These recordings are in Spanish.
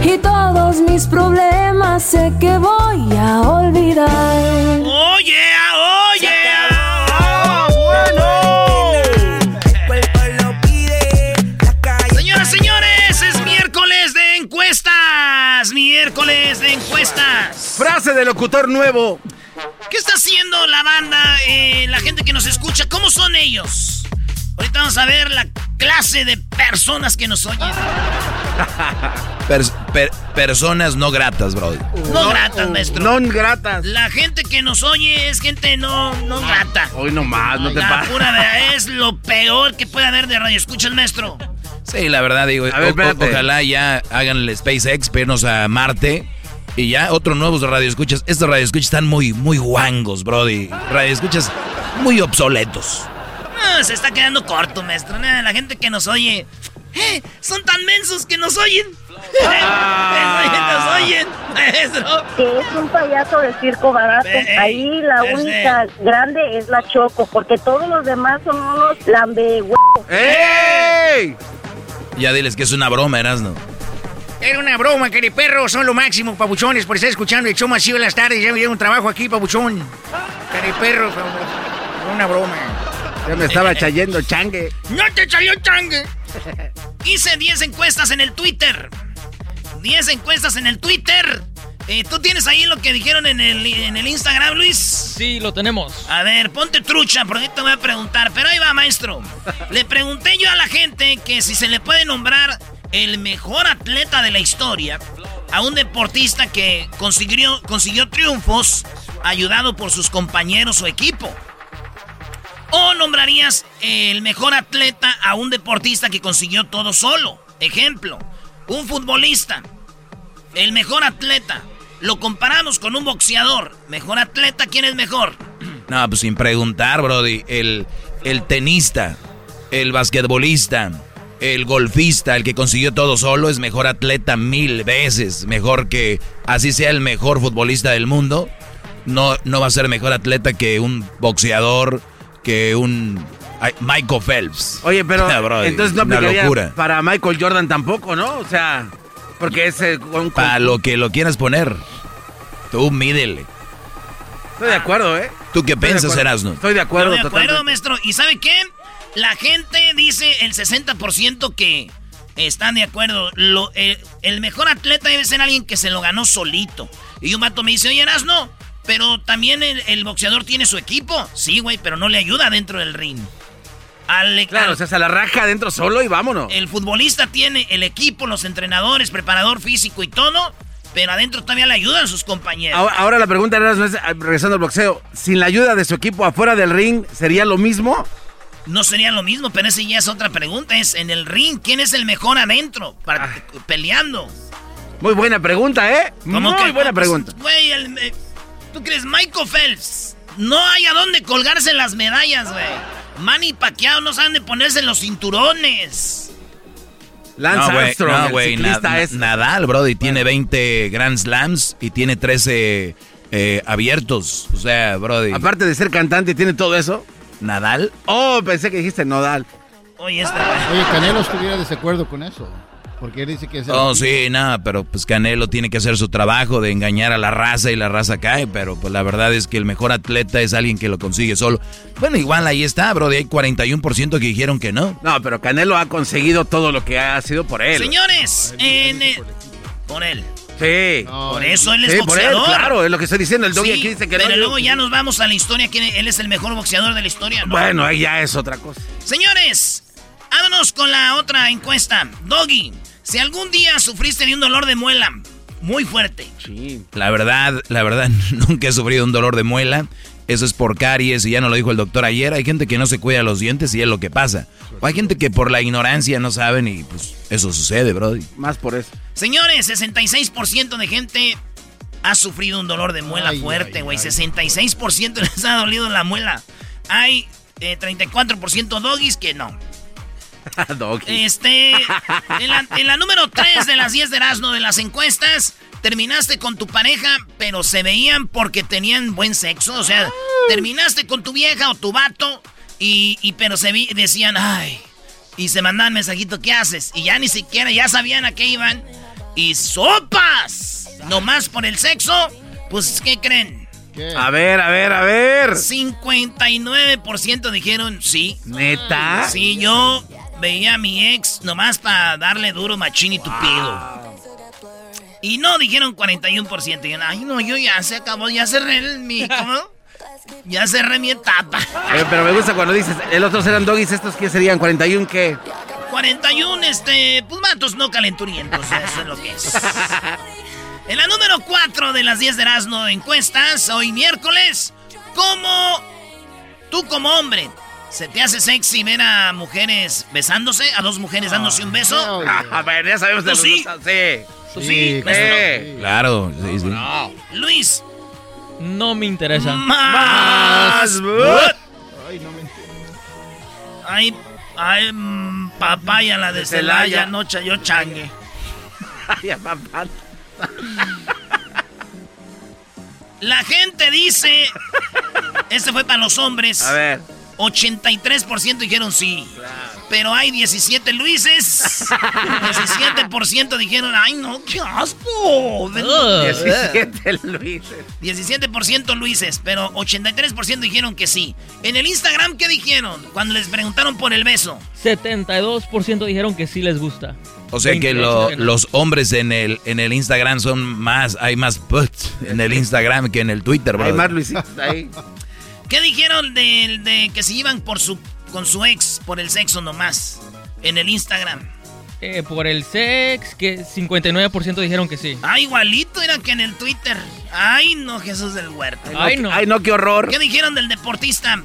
Y todos mis problemas sé que voy a olvidar. Oye, oye. Señoras, señores, es miércoles de encuestas. Miércoles de encuestas. Frase de locutor nuevo. ¿Qué está haciendo la banda, eh, la gente que nos escucha? ¿Cómo son ellos? Ahorita vamos a ver la clase de personas que nos oyen. Pers- per- personas no gratas, bro. No gratas, maestro. Non gratas. La gente que nos oye es gente no, no grata. Hoy nomás, no te La pases. pura verdad es lo peor que puede haber de radio. Escucha el maestro. Sí, la verdad, digo, A ver, o- o- espérate. ojalá ya hagan el SpaceX, irnos a Marte. Y ya, otros nuevos radioescuchas. Estos radioescuchas están muy, muy guangos, brody. Radioescuchas muy obsoletos. Ah, se está quedando corto, maestro. Nah, La gente que nos oye. eh, son tan mensos que nos oyen. nos oyen, maestro. que es un payaso de circo barato. Ahí la única grande es la Choco, porque todos los demás son unos lambe ¡Ey! Ya diles que es una broma, Erasno. Era una broma, perro, son lo máximo, pabuchones, por estar escuchando el show masivo en las tardes. Ya me dieron un trabajo aquí, pabuchón. perro, una broma. Ya me estaba chayendo changue. ¡No te salió changue! Hice 10 encuestas en el Twitter. 10 encuestas en el Twitter. Eh, ¿Tú tienes ahí lo que dijeron en el, en el Instagram, Luis? Sí, lo tenemos. A ver, ponte trucha, porque te voy a preguntar. Pero ahí va, maestro. Le pregunté yo a la gente que si se le puede nombrar el mejor atleta de la historia a un deportista que consiguió, consiguió triunfos ayudado por sus compañeros o equipo. ¿O nombrarías el mejor atleta a un deportista que consiguió todo solo? Ejemplo, un futbolista. El mejor atleta. Lo comparamos con un boxeador. Mejor atleta, ¿quién es mejor? No, pues sin preguntar, brody. El, el tenista, el basquetbolista, el golfista, el que consiguió todo solo, es mejor atleta mil veces. Mejor que así sea el mejor futbolista del mundo. No, no va a ser mejor atleta que un boxeador, que un Michael Phelps. Oye, pero entonces no aplicaría locura. para Michael Jordan tampoco, ¿no? O sea, porque es eh, un... Para lo que lo quieras poner. Tú mídele. Estoy de acuerdo, ¿eh? ¿Tú qué Estoy piensas, acuerdo. Erasno? Estoy de acuerdo, Estoy de acuerdo, totalmente. maestro. ¿Y sabe qué? La gente dice el 60% que están de acuerdo. Lo- el, el mejor atleta debe ser alguien que se lo ganó solito. Y un vato me dice, oye, no, pero también el, el boxeador tiene su equipo. Sí, güey, pero no le ayuda dentro del ring. Al- Claro, al- o sea, se la raja adentro solo y vámonos. el futbolista tiene el equipo, los entrenadores, preparador físico y todo, pero adentro todavía le ayudan sus compañeros. Ahora, ahora la pregunta era, ah, regresando al boxeo, sin la ayuda de su equipo afuera del ring, ¿sería lo mismo? No sería lo mismo, pero esa ya es otra pregunta. Es en el ring, ¿quién es el mejor adentro? Para, Ah. Peleando. Muy buena pregunta, ¿eh? ¿Cómo Muy que- buena pues, pregunta. Güey, el- eh, ¿tú crees Michael Phelps? No hay a dónde colgarse las medallas, güey. Manny Pacquiao no saben de ponerse los cinturones. Lance no, güey, Armstrong, no, el güey, ciclista na- es- Nadal, brody, tiene 20 Grand Slams y tiene 13 eh, abiertos. O sea, brody. Aparte de ser cantante, tiene todo eso. ¿Nadal? Oh, pensé que dijiste Nodal. Oye, esta, Oye, Canelo estuviera de desacuerdo con eso. Porque él dice que es el- Oh, sí, nada, pero pues Canelo tiene que hacer su trabajo de engañar a la raza y la raza cae, pero pues la verdad es que el mejor atleta es alguien que lo consigue solo. Bueno, igual ahí está, brody, hay 41% que dijeron que no. No, pero Canelo ha conseguido todo lo que ha sido por él. Señores, en, eh, por él. Sí. Por eso él es Sí, por él, boxeador. claro, es lo que estoy diciendo. El doggy Sí, aquí dice que pero no. luego ya nos vamos a la historia, que él es el mejor boxeador de la historia. ¿no? Bueno, ahí ya es otra cosa. Señores, vámonos con la otra encuesta. Doggy, si algún día sufriste de un dolor de muela muy fuerte, La verdad, la verdad, nunca he sufrido un dolor de muela. Eso es por caries y ya nos lo dijo el doctor ayer. Hay gente que no se cuida los dientes y es lo que pasa. O hay gente que por la ignorancia no saben y pues eso sucede, brody. Más por eso. Señores, 66% de gente ha sufrido un dolor de muela Ay, fuerte, güey. ay. 66% les ha dolido la muela. Hay eh, 34% doggies que no. Doggy. Este, en la, en la número 3 de las 10 de Erasmo de las encuestas, terminaste con tu pareja, pero se veían porque tenían buen sexo. O sea, terminaste con tu vieja o tu vato, y, y pero se vi- decían, ay, y se mandaban mensajito, ¿qué haces? Y ya ni siquiera, ya sabían a qué iban. Y sopas, nomás por el sexo, pues, ¿qué creen? ¿Qué? A ver, a ver, a ver. 59% dijeron sí. ¿Neta? Sí, yo veía a mi ex nomás para darle duro machín y tupido. Y no, dijeron 41%. Dijeron, ay, no, yo ya se acabó, ya cerré el, mi, ¿cómo? Ya cerré mi etapa. Eh, pero me gusta cuando dices, el otros eran doggies, estos que serían 41 qué. 41, este, pues matos no calenturientos, eso es lo que es. En la número 4 de las 10 de Erasmo encuestas, hoy miércoles, ¿cómo tú como hombre se te hace sexy ver a mujeres besándose, a dos mujeres dándose un beso? A ver, ya sabemos de ¿Tú los sí? Sí. ¿Tú sí, sí? claro, sí. Claro, sí, sí. Luis, No me interesa. más. Ay, no me entiendo. Ay, ay, mm, papaya la de De Celaya, Celaya. no cha- yo changue. Ay, papá. La gente dice, este fue para los hombres. A ver. 83% dijeron sí. Pero hay 17 Luises. 17% dijeron, ay no, qué asco. Ugh. 17 Luis. 17% Luises, pero 83% dijeron que sí. En el Instagram, ¿qué dijeron? Cuando les preguntaron por el beso. 72% dijeron que sí les gusta. O sea que 28 lo- que no. los hombres en el, en el Instagram son más, hay más putz en el Instagram que en el Twitter, Hay brody. más Luisitos ahí. ¿Qué dijeron de, de que se iban por su, con su ex por el sexo nomás? En el Instagram. Eh, por el sex, que 59% dijeron que sí. Ah, igualito era que en el Twitter. Ay, no, Jesús del Huerto. Ay, no. Ay, no, qué horror. ¿Qué dijeron del deportista?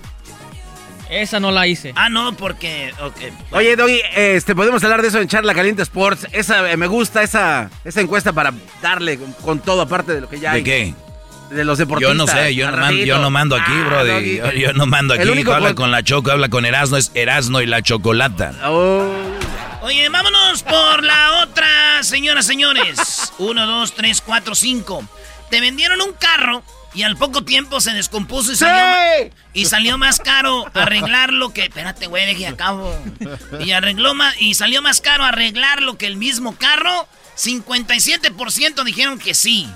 Esa no la hice. Ah, no, porque. ok. Oye, Doggy, este, podemos hablar de eso en Charla Caliente Sports. Esa, eh, me gusta esa, esa encuesta para darle con, con todo, aparte de lo que ya hay. ¿De qué? De los deportistas. Yo no sé, yo no, mando, yo no mando aquí, Ah, brody. Doggy. Yo, yo no mando El aquí. único habla con- la Choco, habla con Erasno, es Erasno y la Chocolata. Oh. Oye, vámonos por la otra, señoras, señores. Uno, dos, tres, cuatro, cinco. Te vendieron un carro y al poco tiempo se descompuso y salió, ¡Sí! y salió más caro arreglarlo que. Espérate, güey, deje acabo. Y arregló más, y salió más caro arreglarlo que el mismo carro. 57% dijeron que sí.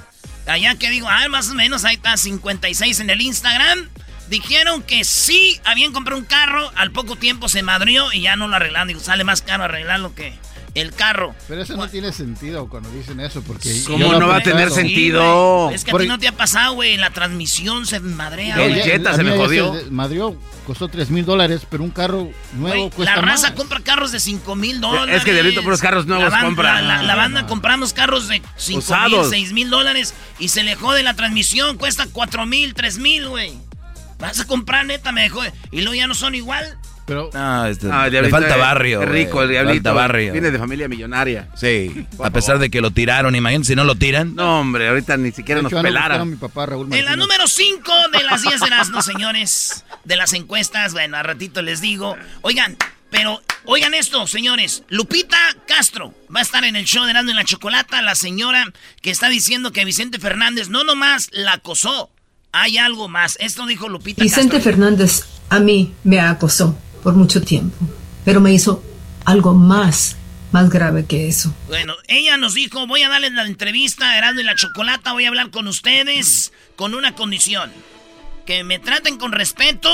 Allá que digo, ah, más o menos, ahí está 56 en el Instagram. Dijeron que sí habían comprado un carro, al poco tiempo se madrió y ya no lo arreglaron. Digo, sale más caro arreglarlo que el carro. Pero eso no tiene sentido cuando dicen eso, porque... ¿Cómo no va a tener sentido? Es que a Por- ti no te ha pasado, güey. La transmisión se madrea, El. Jetta se me jodió. de- Madrió, costó 3 mil dólares, pero un carro nuevo cuesta la raza más. compra carros de 5 mil dólares. Es que Diablito puros carros nuevos la compra. La, la- la No, banda no. compramos carros de 5 mil, Usados. 6 mil dólares y se le jode la transmisión. Cuesta 4 mil, 3 mil, güey. Vas a comprar, neta, me dejó. Y luego ya no son igual. Pero, No, este, le falta barrio. es rico el diablito. Falta barrio. Viene de familia millonaria. Sí, a pesar de que lo tiraron, imagínate si no lo tiran. No, hombre, ahorita ni siquiera de nos hecho, van a buscar pelara. a mi papá, Raúl En la número 5 de las 10 de las no, señores, de las encuestas, bueno, a ratito les digo. Oigan, pero oigan esto, señores. Lupita Castro va a estar en el show de Erasmo y la Chocolata, la señora que está diciendo que Vicente Fernández no nomás la acosó, hay algo más. Esto dijo Lupita Vicente Castro. Fernández a mí me acosó por mucho tiempo, pero me hizo algo más, más grave que eso. Bueno, ella nos dijo, voy a darles la entrevista a Erasmo y la Chocolata, voy a hablar con ustedes con una condición. Que me traten con respeto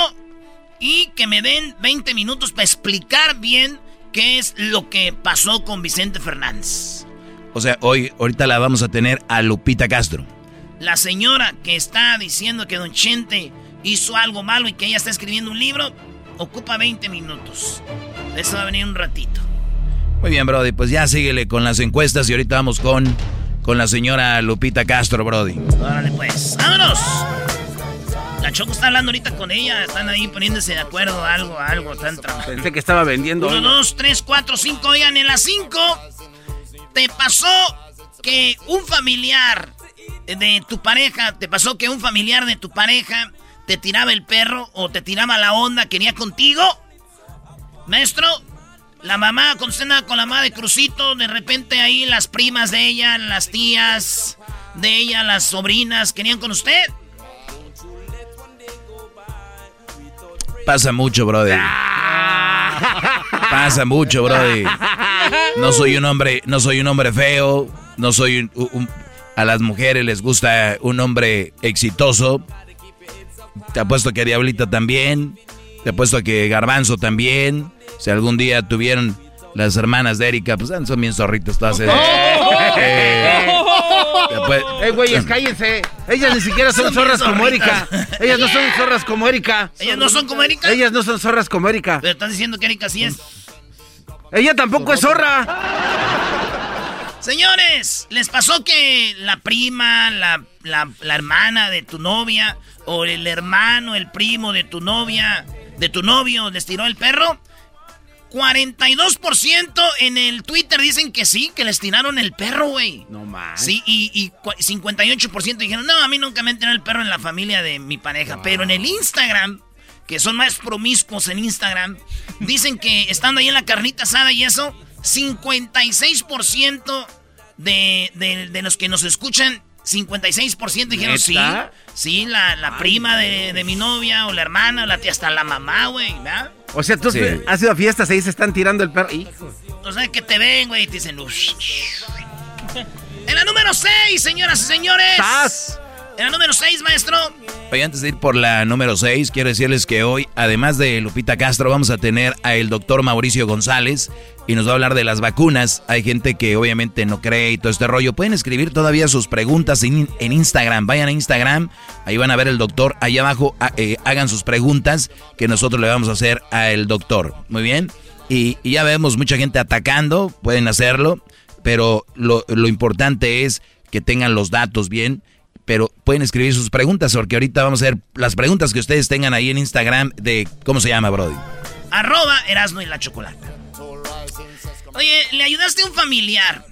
y que me den 20 minutos para explicar bien qué es lo que pasó con Vicente Fernández. O sea, hoy, ahorita la vamos a tener a Lupita Castro. La señora que está diciendo que Don Chente hizo algo malo y que ella está escribiendo un libro, ocupa 20 minutos. Eso va a venir un ratito. Muy bien, Brody, pues ya síguele con las encuestas y ahorita vamos con, con la señora Lupita Castro, Brody. Órale pues, vámonos. La Choco está hablando ahorita con ella, están ahí poniéndose de acuerdo, algo, algo, están trabajando. Pensé que estaba vendiendo. Uno, dos, tres, cuatro, cinco, oigan, en las cinco, ¿te pasó que un familiar de tu pareja, te pasó que un familiar de tu pareja te tiraba el perro o te tiraba la onda, quería contigo? Maestro, la mamá, cuando usted andaba con la mamá de Crucito, de repente ahí las primas de ella, las tías de ella, las sobrinas, ¿querían con usted? Pasa mucho, Brody. Pasa mucho, Brody. No soy un hombre, no soy un hombre feo, no soy un, un- a las mujeres les gusta un hombre exitoso. Te apuesto que Diablita también. Te apuesto que Garbanzo también. Si algún día tuvieron las hermanas de Erika, pues son bien zorritas todas. eh. Eh, apue- ¡Eh, güeyes, cállense! Ellas ni siquiera son Son zorras como. Erika. Ellas no son zorras como Erika. ¿Ellas no son como Erika? Ellas no son zorras como Erika. Pero están diciendo que Erika sí es. Ella tampoco es zorra. Señores, ¿les pasó que la prima, la, la- la hermana de tu novia, o el hermano, el primo de tu novia, de tu novio, les tiró el perro? 42% en el Twitter dicen que sí, que les tiraron el perro, güey. No más. Sí, y, y cua- 58% dijeron, no, a mí nunca me han tirado el perro en la familia de mi pareja. Pero en el Instagram, que son más promiscuos en Instagram, dicen que estando ahí en la carnita asada y eso, 56% de, de, de los que nos escuchan, 56% dijeron sí. ¿Neta? Sí, la, la prima de, de mi novia o la hermana, la tía, hasta la mamá, güey, ¿verdad? O sea, tú Sí. has ido a fiestas ahí se están tirando el perro. Hijo. O sea, que te ven, güey, y te dicen... "Ush, shh". En la número 6, señoras y señores. ¡Estás! En la número 6, maestro. Oye, antes de ir por la número 6, quiero decirles que hoy, además de Lupita Castro, vamos a tener a el doctor Mauricio González y nos va a hablar de las vacunas. Hay gente que obviamente no cree y todo este rollo. Pueden escribir todavía sus preguntas en, Instagram. Vayan a Instagram, ahí van a ver el doctor. Ahí abajo ah, eh, hagan sus preguntas que nosotros le vamos a hacer al doctor. Muy bien. Y, ya vemos mucha gente atacando, pueden hacerlo, pero lo, importante es que tengan los datos bien pero pueden escribir sus preguntas porque ahorita vamos a ver las preguntas que ustedes tengan ahí en Instagram de cómo se llama Brody. Arroba Erasno y la Chocolata. Oye, le ayudaste a un familiar.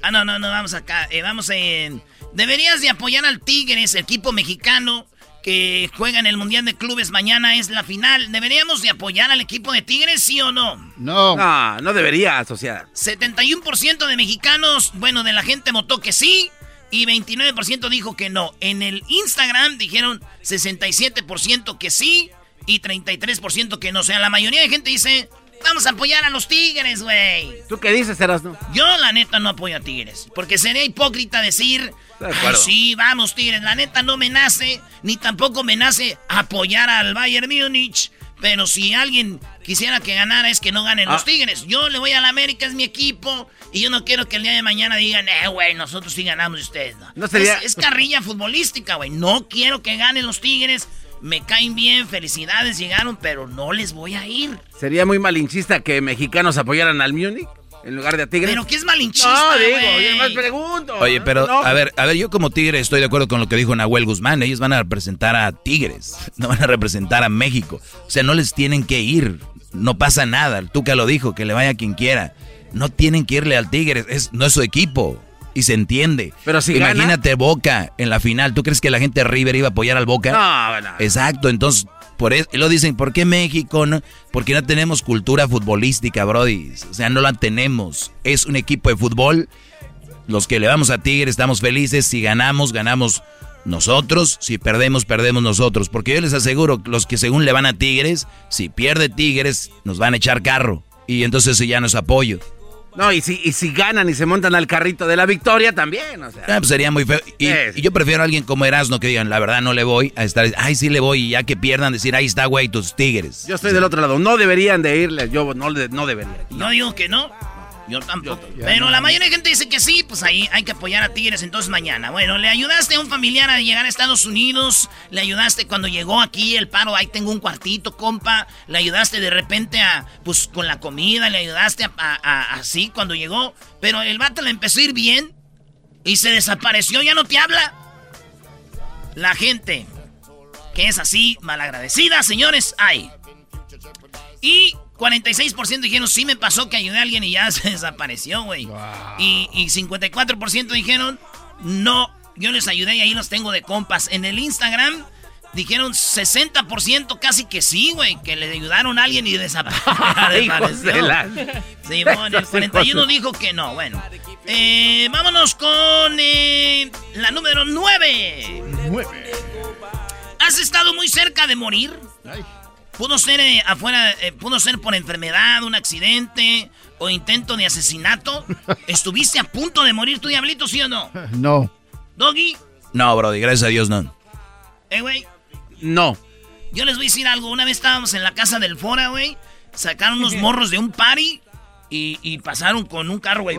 Ah, no, no, no, vamos acá. eh, vamos en... Deberías de apoyar al Tigres, equipo mexicano que juega en el Mundial de Clubes. Mañana es la final. ¿Deberíamos de apoyar al equipo de Tigres, sí o no? No. No, no debería asociar. 71% de mexicanos, bueno, de la gente votó que sí y 29% dijo que no. En el Instagram dijeron 67% que sí y 33% que no. O sea, la mayoría de gente dice, vamos a apoyar a los Tigres, güey. ¿Tú qué dices, Erasno? Yo, la neta, no apoyo a Tigres. Porque sería hipócrita decir, De "Ay, sí, vamos, Tigres. La neta no me nace, ni tampoco me nace apoyar al Bayern Múnich. Pero si alguien quisiera que ganara, es que no ganen los Ah. Tigres. Yo le voy a la América, es mi equipo. Y yo no quiero que el día de mañana digan, eh, güey, nosotros sí ganamos y ustedes no. No sería- es, es carrilla futbolística, güey. No quiero que ganen los Tigres. Me caen bien, felicidades, llegaron, pero no les voy a ir. ¿Sería muy malinchista que mexicanos apoyaran al Múnich? en lugar de a Tigres. Pero que es malinchista, No, digo, yo más pregunto. Oye, pero No, a ver, a ver, yo como Tigre estoy de acuerdo con lo que dijo Nahuel Guzmán. Ellos van a representar a Tigres, no van a representar a México. O sea, no les tienen que ir. No pasa nada. El Tuca lo dijo, que le vaya quien quiera. No tienen que irle al Tigres, es, no es su equipo. Y se entiende. Pero si Imagínate Boca en la final. ¿Tú crees que la gente de River iba a apoyar al Boca? No. Exacto, entonces, por eso, y lo dicen, ¿por qué México? No? Porque no tenemos cultura futbolística, Brody. O sea, no la tenemos. Es un equipo de fútbol. Los que le vamos a Tigres estamos felices. Si ganamos, ganamos nosotros. Si perdemos, perdemos nosotros. Porque yo les aseguro, los que según le van a Tigres, si pierde Tigres, nos van a echar carro. Y entonces eso ya no es apoyo. No, y si, y si ganan y se montan al carrito de la victoria también, o sea. Ah, pues sería muy feo. Y, yo prefiero a alguien como Erasmo que digan, la verdad no le voy, a estar, ay, sí le voy, y ya que pierdan, decir, ahí está, güey, tus tigres. Yo estoy del otro lado. No deberían de irle. Yo no, le- no debería. No digo que no. Yo tampoco. Pero la mayoría de gente dice que sí, pues ahí hay que apoyar a Tigres entonces mañana. Bueno, le ayudaste a un familiar a llegar a Estados Unidos, le ayudaste cuando llegó aquí el paro, ahí tengo un cuartito, compa, le ayudaste de repente a, pues con la comida, le ayudaste a, a- a- así cuando llegó, pero el vato le empezó a ir bien y se desapareció, ya no te habla. La gente que es así, malagradecida, señores, hay. Y 46% dijeron, sí me pasó que ayudé a alguien y ya se desapareció, güey. Y, y 54% dijeron, no, yo les ayudé y ahí los tengo de compas. En el Instagram dijeron 60% casi que sí, güey, que le ayudaron a alguien y desapareció. la- Simón, el 41 dijo que no, bueno. Eh, vámonos con eh, la número 9. ¿Has estado muy cerca de morir? Pudo ser eh, afuera, eh, pudo ser por enfermedad, un accidente o intento de asesinato. ¿Estuviste a punto de morir tu diablito, sí o no? No. Doggy, No, Brody, gracias a Dios no. eh, güey. No. Yo les voy a decir algo. Una vez estábamos en la casa del Fora, güey. Sacaron unos morros de un party y, y pasaron con un carro, güey.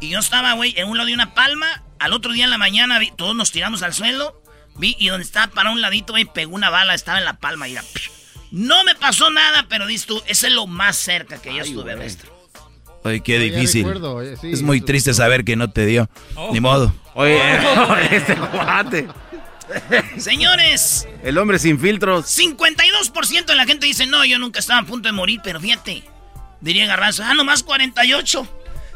Y yo estaba, güey, en un lado de una palma. Al otro día en la mañana todos nos tiramos al suelo. Vi y donde estaba para un ladito, güey, pegó una bala. Estaba en la palma y era... No me pasó nada, pero dices tú, ese es lo más cerca que yo estuve, maestro. Oye, qué difícil. recuerdo, oye, sí, es muy triste saber que no te dio. Ni modo. Oye, este cuate. Señores, El hombre sin filtros. 52% de la gente dice, no, yo nunca estaba a punto de morir, pero fíjate. Diría Garbanzo, ah, nomás 48.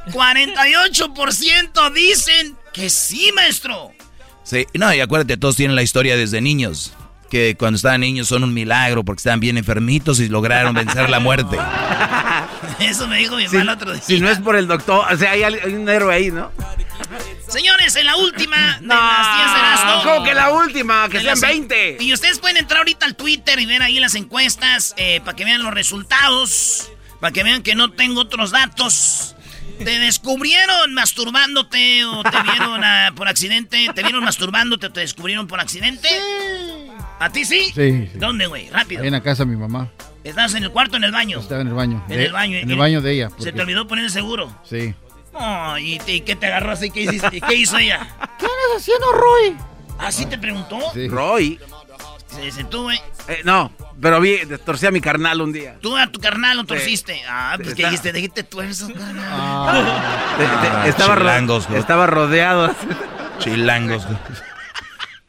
48% dicen que sí, maestro. Sí, no, y acuérdate, todos tienen la historia desde niños. Que cuando estaban niños son un milagro porque estaban bien enfermitos y lograron vencer la muerte. Eso me dijo mi Si, mamá el otro día. si no es por el doctor, o sea, hay, un héroe ahí, ¿no? Señores, en la última de las 10 de Erasmo. ¿Cómo que la última? Que sean las- 20. Y ustedes pueden entrar ahorita al Twitter y ver ahí las encuestas eh, para que vean los resultados, para que vean que no tengo otros datos. ¿Te descubrieron masturbándote o te vieron ah, por accidente? ¿Te vieron masturbándote o te descubrieron por accidente? ¿A ti sí? Sí, sí. ¿Dónde, güey? Rápido. Ahí en la casa de mi mamá. ¿Estás en el cuarto o en el baño? Estaba en el baño. En De- el baño. En el baño de ella. ¿Se te olvidó poner el seguro? Sí. Oh, ¿y, te- y qué te agarró así? ¿Qué, hiciste? ¿Y qué hizo ella? ¿Qué andas haciendo, Roy? ¿Así te preguntó? Sí. Roy. Se dice tú, güey. Eh, no, pero vi, torcí a mi carnal un día. Tú a tu carnal lo torciste. Ah, pues que dijiste, dijiste tuerzo, carnal. Ah. Te- te- Ah, estaba, chilangos, güey. estaba rodeado. Chilangos.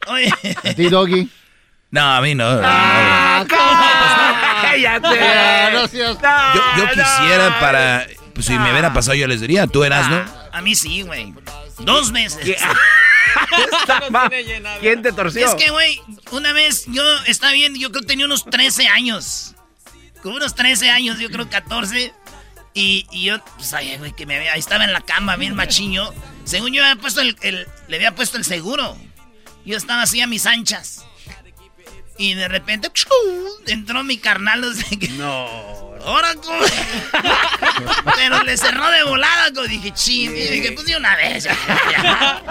Oye, ¿A ti, Doggy? No, a mí no. Ah, ¡Cállate! Ya, no seas- No, Yo, yo no. quisiera para... Pues si me hubiera pasado yo les diría, tú eras, ¿no? a mí sí, güey. Dos meses. ¿Qué? ¿Quién te torció? Es que, güey, una vez yo estaba bien, yo creo que tenía unos 13 años. Como unos 13 años, yo creo 14. Y, y yo, pues, ay, güey, que me había, ahí estaba en la cama, bien machiño. Según yo había puesto el, el- le había puesto el seguro. Yo estaba así a mis anchas. Y de repente, entró mi carnal, o sea, que- No. Ahora, Pero le cerró de volada, co- dije, chin. Y dije, pues de una vez. ya, ya.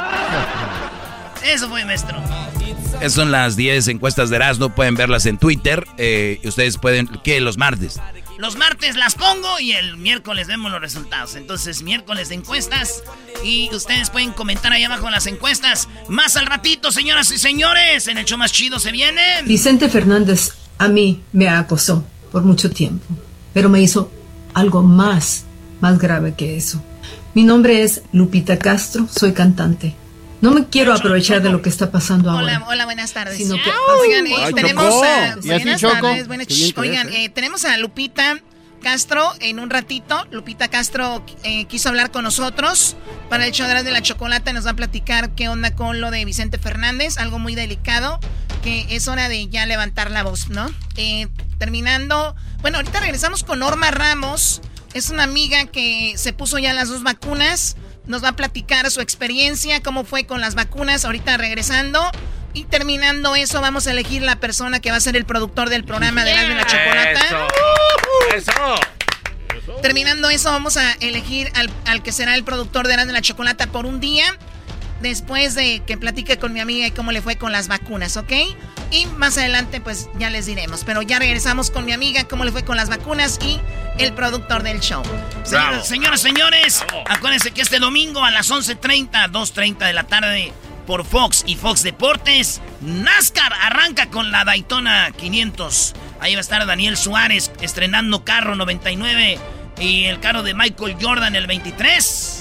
Eso fue, maestro. Esas son las 10 encuestas de Erasmo, pueden verlas en Twitter. eh, y ustedes pueden, ¿qué? Los martes. Los martes las pongo y el miércoles vemos los resultados. Entonces, miércoles de encuestas. Y ustedes pueden comentar ahí abajo en las encuestas. Más al ratito, señoras y señores. En el show más chido se vienen. Vicente Fernández a mí me acosó por mucho tiempo, pero me hizo algo más, más grave que eso. Mi nombre es Lupita Castro, soy cantante. No me quiero aprovechar de lo que está pasando ahora. Hola, hola, buenas tardes. Sino que- Oigan, eh, Ay, tenemos Chocó. a, ¿Y así, buenas Choco? tardes, buenas- shh, Oigan, ¿eh? eh, tenemos a Lupita Castro en un ratito. Lupita Castro eh, quiso hablar con nosotros para el show de la chocolate. Nos va a platicar qué onda con lo de Vicente Fernández, algo muy delicado, que es hora de ya levantar la voz, ¿no? Eh, terminando, bueno, ahorita regresamos con Norma Ramos. Es una amiga que se puso ya las dos vacunas. Nos va a platicar su experiencia, cómo fue con las vacunas. Ahorita regresando. Y terminando eso, vamos a elegir la persona que va a ser el productor del programa de de la Chocolata. Terminando eso, vamos a elegir al, al que será el productor de de la Chocolata por un día. Después de que platique con mi amiga y cómo le fue con las vacunas, ¿ok? Y más adelante, pues ya les diremos. Pero ya regresamos con mi amiga, cómo le fue con las vacunas y el productor del show. Señoras, señores, señores, acuérdense que este domingo a las 11.30, 2.30 de la tarde por Fox y Fox Deportes, NASCAR arranca con la Daytona 500. Ahí va a estar Daniel Suárez estrenando carro 99 y el carro de Michael Jordan el 23.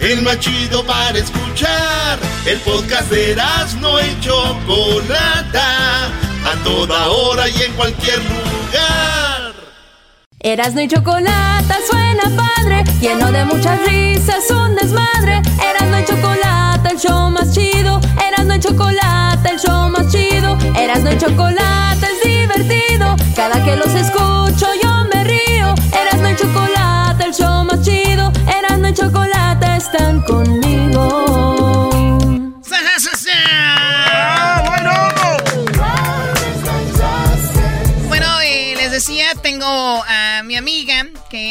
El más chido para escuchar. El podcast de no y Chocolata. A toda hora y en cualquier lugar. Erasno y chocolate suena padre, lleno de muchas risas, un desmadre. Erasno y chocolate, el show más chido. Erasno y chocolate, el show más chido. Erasno y chocolate es divertido. Cada que los escucho yo me río. Erasno y chocolate, el show más chido.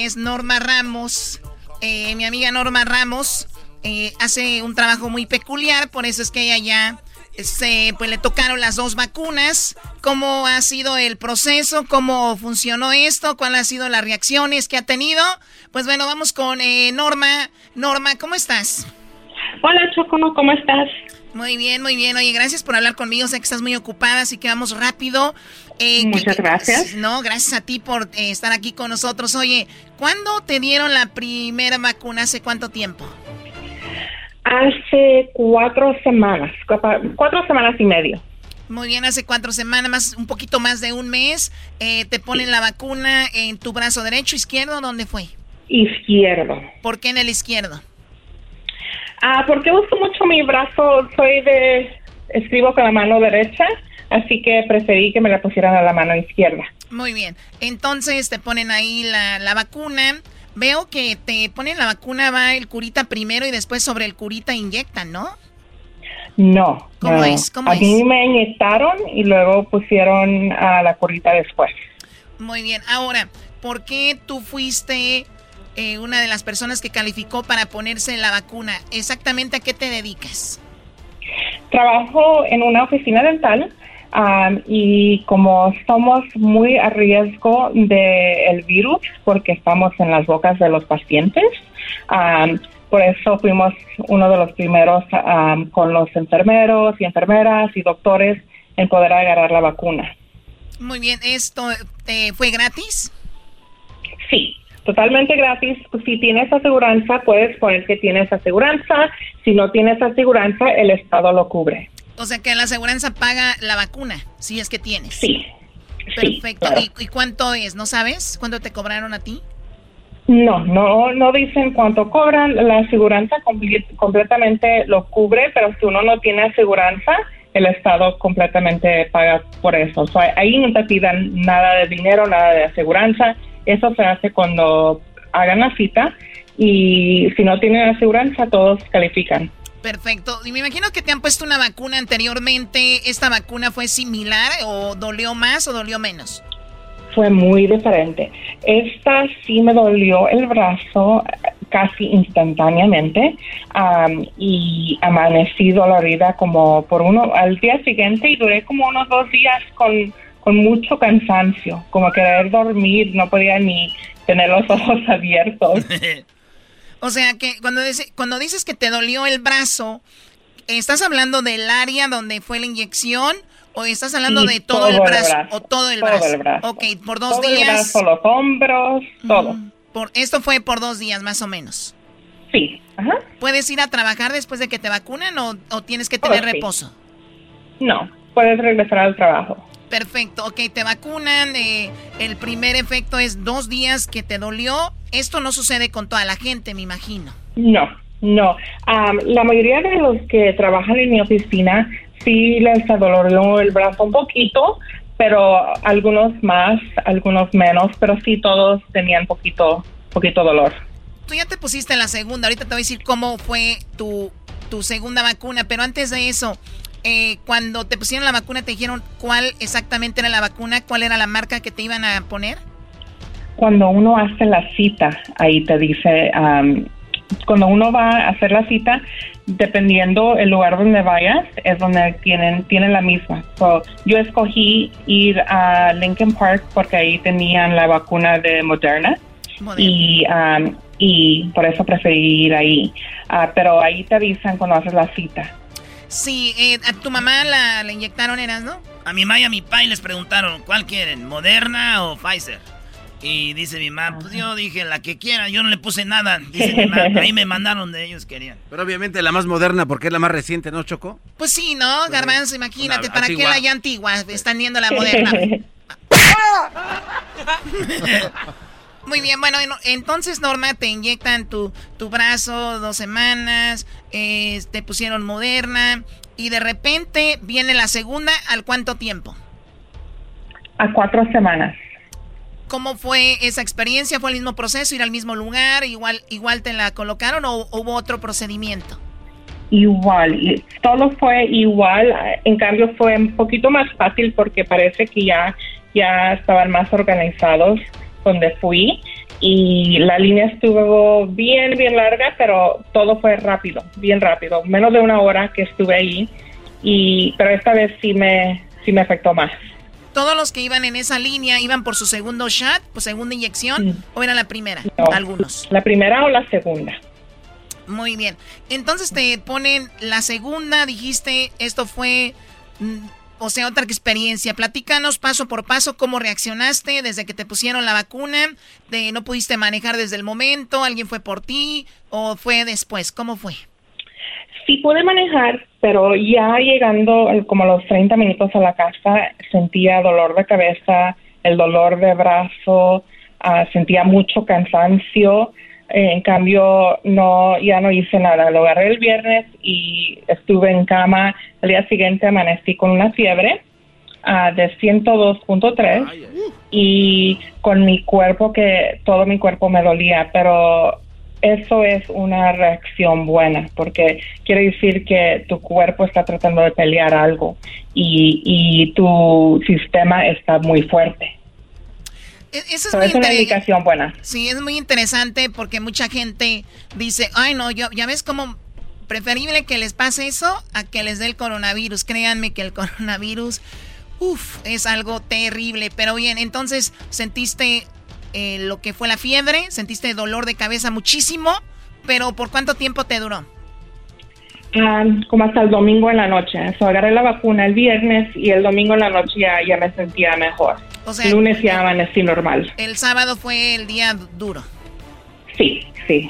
Es Norma Ramos. Eh, mi amiga Norma Ramos eh, hace un trabajo muy peculiar, por eso es que ella ya se, pues, le tocaron las dos vacunas. ¿Cómo ha sido el proceso? ¿Cómo funcionó esto? ¿Cuáles han sido las reacciones que ha tenido? Pues bueno, vamos con eh, Norma. Norma, ¿cómo estás? Hola Choco, ¿cómo estás? Muy bien, muy bien. Oye, gracias por hablar conmigo. Sé que estás muy ocupada, así que vamos rápido. Eh, Muchas que- gracias. No, gracias a ti por eh, estar aquí con nosotros. Oye, ¿cuándo te dieron la primera vacuna? ¿Hace cuánto tiempo? Hace cuatro semanas, cuatro cuatro semanas y medio. Muy bien, hace cuatro semanas, más, un poquito más de un mes. eh, te ponen la vacuna en tu brazo derecho, izquierdo, ¿dónde fue? Izquierdo. ¿Por qué en el izquierdo? Ah, porque uso mucho mi brazo, soy de escribo con la mano derecha, así que preferí que me la pusieran a la mano izquierda. Muy bien. Entonces te ponen ahí la, la vacuna. Veo que te ponen la vacuna, va el curita primero y después sobre el curita inyectan, ¿no? No. ¿Cómo no. es? ¿Cómo a es? mí me inyectaron y luego pusieron a la curita después. Muy bien. Ahora, ¿por qué tú fuiste eh, una de las personas que calificó para ponerse la vacuna? ¿Exactamente a qué te dedicas? Trabajo en una oficina dental um, y como somos muy a riesgo del virus porque estamos en las bocas de los pacientes, um, por eso fuimos uno de los primeros um, con los enfermeros y enfermeras y doctores en poder agarrar la vacuna. Muy bien. ¿Esto eh, fue gratis? Sí, totalmente gratis. Si tienes aseguranza, puedes poner que tienes aseguranza. Si no tienes aseguranza, el Estado lo cubre. O sea que la aseguranza paga la vacuna, si es que tienes. Sí. Perfecto. claro. ¿Y, y cuánto es? ¿No sabes? ¿Cuánto te cobraron a ti? No, no, no dicen cuánto cobran. La aseguranza completamente lo cubre, pero si uno no tiene aseguranza, el Estado completamente paga por eso. O sea, ahí no te pidan nada de dinero, nada de aseguranza. Eso se hace cuando hagan la cita y si no tienen aseguranza, todos califican. Perfecto. Y me imagino que te han puesto una vacuna anteriormente. ¿Esta vacuna fue similar o dolió más o dolió menos? Fue muy diferente. Esta sí me dolió el brazo eh, casi instantáneamente am, y amanecí dolorida como por uno al día siguiente y duré como unos dos días con, con mucho cansancio, como querer dormir, no podía ni tener los ojos abiertos. O sea que cuando, dice- cuando dices que te dolió el brazo, ¿estás hablando del área donde fue la inyección o estás hablando de todo, el, brazo, o todo el todo brazo? el brazo. Ok, por dos Todo el brazo, los hombros, todo. Por, esto fue por dos días más o menos. Sí. Ajá. ¿Puedes ir a trabajar después de que te vacunan o, o tienes que Oh, tener sí. reposo? No, puedes regresar al trabajo. Perfecto, ok, te vacunan, eh, el primer efecto es dos días que te dolió. Esto no sucede con toda la gente, me imagino. No, no. Am, la mayoría de los que trabajan en mi oficina sí les adolorió el brazo un poquito, pero algunos más, algunos menos, pero sí todos tenían poquito, poquito dolor. Tú ya te pusiste la segunda, ahorita te voy a decir cómo fue tu, tu segunda vacuna, pero antes de eso, eh, cuando te pusieron la vacuna, te dijeron cuál exactamente era la vacuna, cuál era la marca que te iban a poner. Cuando uno hace la cita, ahí te dice, am, cuando uno va a hacer la cita, dependiendo el lugar donde vayas, es donde tienen, tienen la misma. So, yo escogí ir a Lincoln Park porque ahí tenían la vacuna de Moderna. y um, y por eso preferí ir ahí. Ah, pero ahí te avisan cuando haces la cita. Sí, eh, a tu mamá la, la inyectaron, ¿eras, no? A mi mamá y a mi pai les preguntaron, ¿cuál quieren? ¿Moderna o Pfizer? Y dice mi mamá, pues yo dije la que quieran, yo no le puse nada. Dice mi mamá, ahí me mandaron de ellos querían. Pero obviamente la más moderna porque es la más reciente, ¿no, Choco? Pues sí, ¿no? Garbanzo, imagínate, Una ¿para qué antigua. la ya antigua? Están viendo la moderna. Muy bien, bueno, en- entonces Norma te inyectan tu, tu brazo dos semanas, eh, te pusieron moderna y de repente viene la segunda, ¿al cuánto tiempo? A cuatro semanas. ¿Cómo fue esa experiencia? ¿Fue el mismo proceso, ir al mismo lugar? ¿Igual, igual te la colocaron o hubo otro procedimiento? Igual, todo fue igual. En cambio, fue un poquito más fácil porque parece que ya, ya estaban más organizados donde fui. Y la línea estuvo bien, bien larga, pero todo fue rápido, bien rápido. Menos de una hora que estuve ahí. Y, pero esta vez sí me, sí me afectó más. ¿Todos los que iban en esa línea iban por su segundo shot, por segunda inyección, o era la primera? No, Algunos. La primera o la segunda. Muy bien. Entonces te ponen la segunda, dijiste, esto fue, mm, o sea, otra experiencia. Platícanos paso por paso cómo reaccionaste desde que te pusieron la vacuna, de no pudiste manejar desde el momento, alguien fue por ti o fue después, ¿cómo fue? Sí pude manejar, pero ya llegando eh, como los 30 minutos a la casa sentía dolor de cabeza, el dolor de brazo, ah, sentía mucho cansancio, en cambio, no, ya no hice nada. Lo agarré el viernes y estuve en cama. El día siguiente amanecí con una fiebre ah, de 102.3 y con mi cuerpo que todo mi cuerpo me dolía, pero eso es una reacción buena porque quiere decir que tu cuerpo está tratando de pelear algo y, y tu sistema está muy fuerte. E-, Eso es, muy es una indicación buena. Sí, es muy interesante porque mucha gente dice, ay no, yo, ya ves cómo preferible que les pase eso a que les dé el coronavirus. Créanme que el coronavirus, uff, es algo terrible. Pero bien, entonces sentiste eh, lo que fue la fiebre, sentiste dolor de cabeza muchísimo, pero ¿por cuánto tiempo te duró? Ah, como hasta el domingo en la noche. So, agarré la vacuna el viernes y el domingo en la noche ya, ya me sentía mejor. O sea, el lunes ya amanecí normal. El sábado fue el día du- duro. Sí, sí.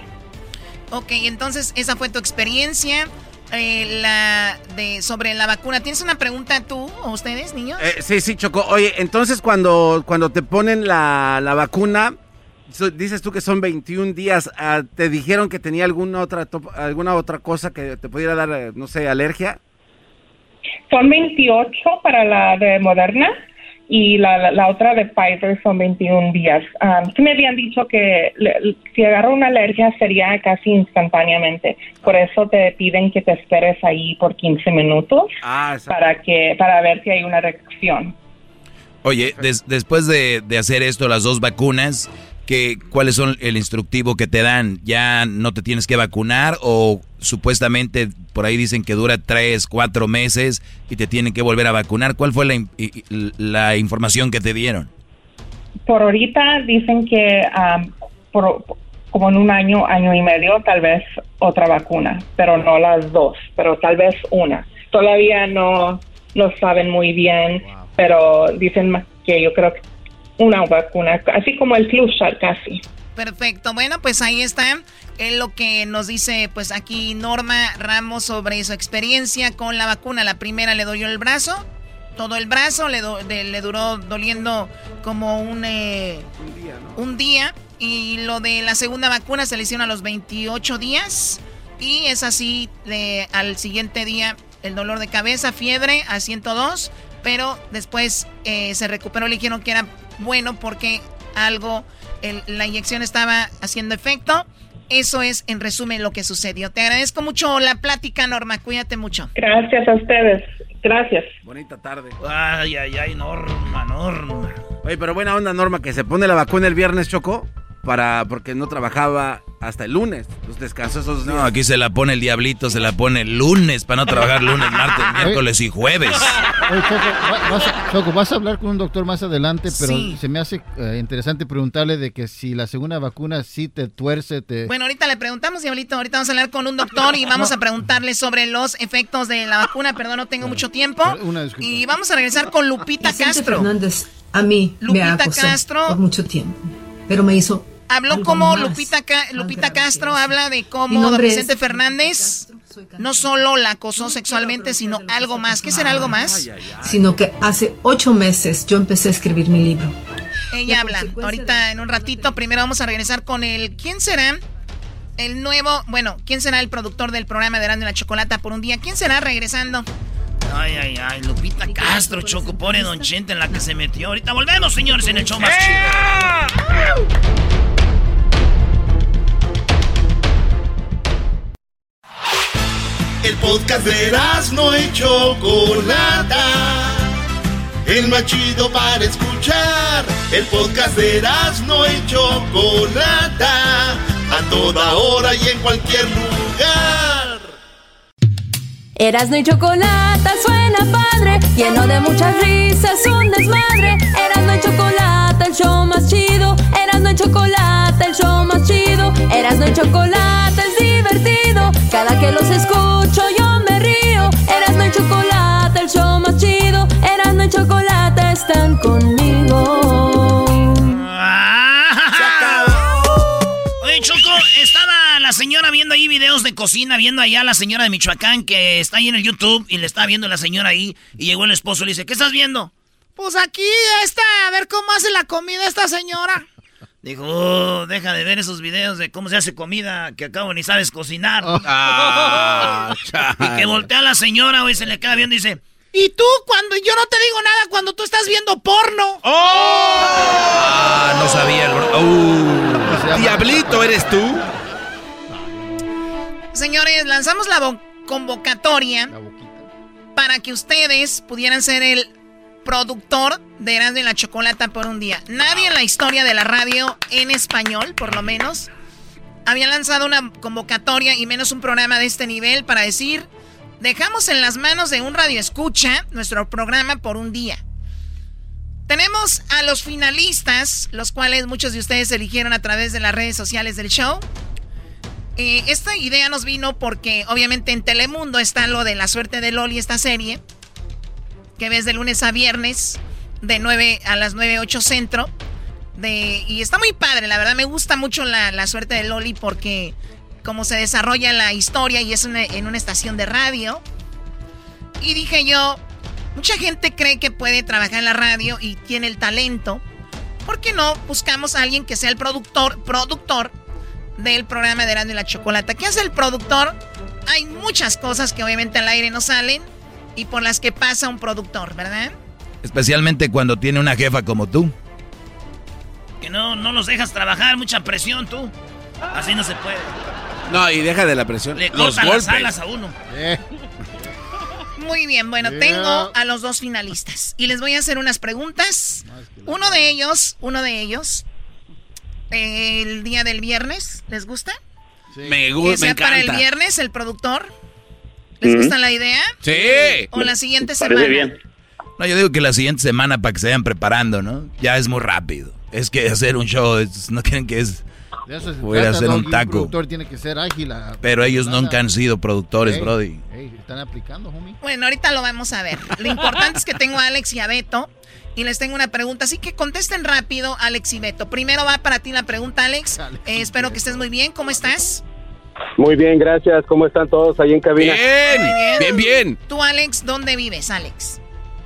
Ok, entonces esa fue tu experiencia eh, la de sobre la vacuna. ¿Tienes una pregunta tú o ustedes, niños? Eh, sí, sí, Choco. Oye, entonces cuando, cuando te ponen la, la vacuna, so- dices tú que son 21 días, ah, ¿te dijeron que tenía alguna otra, top- alguna otra cosa que te pudiera dar, eh, no sé, alergia? Son 28 para la de Moderna y la, la, la otra de Pfizer son 21 días. Sí me habían dicho que le- si agarro una alergia sería casi instantáneamente. Por eso te piden que te esperes ahí por 15 minutos Ah, para que para ver si hay una reacción. Oye, des- después de, de hacer esto, las dos vacunas, ¿qué, ¿cuáles son el instructivo que te dan? ¿Ya no te tienes que vacunar o supuestamente por ahí dicen que dura tres, cuatro meses y te tienen que volver a vacunar? ¿Cuál fue la, información que te dieron? Por ahorita dicen que am, por- como en un año, año y medio, tal vez otra vacuna, pero no las dos, pero tal vez una. Todavía no lo saben muy bien, pero dicen más que yo creo que una vacuna, así como el flu shot casi. Perfecto. Bueno, pues ahí está eh, lo que nos dice pues aquí Norma Ramos sobre su experiencia con la vacuna. La primera le dolió el brazo, todo el brazo, le, do- de- le duró doliendo como un, eh, un día. Y lo de la segunda vacuna se le hicieron a los 28 días. Y es así, de, al siguiente día el dolor de cabeza, fiebre a 102. Pero después eh, se recuperó, le dijeron que era bueno porque algo, el- la inyección estaba haciendo efecto. Eso es, en resumen, lo que sucedió. Te agradezco mucho la plática, Norma. Cuídate mucho. Gracias a ustedes. Gracias. Bonita tarde. Ay, ay, ay, Norma, Norma. Oye, pero buena onda, Norma, que se pone la vacuna el viernes, Choco, para, porque no trabajaba hasta el lunes. Pues descansó esos días. No, aquí se la pone el diablito, se la pone el lunes para no trabajar lunes, martes, miércoles y jueves. Oye, Choco, va- vas a, Choco, vas a hablar con un doctor más adelante, pero Sí. se me hace eh, interesante preguntarle de que si la segunda vacuna sí te tuerce, te... Bueno, ahorita le preguntamos, Diablito. Ahorita vamos a hablar con un doctor y vamos a preguntarle sobre los efectos de la vacuna. Perdón, no tengo mucho tiempo. Una disculpa. Y vamos a regresar con Lupita Vicente Castro. Fernández a mí Lupita me acosó Castro. por mucho tiempo, pero me hizo Habló algo como más, Lupita, Ca- Lupita Castro habla de cómo don Vicente Fernández no solo la acosó sexualmente, sino algo más. ¿Qué será algo más? sino que hace ocho meses yo empecé a escribir mi libro. Ella habla. Ahorita en un ratito, primero vamos a regresar con el ¿quién será? El nuevo, bueno, ¿quién será el productor del programa de Grande la Chocolata por un día? ¿Quién será regresando? Ay, ay, ay, Lupita Castro, Choco, pobre Don Chente en la que se metió. Ahorita volvemos, señores, en el show más chido. El podcast de no y Chocolata. El más chido para escuchar. El podcast de no y Chocolata. A toda hora y en cualquier lugar. Erasno y chocolate suena padre, lleno de muchas risas, un desmadre. Erasno y chocolate, el show más chido. Erasno y chocolate, el show más chido. Erasno y chocolate es divertido. Cada que los escucho yo me río. Erasno y chocolate, el show más chido. Erasno y chocolate están conmigo. Viendo ahí videos de cocina, viendo allá a la señora de Michoacán que está ahí en el YouTube y le está viendo la señora ahí y llegó el esposo y le dice, ¿qué estás viendo? Pues aquí está, a ver cómo hace la comida esta señora. Dijo, oh, deja de ver esos videos de cómo se hace comida que acabo ni sabes cocinar. Oh. Ah, y que voltea a la señora, güey, se le queda viendo y dice, ¿y tú cuando yo no te digo nada cuando tú estás viendo porno? Ah, no sabía el bro- Uh. Diablito, ¿eres tú? Señores, lanzamos la vo- convocatoria para que ustedes pudieran ser el productor de Erasmo y la Chocolata por un día. Nadie en la historia de la radio en español, por lo menos, había lanzado una convocatoria y menos un programa de este nivel para decir, dejamos en las manos de un radio escucha nuestro programa por un día. Tenemos a los finalistas, los cuales muchos de ustedes eligieron a través de las redes sociales del show. Eh, esta idea nos vino porque obviamente en Telemundo está lo de la suerte de Loli, esta serie, que ves de lunes a viernes, de 9 a las 9, 8 centro. Y está muy padre, la verdad me gusta mucho la, la suerte de Loli porque como se desarrolla la historia y es en una estación de radio. Y dije yo, mucha gente cree que puede trabajar en la radio y tiene el talento. ¿Por qué no buscamos a alguien que sea el productor, productor del programa de Erasmo y la Chocolata? ¿Qué hace el productor? Hay muchas cosas que obviamente al aire no salen y por las que pasa un productor, ¿verdad? Especialmente cuando tiene una jefa como tú. Que no, no los dejas trabajar, mucha presión tú. Así no se puede. No, y deja de la presión. Le Los cortan las golpes. alas a uno. Muy bien, bueno, Yeah. tengo a los dos finalistas y les voy a hacer unas preguntas. Uno de ellos, uno de ellos, el día del viernes, ¿les gusta? Me Que gusta, me sea para el viernes el productor. ¿Les Ujú. gusta la idea? Sí. O la siguiente semana. No, yo digo que la siguiente semana para que se vayan preparando, ¿no? Ya es muy rápido. Es que hacer un show, es- no creen que es... De eso se Voy a trata, hacer un taco. productor tiene que ser ágil. a- Pero ellos nada. nunca han sido productores, Ey, Brody. ey, están aplicando, homie. Bueno, ahorita lo vamos a ver. Lo importante es que tengo a Alex y a Beto y les tengo una pregunta. Así que contesten rápido, Alex y Beto. Primero va para ti la pregunta, Alex. Eh, espero que estés muy bien. ¿Cómo estás? Muy bien, gracias. ¿Cómo están todos ahí en cabina? Muy bien, bien. Tú, Alex, ¿dónde vives, Alex?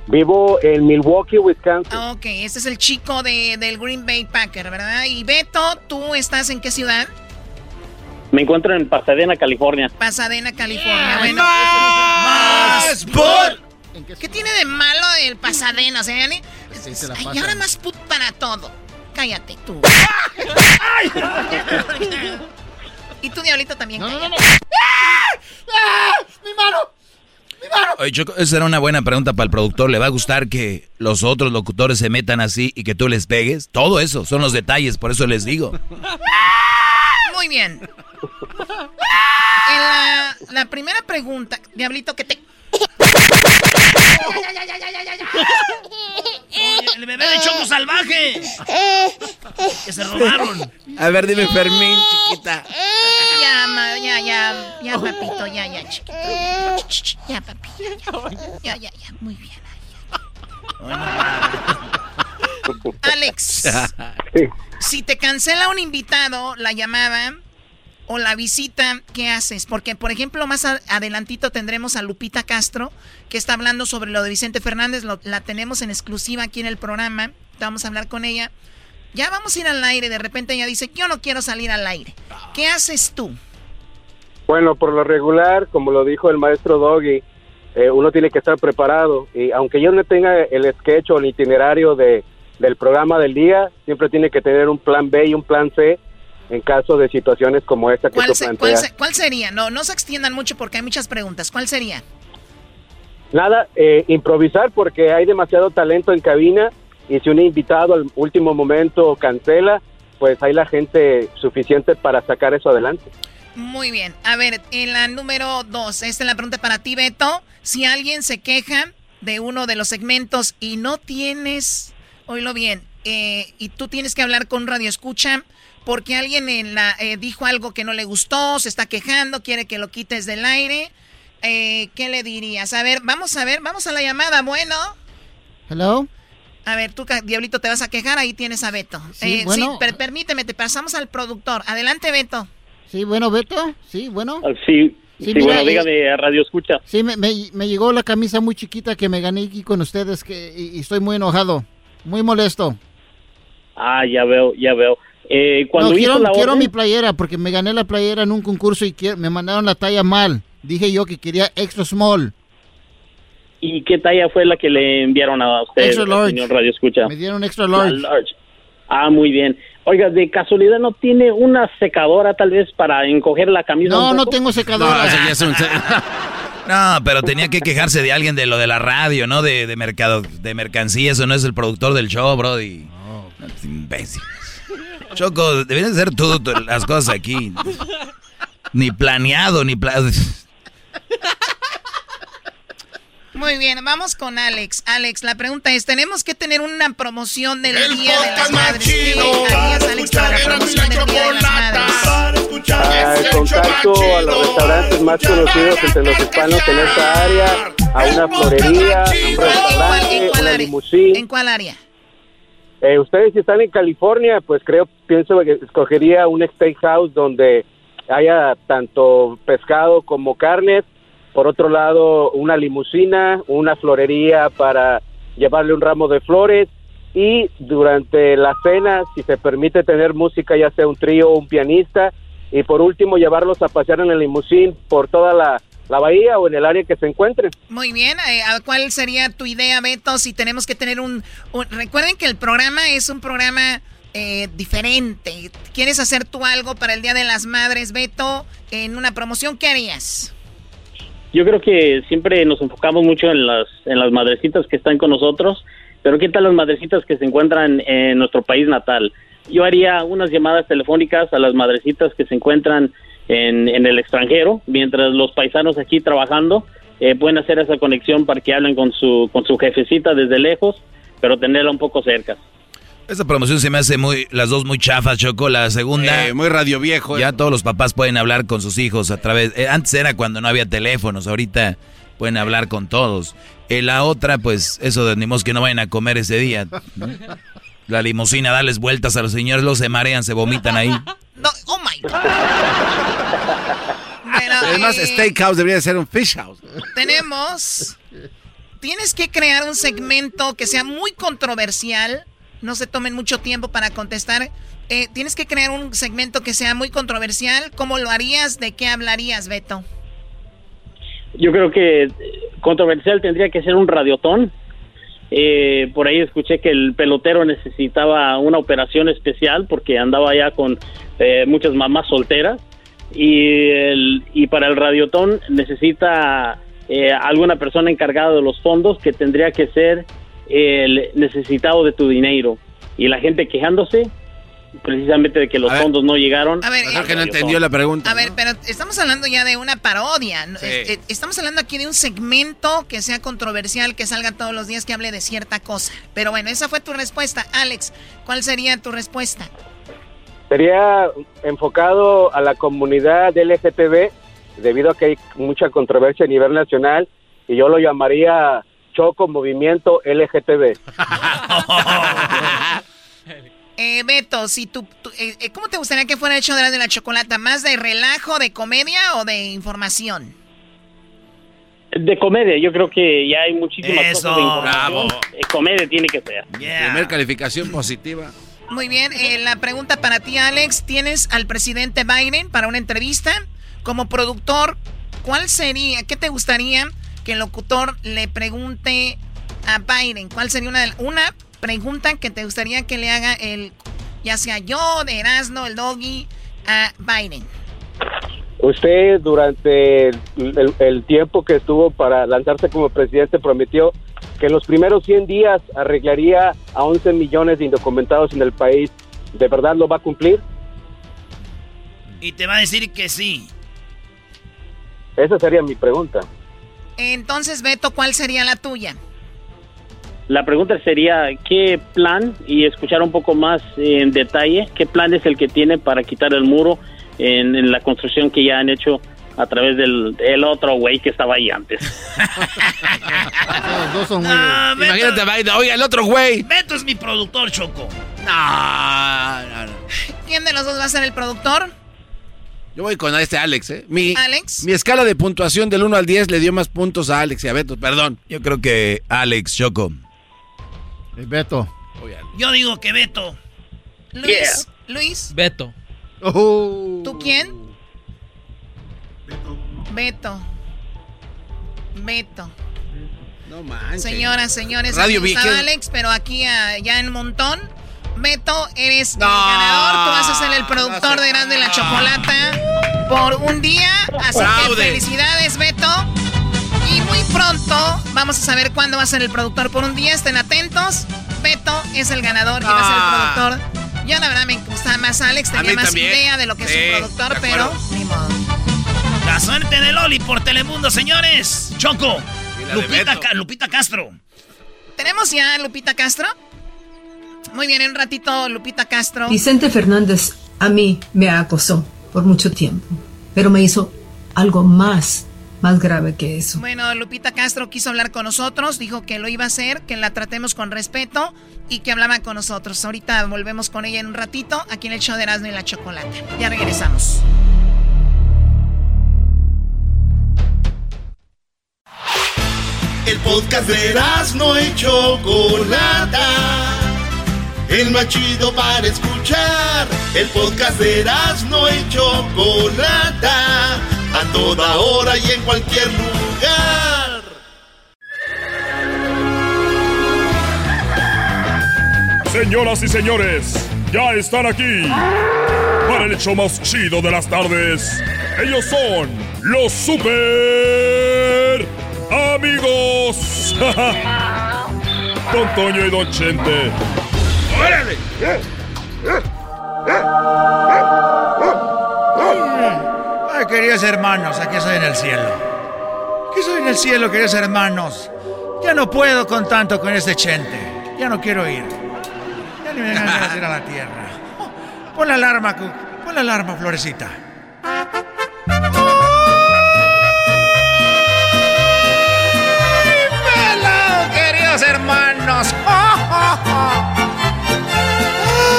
Vivo en Milwaukee, Wisconsin. Ah, Ok, este es el chico de, del Green Bay Packer, ¿verdad? Y Beto, ¿tú estás en qué ciudad? Me encuentro en Pasadena, California. Pasadena, California. Bueno. ¡Más ¿Qué tiene de malo el Pasadena? O sea, se la pasan. ahora más put para todo. Cállate tú. y tú, Diablito, también. cállate. ¡Mi mano! ¡Mi mano! Oye, Choco, esa era una buena pregunta para el productor. ¿Le va a gustar que los otros locutores se metan así y que tú les pegues? Todo eso son los detalles, por eso les digo. Muy bien. En la, la primera pregunta, Diablito, que te... El bebé de Choco Salvaje. Que se robaron. A ver, dime, Fermín, chiquita. Ya, ma- ya, ya, ya, papito, ya, ya, chiquito. Ya, Ch, ch, ch, ya, papi. Ya, ya, ya, muy bien. Alex, si te cancela un invitado, la llamada o la visita, ¿qué haces? Porque, por ejemplo, más adelantito tendremos a Lupita Castro, que está hablando sobre lo de Vicente Fernández. lo- la tenemos en exclusiva aquí en el programa. Vamos a hablar con ella. Ya vamos a ir al aire. De repente ella dice, yo no quiero salir al aire. ¿Qué haces tú? Bueno, por lo regular, como lo dijo el maestro Doggy, eh, uno tiene que estar preparado. Y aunque yo no tenga el sketch o el itinerario de, del programa del día, siempre tiene que tener un plan B y un plan C en caso de situaciones como esta que ¿Cuál, tú se- cuál planteas. se- cuál sería? No, no se extiendan mucho porque hay muchas preguntas. ¿Cuál sería? Nada, eh, improvisar porque hay demasiado talento en cabina y si un invitado al último momento cancela, pues hay la gente suficiente para sacar eso adelante. Muy bien. A ver, en la número dos, esta es la pregunta para ti, Beto. Si alguien se queja de uno de los segmentos y no tienes, oílo bien, eh, y tú tienes que hablar con Radio Escucha porque alguien en la, eh, dijo algo que no le gustó, se está quejando, quiere que lo quites del aire, eh, ¿qué le dirías? A ver, vamos a ver, vamos a la llamada. Bueno, Hello. a ver, tú, Diablito, te vas a quejar, ahí tienes a Beto. Sí, Eh, bueno. per- permíteme, te pasamos al productor. Adelante, Beto. Sí, bueno, Beto. Sí, bueno. Ah, Sí, Sí, sí, mira, bueno, eh, dígame a Radio Escucha. Sí, me, me- me llegó la camisa muy chiquita que me gané aquí con ustedes que, y, y estoy muy enojado. Muy molesto. Ah, ya veo, ya veo. Eh, cuando no, hizo quiero, la quiero orden- mi playera porque me gané la playera en un concurso y quiero- me mandaron la talla mal. Dije yo que quería extra small. ¿Y qué talla fue la que le enviaron a usted, Extra large. señor Radio Escucha? Me dieron extra large. La large. Ah, muy bien. Oiga, de casualidad no tiene una secadora tal vez para encoger la camisa. No, no tengo secadora. No, un- pero tenía que quejarse de alguien de lo de la radio, ¿no? De, de mercado, de mercancía, eso no es el productor del show, Brody. No, pues, imbécil. Choco, deberías hacer tú las cosas aquí. Ni planeado, ni planeado. Muy bien, vamos con Alex. Alex, la pregunta es, tenemos que tener una promoción del Día de las Madres. ¿Qué harías, Alex, para la promoción del Día de las Madres? Ah, contacto a los restaurantes más conocidos entre los hispanos en esta área, a una florería, a un restaurante, una limusina. ¿En cuál área? Eh, ustedes si están en California, pues creo, pienso que escogería un steakhouse donde haya tanto pescado como carnes. Por otro lado, una limusina, una florería para llevarle un ramo de flores y durante la cena, si se permite tener música, ya sea un trío o un pianista. Y por último, llevarlos a pasear en el limusín por toda la, la bahía o en el área que se encuentren. Muy bien, eh, ¿a ¿cuál sería tu idea, Beto? Si tenemos que tener un... un- recuerden que el programa es un programa eh, diferente. ¿Quieres hacer tú algo para el Día de las Madres, Beto? En una promoción, ¿qué harías? Yo creo que siempre nos enfocamos mucho en las, en las madrecitas que están con nosotros, pero ¿qué tal las madrecitas que se encuentran en nuestro país natal? Yo haría unas llamadas telefónicas a las madrecitas que se encuentran en, en el extranjero, mientras los paisanos aquí trabajando eh, pueden hacer esa conexión para que hablen con su, con su jefecita desde lejos, pero tenerla un poco cerca. Esa promoción se me hace muy, las dos muy chafas, Choco. La segunda. Eh, muy radio viejo. Ya todos los papás pueden hablar con sus hijos a través. eh, antes era cuando no había teléfonos, ahorita pueden hablar con todos. Eh, la otra, pues, eso de ni que no vayan a comer ese día. La limusina, darles vueltas a los señores, luego se marean, se vomitan ahí. No, oh my God. Bueno, eh, steakhouse debería ser un fish house. tenemos. Tienes que crear un segmento que sea muy controversial. No se tomen mucho tiempo para contestar. Eh, tienes que crear un segmento que sea muy controversial. ¿Cómo lo harías? ¿De qué hablarías, Beto? Yo creo que controversial tendría que ser un radiotón. Eh, por ahí escuché que el pelotero necesitaba una operación especial porque andaba ya con eh, muchas mamás solteras y, el- y para el radiotón necesita eh, alguna persona encargada de los fondos que tendría que ser el necesitado de tu dinero. Y la gente quejándose precisamente de que los fondos no llegaron. A ver, que no entendió la pregunta. A ver, pero estamos hablando ya de una parodia. Eh, eh, Estamos hablando aquí de un segmento que sea controversial, que salga todos los días, que hable de cierta cosa. Pero bueno, esa fue tu respuesta. Alex, ¿cuál sería tu respuesta? Sería enfocado a la comunidad LGTB, debido a que hay mucha controversia a nivel nacional, y yo lo llamaría Choco Movimiento LGTB. Eh, Beto, si tú, tú- eh, eh, ¿cómo te gustaría que fuera el show de la, de la chocolata? ¿Más de relajo, de comedia o de información? De comedia, yo creo que ya hay muchísimas Eso, cosas de información. bravo. Eh, comedia tiene que ser. Primer calificación positiva. Muy bien, eh, la pregunta para ti, Alex. ¿Tienes al presidente Biden para una entrevista? Como productor, ¿cuál sería, qué te gustaría que el locutor le pregunte a Biden? ¿Cuál sería una, de- una pregunta que te gustaría que le haga el, ya sea yo, de Erasmo, el Doggy, a Biden? Usted durante el, el- el tiempo que estuvo para lanzarse como presidente prometió que en los primeros 100 días arreglaría a 11 millones de indocumentados en el país. ¿De verdad lo va a cumplir? Y te va a decir que sí. Esa sería mi pregunta. Entonces, Beto, ¿cuál sería la tuya? La pregunta sería, ¿qué plan? Y escuchar un poco más en detalle, ¿qué plan es el que tiene para quitar el muro en, en la construcción que ya han hecho a través del el otro güey que estaba ahí antes? Los dos son muy... Beto- Imagínate oiga, el otro güey. Beto es mi productor, Choco. No, no, no. ¿Quién de los dos va a ser el productor? Yo voy con este Alex, ¿eh? Mi, Alex. mi escala de puntuación del 1 al 10 le dio más puntos a Alex y a Beto, perdón. Yo creo que Alex, Choco. Eh, Beto. Yo digo que Beto. Luis, Luis. Beto. ¿Tú quién? Beto. Beto. No manches. Señoras, señores, Radio aquí está. Alex, pero aquí ah, ya en montón. Beto, eres el ganador. Tú vas a ser el productor de Grande la Chocolata por un día. Así que Fraude. felicidades, Beto. Muy pronto vamos a saber cuándo va a ser el productor por un día. Estén atentos. Beto es el ganador y va a ser Ah. el productor. Yo la verdad me gustaba más Alex, tenía más también. idea de lo que es un productor, pero ni modo. La suerte de Loli por Telemundo, señores. Choco. Lupita. Ca- Lupita Castro. ¿Tenemos ya a Lupita Castro? Muy bien, en un ratito Lupita Castro. Vicente Fernández a mí me acosó por mucho tiempo, pero me hizo algo más, más grave que eso. Bueno, Lupita Castro quiso hablar con nosotros, dijo que lo iba a hacer, que la tratemos con respeto y que hablaba con nosotros. Ahorita volvemos con ella en un ratito, aquí en el show de Erasmo y la Chocolate. Ya regresamos. El podcast de no y Chocolata. El más chido para escuchar. El podcast de no y Chocolata. A toda hora y en cualquier lugar. Señoras y señores, ya están aquí para el hecho más chido de las tardes. Ellos son los super amigos. Don Toño y Don Chente. ¡Órale! Queridos hermanos, aquí estoy en el cielo. Aquí estoy en el cielo, queridos hermanos. Ya no puedo con tanto con este chente. Ya no quiero ir. Ya ni me ganas de ir a la tierra. Oh, pon la alarma, pon la alarma, Florecita. ¡Hello, queridos hermanos!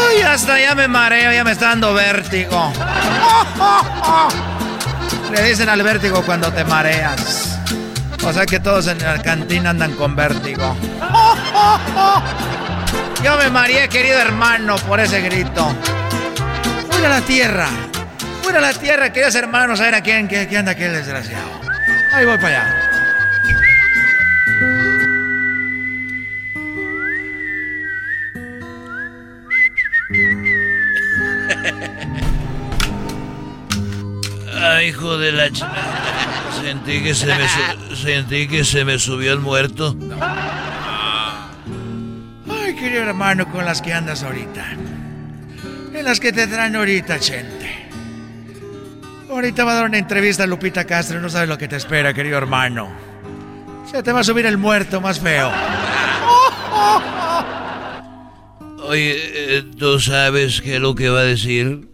¡Ay, hasta ya me mareo, ya me está dando vértigo! Le dicen al vértigo cuando te mareas. O sea que todos en la cantina andan con vértigo. Yo me mareé, querido hermano, por ese grito. Fuera a la tierra. Fuera a la tierra, queridos hermanos. A ver a quién, quién, quién anda aquel desgraciado. Ahí voy para allá. Ay, hijo de la ch... Sentí que se me su- sentí que se me subió el muerto. Ay, querido hermano, con las que andas ahorita. En las que te traen ahorita, gente. Ahorita va a dar una entrevista a Lupita Castro, no sabes lo que te espera, querido hermano. Se te va a subir el muerto más feo. Oye, eh, ¿tú sabes qué es lo que va a decir?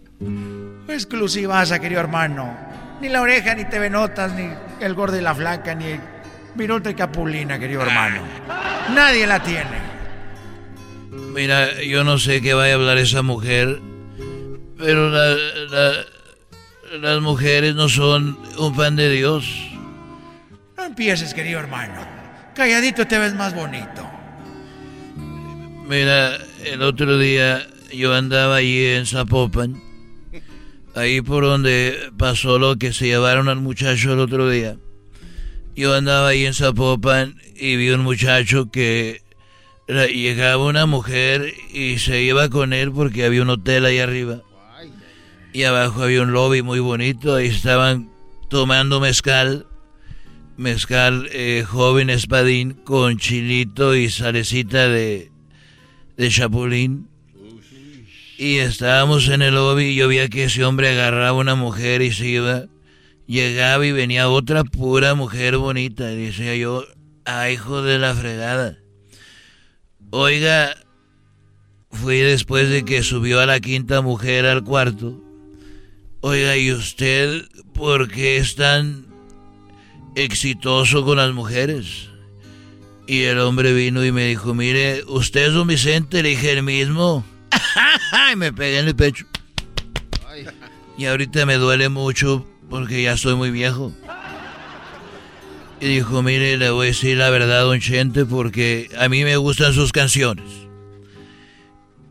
Exclusivaza, querido hermano. Ni la oreja, ni TV Notas, ni el gordo y la flaca, ni Viruta y Capulina, querido hermano. Nadie la tiene. Mira, yo no sé qué vaya a hablar esa mujer, pero la- la- las mujeres no son un pan de Dios. No empieces, querido hermano. Calladito te ves más bonito. Mira, el otro día yo andaba allí en Zapopan, ahí por donde pasó lo que se llevaron al muchacho el otro día. Yo andaba ahí en Zapopan y vi un muchacho que llegaba una mujer y se iba con él porque había un hotel ahí arriba. Y abajo había un lobby muy bonito, ahí estaban tomando mezcal, mezcal eh, joven espadín con chilito y salecita de, de chapulín. Y estábamos en el lobby y yo veía que ese hombre agarraba una mujer y se iba. Llegaba y venía otra pura mujer bonita. Y decía yo, ah, hijo de la fregada. Oiga, fui después de que subió a la quinta mujer al cuarto. Oiga, ¿y usted por qué es tan exitoso con las mujeres? Y el hombre vino y me dijo, mire, ¿usted es don Vicente? Le dije, el mismo. y me pegué en el pecho. Y ahorita me duele mucho porque ya estoy muy viejo. Y dijo, mire, le voy a decir la verdad, don Chente, porque a mí me gustan sus canciones.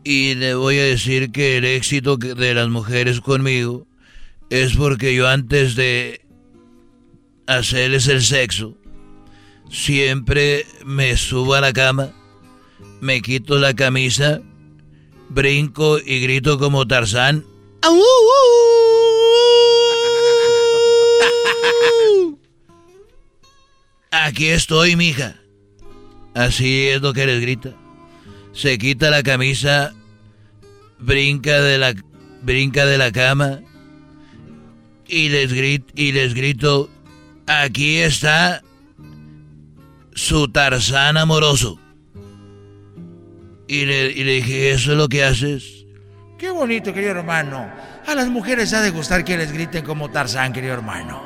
Y le voy a decir que el éxito de las mujeres conmigo es porque yo antes de hacerles el sexo, siempre me subo a la cama, me quito la camisa, brinco y grito como Tarzán. Aquí estoy, mija. Así es lo que les grita. Se quita la camisa, brinca de la, brinca de la cama y les, y les grito, aquí está su Tarzán amoroso. Y le, y le dije, ¿eso es lo que haces? Qué bonito, querido hermano. A las mujeres ha de gustar que les griten como Tarzán, querido hermano.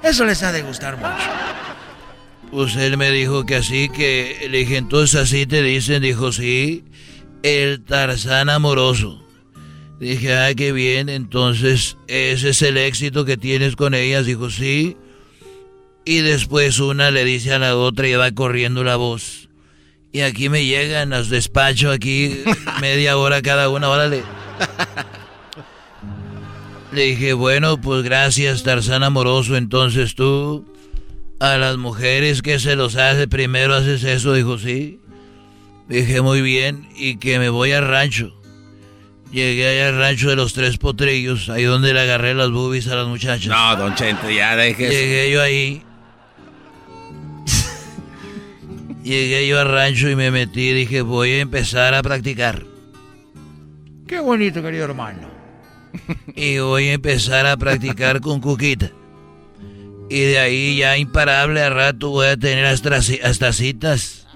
Eso les ha de gustar mucho. Pues él me dijo que así, que le dije, entonces así te dicen, dijo, sí, el Tarzán amoroso. Dije, ah, qué bien, entonces ese es el éxito que tienes con ellas, dijo, sí. Y después una le dice a la otra y va corriendo la voz. Y aquí me llegan, los despacho aquí media hora cada una, órale. Le dije, bueno, pues gracias, Tarzán amoroso, entonces tú a las mujeres que se los hace, primero haces eso, dijo, sí. Dije, muy bien, y que me voy al rancho. Llegué allá al rancho de los tres potrillos, ahí donde le agarré las boobies a las muchachas. No, don Chente, ya deje Llegué yo ahí. Llegué yo al rancho y me metí, dije, voy a empezar a practicar. Qué bonito, querido hermano. Y voy a empezar a practicar con Cuquita. Y de ahí ya imparable a rato voy a tener hasta, hasta citas.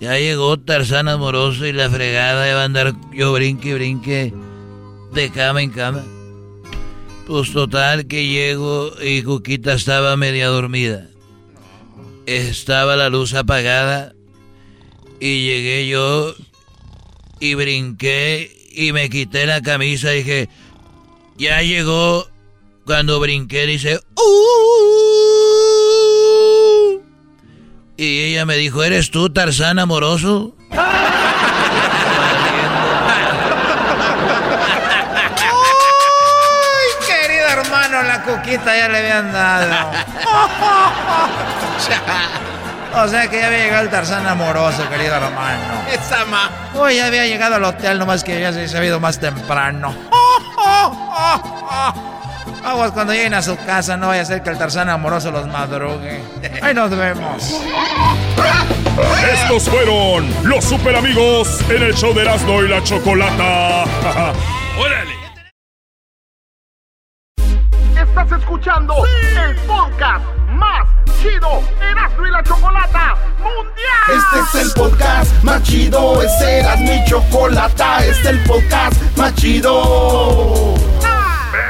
Ya llegó Tarzán amoroso y la fregada de andar yo brinque, brinque de cama en cama. Pues total que llego y Cuquita estaba media dormida. Estaba la luz apagada y llegué yo y brinqué y me quité la camisa y dije, ya llegó cuando brinqué dice, ¡Uh! Y ella me dijo, ¿eres tú, Tarzán amoroso? ¡Ay, querido hermano, la coquita ya le habían dado. o sea que ya había llegado el Tarzán amoroso, querido hermano. Esa ma. Uy, ya había llegado al hotel, nomás que ya se había sabido más temprano. Aguas cuando lleguen a su casa, no vaya a ser que el Tarzán amoroso los madrugue. Ahí nos vemos. Estos fueron los super amigos en el show de Erasmo y la Chocolata. ¡Órale! Estás escuchando el podcast más chido Erasmo Chocolata Mundial. Este es el podcast más chido, este era mi chocolata, este es el podcast más chido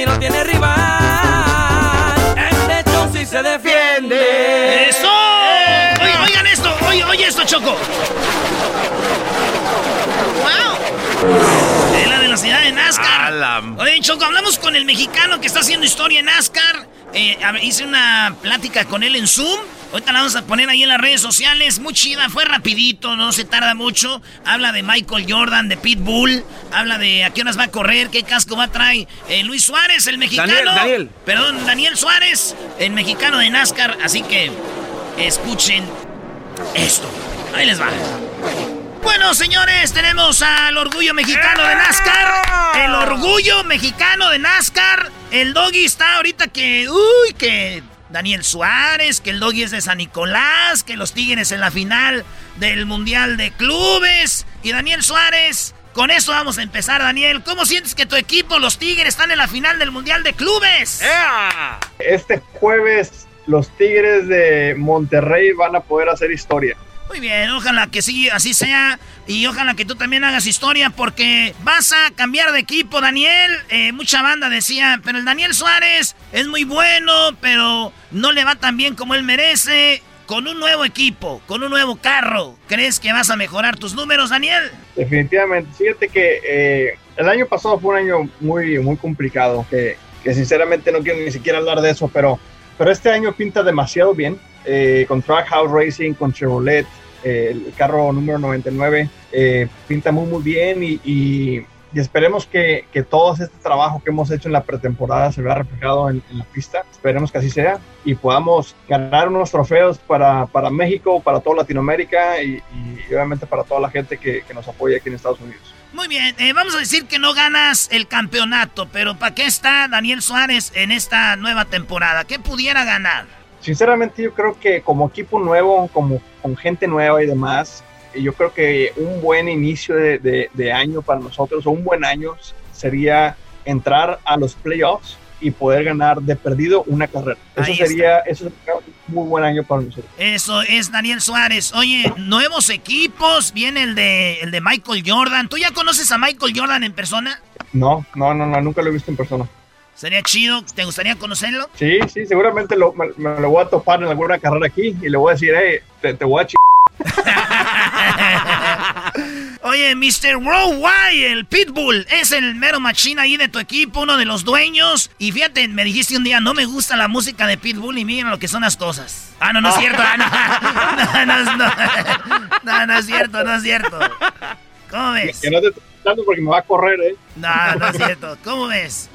mí no tiene rival. Este show sí se defiende. ¡Eso! Eh. Oye, oigan esto, oye, oye esto, Choco. ¡Wow! Es la velocidad de NASCAR. Alan. Oye, Choco, hablamos con el mexicano que está haciendo historia en NASCAR. Eh, hice una plática con él en Zoom. Ahorita la vamos a poner ahí en las redes sociales. Muy chida, fue rapidito, no se tarda mucho. Habla de Michael Jordan, de Pitbull. Habla de a qué horas va a correr, qué casco va a traer. Eh, Luis Suárez, el mexicano. Daniel, Daniel. Perdón, Daniel Suárez, el mexicano de NASCAR. Así que escuchen esto. Ahí les va. Bueno, señores, tenemos al orgullo mexicano de NASCAR. El orgullo mexicano de NASCAR. El doggy está ahorita que. Uy, que. Daniel Suárez, que el doggy es de San Nicolás, que los Tigres en la final del Mundial de Clubes. Y Daniel Suárez, con eso vamos a empezar, Daniel. ¿Cómo sientes que tu equipo, los Tigres, están en la final del Mundial de Clubes? Este jueves, los Tigres de Monterrey van a poder hacer historia. Muy bien, ojalá que sí, así sea. Y ojalá que tú también hagas historia porque vas a cambiar de equipo, Daniel. Eh, mucha banda decía, pero el Daniel Suárez es muy bueno, pero no le va tan bien como él merece. Con un nuevo equipo, con un nuevo carro, ¿crees que vas a mejorar tus números, Daniel? Definitivamente. Fíjate que eh, el año pasado fue un año muy, muy complicado, que, que sinceramente no quiero ni siquiera hablar de eso, pero, pero este año pinta demasiado bien. Eh, con Trackhouse Racing, con Chevrolet, el carro número 99, eh, pinta muy muy bien y, esperemos que, que, todo este trabajo que hemos hecho en la pretemporada se vea reflejado en, en, la pista. Esperemos que así sea y podamos ganar unos trofeos para, para México, para toda Latinoamérica y, y, obviamente para toda la gente que, que nos apoya aquí en Estados Unidos. Muy bien, eh, vamos a decir que no ganas el campeonato, pero ¿para qué está Daniel Suárez en esta nueva temporada? ¿Qué pudiera ganar? Sinceramente yo creo que como equipo nuevo, como con gente nueva y demás, yo creo que un buen inicio de, de, de año para nosotros, o un buen año, sería entrar a los playoffs y poder ganar de perdido una carrera. Eso sería, eso sería un muy buen año para nosotros. Eso es Daniel Suárez. Oye, nuevos equipos, viene el de, el de Michael Jordan. ¿Tú ya conoces a Michael Jordan en persona? No, no, no, no nunca lo he visto en persona. ¿Sería chido? ¿Te gustaría conocerlo? Sí, sí, seguramente lo, me, me, lo voy a topar en alguna carrera aquí y le voy a decir, hey, te, te voy a ch... Oye, Mr. Worldwide, el Pitbull, es el mero machine ahí de tu equipo, uno de los dueños. Y fíjate, me dijiste un día, no me gusta la música de Pitbull y miren lo que son las cosas. Ah, no, no es cierto. Ah, no. No, no, no, no, no es cierto, no es cierto. ¿Cómo ves? Que no te escuchando porque me va a correr, ¿eh? No, no es cierto. ¿Cómo ves?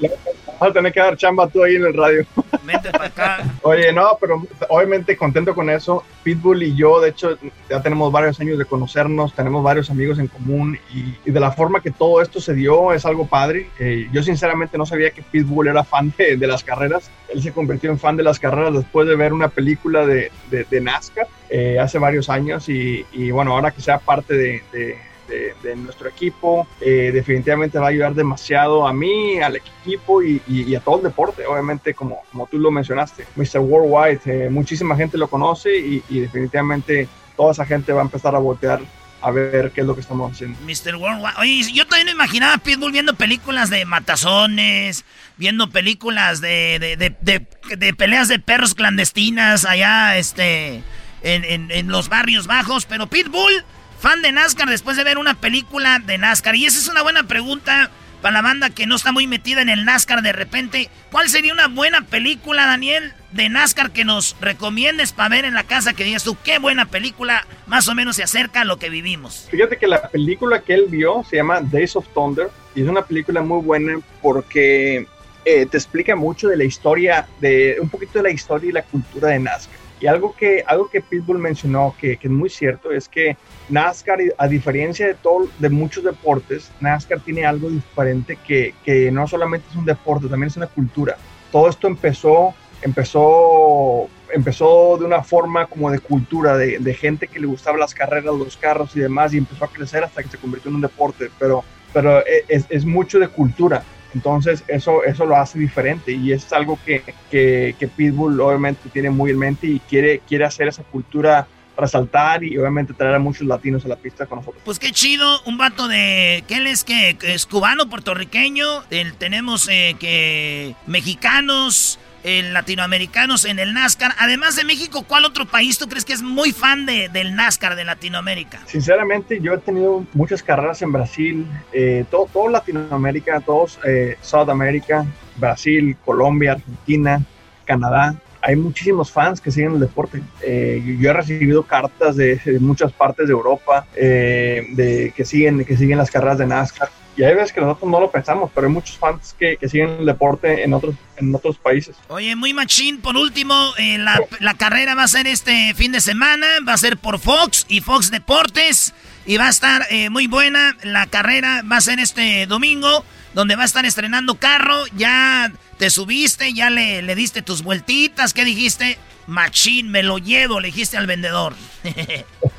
Vas a tener que dar chamba tú ahí en el radio. Vente para acá. Oye, no, pero obviamente contento con eso. Pitbull y yo, de hecho, ya tenemos varios años de conocernos, tenemos varios amigos en común y, y de la forma que todo esto se dio es algo padre. Eh, yo sinceramente no sabía que Pitbull era fan de, de, las carreras. Él se convirtió en fan de las carreras después de ver una película de, de, de NASCAR eh, hace varios años y, y, bueno, ahora que sea parte de de, de, nuestro equipo. Eh, definitivamente va a ayudar demasiado a mí, al equipo y, y, y a todo el deporte. Obviamente, como, como tú lo mencionaste, Mr. Worldwide, eh, muchísima gente lo conoce y, y, definitivamente toda esa gente va a empezar a voltear a ver qué es lo que estamos haciendo. Mr. Worldwide. Oye, yo también me imaginaba a Pitbull viendo películas de matazones, viendo películas de, de, de peleas de perros clandestinas allá, este, en, en, en los barrios bajos, pero Pitbull fan de NASCAR después de ver una película de NASCAR? Y esa es una buena pregunta para la banda que no está muy metida en el NASCAR de repente. ¿Cuál sería una buena película, Daniel, de NASCAR que nos recomiendes para ver en la casa que digas tú, qué buena película más o menos se acerca a lo que vivimos? Fíjate que la película que él vio se llama Days of Thunder y es una película muy buena porque eh, te explica mucho de la historia, de un poquito de la historia y la cultura de NASCAR. Y algo que, algo que Pitbull mencionó que, que, es muy cierto es que NASCAR, a diferencia de, todo, de muchos deportes, NASCAR tiene algo diferente que, que no solamente es un deporte, también es una cultura. Todo esto empezó, empezó, empezó de una forma como de cultura, de, de gente que le gustaba las carreras, los carros y demás, y empezó a crecer hasta que se convirtió en un deporte, pero, pero es, es mucho de cultura. Entonces eso, eso lo hace diferente y es algo que, que, que, Pitbull obviamente tiene muy en mente y quiere, quiere hacer esa cultura resaltar y obviamente traer a muchos latinos a la pista con nosotros. Pues qué chido, un vato de que él es que es cubano, puertorriqueño, el, tenemos eh, que mexicanos, latinoamericanos en el NASCAR. Además de México, ¿cuál otro país tú crees que es muy fan de, del NASCAR de Latinoamérica? Sinceramente, yo he tenido muchas carreras en Brasil, eh, todo, todo Latinoamérica, todos eh, Sudamérica, Brasil, Colombia, Argentina, Canadá. Hay muchísimos fans que siguen el deporte. Eh, yo he recibido cartas de, de muchas partes de Europa eh, de, que, siguen, que siguen las carreras de NASCAR. Y hay veces que nosotros no lo pensamos, pero hay muchos fans que, que siguen el deporte en otros, en otros países. Oye, muy machín, por último, eh, la, la carrera va a ser este fin de semana, va a ser por Fox y Fox Deportes, y va a estar eh, muy buena. La carrera va a ser este domingo, donde va a estar estrenando carro, ya te subiste, ya le, le diste tus vueltitas, ¿qué dijiste? Machín, me lo llevo, le dijiste al vendedor.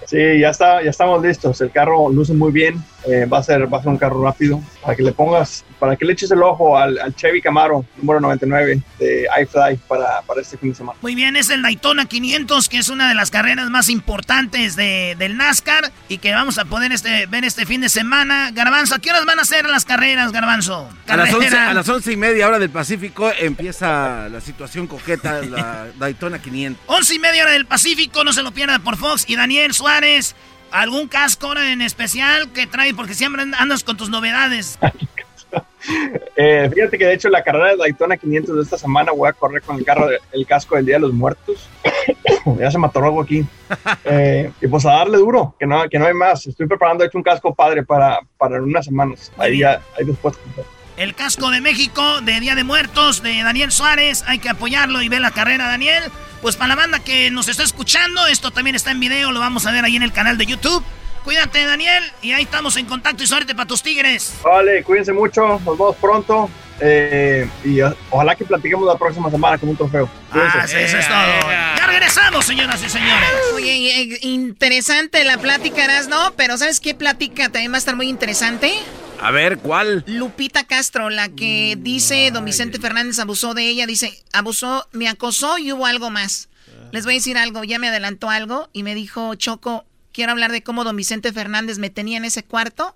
Sí, ya está, ya estamos listos. El carro luce muy bien. Eh, va a ser, va a ser un carro rápido. Para que le pongas, para que le eches el ojo al, al Chevy Camaro número 99 de iFly para, para este fin de semana. Muy bien, es el Daytona 500, que es una de las carreras más importantes de, del NASCAR y que vamos a poder este, ver este fin de semana. Garbanzo, ¿a qué horas van a ser las carreras, Garbanzo? A las, once, Carrera. a las once y media hora del Pacífico empieza la situación coqueta, la Daytona 500. Once y media hora del Pacífico, no se lo pierda por Fox. Y Daniel Suárez, ¿algún casco ahora en especial que trae? Porque siempre andas con tus novedades. Eh, fíjate que de hecho la carrera de Daytona 500 de esta semana voy a correr con el carro, de- el casco del Día de los Muertos. ya se me atoró algo aquí. Eh, y pues a darle duro, que no, que no hay más. Estoy preparando de hecho un casco padre para, para unas semanas. Ahí ya, ahí después. El casco de México de Día de Muertos de Daniel Suárez. Hay que apoyarlo y ver la carrera, Daniel. Pues para la banda que nos está escuchando, esto también está en video, lo vamos a ver ahí en el canal de YouTube. Cuídate, Daniel, y ahí estamos en contacto y suerte para tus tigres. Vale, cuídense mucho, nos vemos pronto. eh, y o- ojalá que platiquemos la próxima semana con un trofeo. Cuídense. Ah, sí, eso es todo. Ya regresamos, señoras y señores. Oye, eh, interesante la plática, ¿no? Pero ¿sabes qué plática también va a estar muy interesante? A ver, ¿cuál? Lupita Castro, la que dice don Vicente Fernández abusó de ella, dice, abusó, me acosó y hubo algo más. Les voy a decir algo, ya me adelantó algo y me dijo, Choco, quiero hablar de cómo don Vicente Fernández me tenía en ese cuarto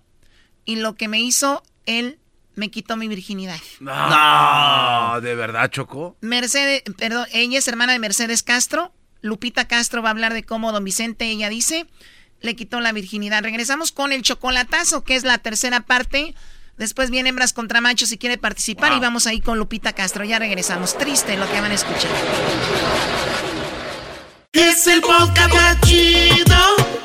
y lo que me hizo, él me quitó mi virginidad. No, ¿de verdad, Choco? Mercedes, perdón, ella es hermana de Mercedes Castro. Lupita Castro va a hablar de cómo don Vicente, ella dice, le quitó la virginidad. Regresamos con el chocolatazo, que es la tercera parte. Después viene hembras contra machos si quiere participar y vamos ahí con Lupita Castro. Ya regresamos. Triste lo que van a escuchar. Es el podcast más chido.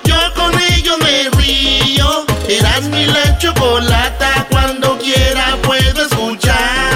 Yo con ello me río. Eras mi la chocolata. Cuando quiera puedo escuchar.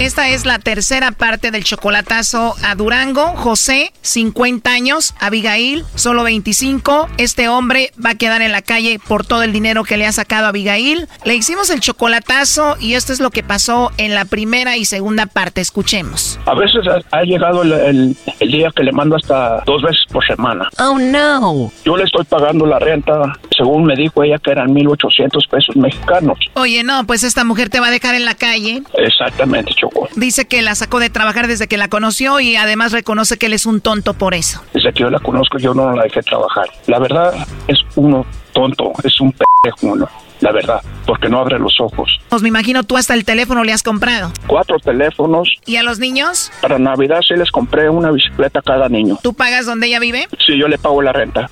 Esta es la tercera parte del chocolatazo a Durango. José, 50 años. Abigail, solo 25. Este hombre va a quedar en la calle por todo el dinero que le ha sacado a Abigail. Le hicimos el chocolatazo y esto es lo que pasó en la primera y segunda parte. Escuchemos. A veces ha, llegado el, el- el día que le mando hasta dos veces por semana. Oh, no. Yo le estoy pagando la renta, según me dijo ella, que eran 1.800 pesos mexicanos. Oye, no, pues esta mujer te va a dejar en la calle. Exactamente, Dice que la sacó de trabajar desde que la conoció y además reconoce que él es un tonto por eso. Desde que yo la conozco, yo no la dejé trabajar. La verdad, es uno tonto, es un pendejo uno. La verdad, porque no abre los ojos. Pues me imagino tú hasta el teléfono le has comprado. Cuatro teléfonos. ¿Y a los niños? Para Navidad sí les compré una bicicleta a cada niño. ¿Tú pagas donde ella vive? Sí, yo le pago la renta.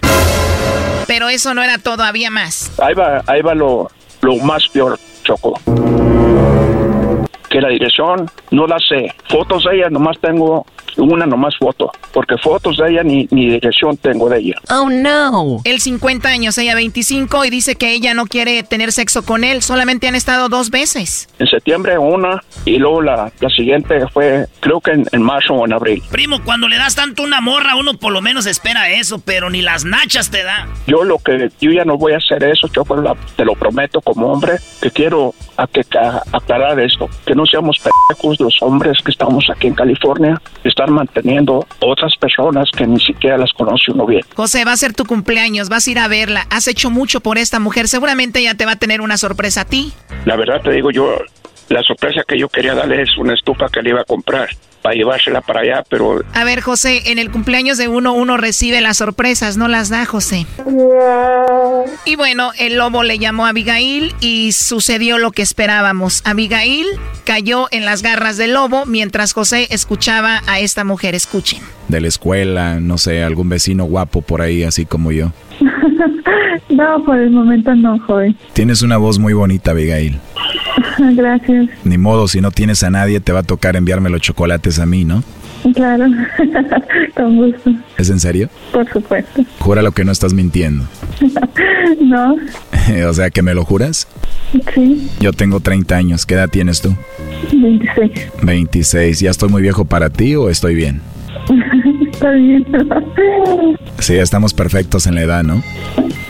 Pero eso no era todo, había más. Ahí va, ahí va lo, lo más peor, Choco. Que la dirección no la sé. Fotos de ella nomás tengo una nomás foto. Porque fotos de ella ni, ni dirección tengo de ella. Oh no. Él 50 años, ella 25 y dice que ella no quiere tener sexo con él. Solamente han estado dos veces. En septiembre una y luego la, la siguiente fue creo que en, en marzo o en abril. Primo, cuando le das tanto una morra, uno por lo menos espera eso, pero ni las nachas te da. Yo lo que yo ya no voy a hacer eso, Choco, la- te lo prometo como hombre, que quiero a que, a- aclarar esto, que no seamos pendejos los hombres que estamos aquí en California estar manteniendo otras personas que ni siquiera las conoce uno bien. José, va a ser tu cumpleaños, vas a ir a verla. Has hecho mucho por esta mujer, seguramente ella te va a tener una sorpresa a ti. La verdad te digo yo, la sorpresa que yo quería darle es una estufa que le iba a comprar para llevársela para allá, pero... A ver, José, en el cumpleaños de uno, uno recibe las sorpresas, no las da, José. Y bueno, el lobo le llamó a Abigail y sucedió lo que esperábamos. Abigail cayó en las garras del lobo mientras José escuchaba a esta mujer. Escuchen. De la escuela, no sé, algún vecino guapo por ahí, así como yo. no, por el momento no, joven. Tienes una voz muy bonita, Abigail. Gracias. Ni modo, si no tienes a nadie, te va a tocar enviarme los chocolates a mí, ¿no? Claro, con gusto. ¿Es en serio? Por supuesto. Júralo que no estás mintiendo. no. o sea, ¿que me lo juras? Sí. Yo tengo 30 años. ¿Qué edad tienes tú? 26. 26. ¿Ya estoy muy viejo para ti o estoy bien? Está bien. sí, estamos perfectos en la edad, ¿no?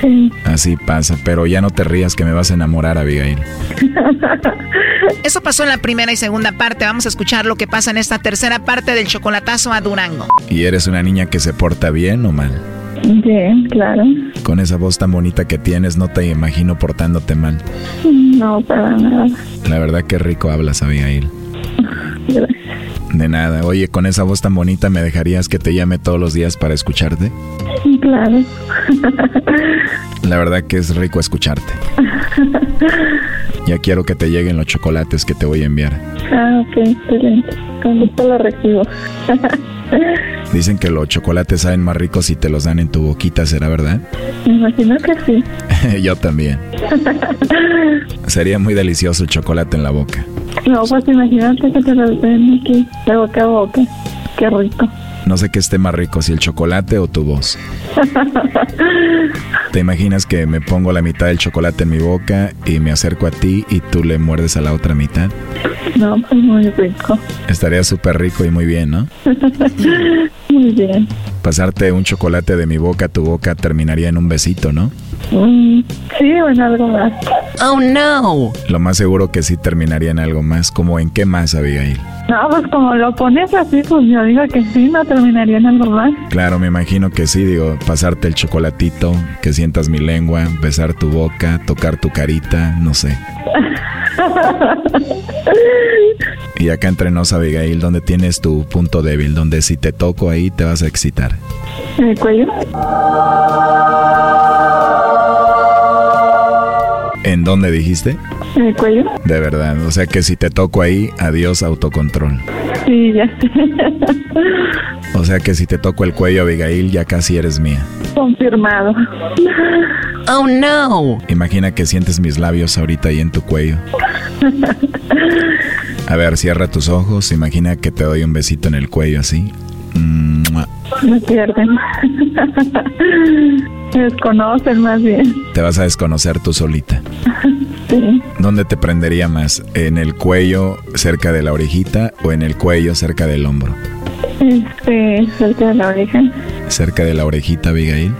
Sí. Así pasa, pero ya no te rías que me vas a enamorar, Abigail. Eso pasó en la primera y segunda parte. Vamos a escuchar lo que pasa en esta tercera parte del chocolatazo a Durango. ¿Y eres una niña que se porta bien o mal? Bien, claro. Con esa voz tan bonita que tienes, no te imagino portándote mal. No, para nada. La verdad que rico hablas, Abigail. Gracias. De nada. Oye, con esa voz tan bonita, ¿me dejarías que te llame todos los días para escucharte? Claro. La verdad que es rico escucharte. Ya quiero que te lleguen los chocolates que te voy a enviar. Ah, ok, excelente. Con gusto lo recibo. Dicen que los chocolates saben más ricos si te los dan en tu boquita, ¿será verdad? Me imagino que sí. Yo también. Sería muy delicioso el chocolate en la boca. No, pues imagínate que te los den aquí, de boca a boca. Qué rico. No sé qué esté más rico, si el chocolate o tu voz. ¿Te imaginas que me pongo la mitad del chocolate en mi boca y me acerco a ti y tú le muerdes a la otra mitad? No, pues muy rico. Estaría súper rico y muy bien, ¿no? muy bien. Pasarte un chocolate de mi boca a tu boca terminaría en un besito, ¿no? Mm, sí, o en algo más. Oh, no. Lo más seguro que sí terminaría en algo más. ¿Como en qué más, Abigail? No, pues como lo pones así, pues yo digo que sí, no terminaría en algo más. Claro, me imagino que sí, digo, pasarte el chocolatito, que sientas mi lengua, besar tu boca, tocar tu carita, no sé. y acá entre nos, Abigail, ¿dónde tienes tu punto débil? Donde si te toco ahí te vas a excitar. ¿En el cuello? ¿En dónde dijiste? ¿En el cuello? De verdad, o sea que si te toco ahí, adiós autocontrol. Sí, ya. O sea que si te toco el cuello, Abigail, ya casi eres mía. Confirmado. Oh no. Imagina que sientes mis labios ahorita ahí en tu cuello. A ver, cierra tus ojos, imagina que te doy un besito en el cuello así. Me pierden. Me desconocen más bien. Te vas a desconocer tú solita. Sí. ¿Dónde te prendería más? ¿En el cuello cerca de la orejita o en el cuello cerca del hombro? Este, cerca de la oreja. ¿Cerca de la orejita, Abigail?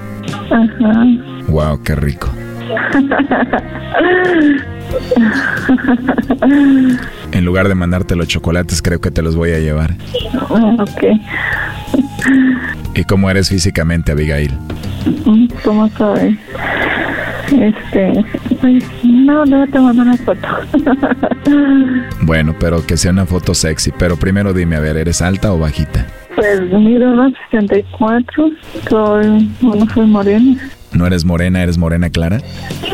Ajá. Wow, qué rico. En lugar de mandarte los chocolates, creo que te los voy a llevar. Ok. ¿Y cómo eres físicamente, Abigail? ¿Cómo sabes? Este, pues, no, luego te mando una foto. Bueno, pero que sea una foto sexy. Pero primero dime, a ver, ¿eres alta o bajita? Pues mido unos 64, soy, bueno, soy morena. ¿No eres morena, eres morena clara?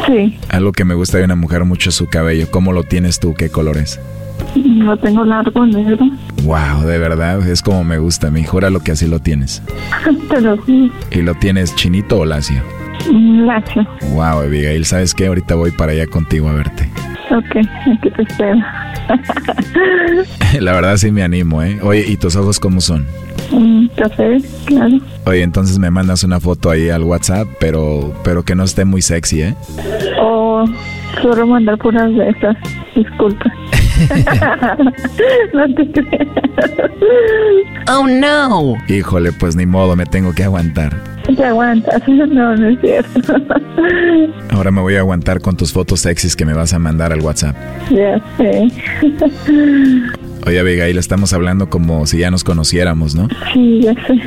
Sí, Algo que me gusta de una mujer mucho es su cabello. ¿Cómo lo tienes tú? ¿Qué color es? lo tengo largo, negro. Wow, de verdad, es como me gusta a mí. Júralo que así lo tienes. Te lo juro. ¿Y lo tienes chinito o lacio? Mm, Lacio. Wow, Abigail, ¿sabes qué? Ahorita voy para allá contigo a verte. Ok, aquí te espero. La verdad sí me animo, ¿eh? Oye, ¿y tus ojos cómo son? Mm, Café, claro. Oye, entonces me mandas una foto ahí al WhatsApp, pero, pero que no esté muy sexy, ¿eh? O solo mandar puras de esas. Disculpa. no te creas. Oh no. Híjole, pues ni modo, me tengo que aguantar. Te aguantas. No, no es cierto. Ahora me voy a aguantar con tus fotos sexys que me vas a mandar al WhatsApp. ya sé. Oye, Abigail, estamos hablando como si ya nos conociéramos, ¿no? Sí, ya sé.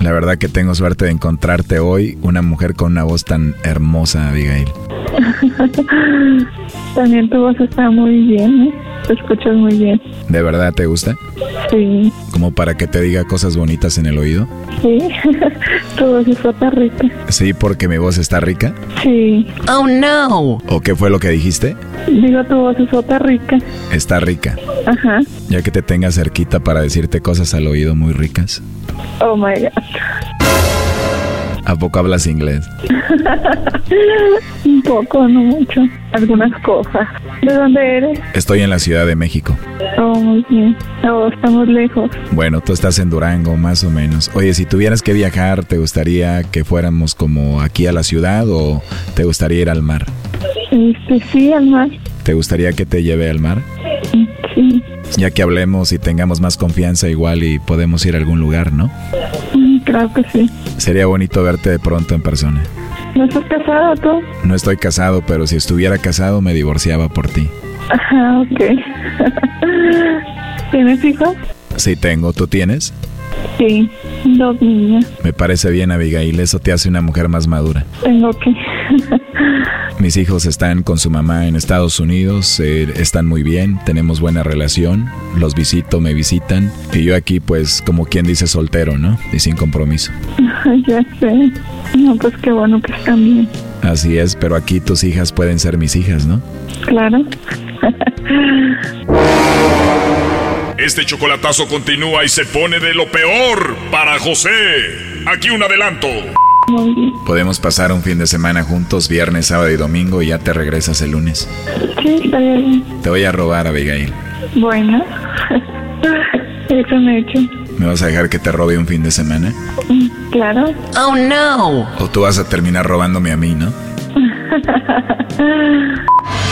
La verdad que tengo suerte de encontrarte hoy, una mujer con una voz tan hermosa, Abigail. También tu voz está muy bien, ¿eh? Te escuchas muy bien. ¿De verdad te gusta? Sí, Como para que te diga cosas bonitas en el oído. sí. tu voz está rica. Sí, porque mi voz está rica. Sí. Oh, no. ¿O qué fue lo que dijiste? Digo, tu voz está rica. Está rica. Ajá. Ya que te tenga cerquita para decirte cosas al oído muy ricas. Oh my God. ¿A poco hablas inglés? Un poco, no mucho. Algunas cosas. ¿De dónde eres? Estoy en la Ciudad de México. Oh, muy bien. Oh, estamos lejos. Bueno, tú estás en Durango, más o menos. Oye, si tuvieras que viajar, ¿te gustaría que fuéramos como aquí a la ciudad o te gustaría ir al mar? Este, sí, al mar. ¿Te gustaría que te lleve al mar? Sí. Ya que hablemos y tengamos más confianza igual y podemos ir a algún lugar, ¿no? Mm, Creo que sí. Sería bonito verte de pronto en persona. ¿No estás casado tú? No estoy casado, pero si estuviera casado me divorciaba por ti. Ajá, ok. ¿Tienes hijos? Sí tengo, ¿tú tienes? Sí, dos niñas. Me parece bien, Abigail, eso te hace una mujer más madura. Tengo que. Mis hijos están con su mamá en Estados Unidos, eh, están muy bien, tenemos buena relación, los visito, me visitan, y yo aquí pues como quien dice soltero, ¿no? Y sin compromiso. ya sé. No, pues qué bueno que están bien. Así es, pero aquí tus hijas pueden ser mis hijas, ¿no? Claro. Este chocolatazo continúa y se pone de lo peor para José. Aquí un adelanto. Podemos pasar un fin de semana juntos, viernes, sábado y domingo, y ya te regresas el lunes. Sí, está bien. Te voy a robar, Abigail. Bueno. Eso me he hecho. ¿Me vas a dejar que te robe un fin de semana? Claro. Oh, no. O tú vas a terminar robándome a mí, ¿no?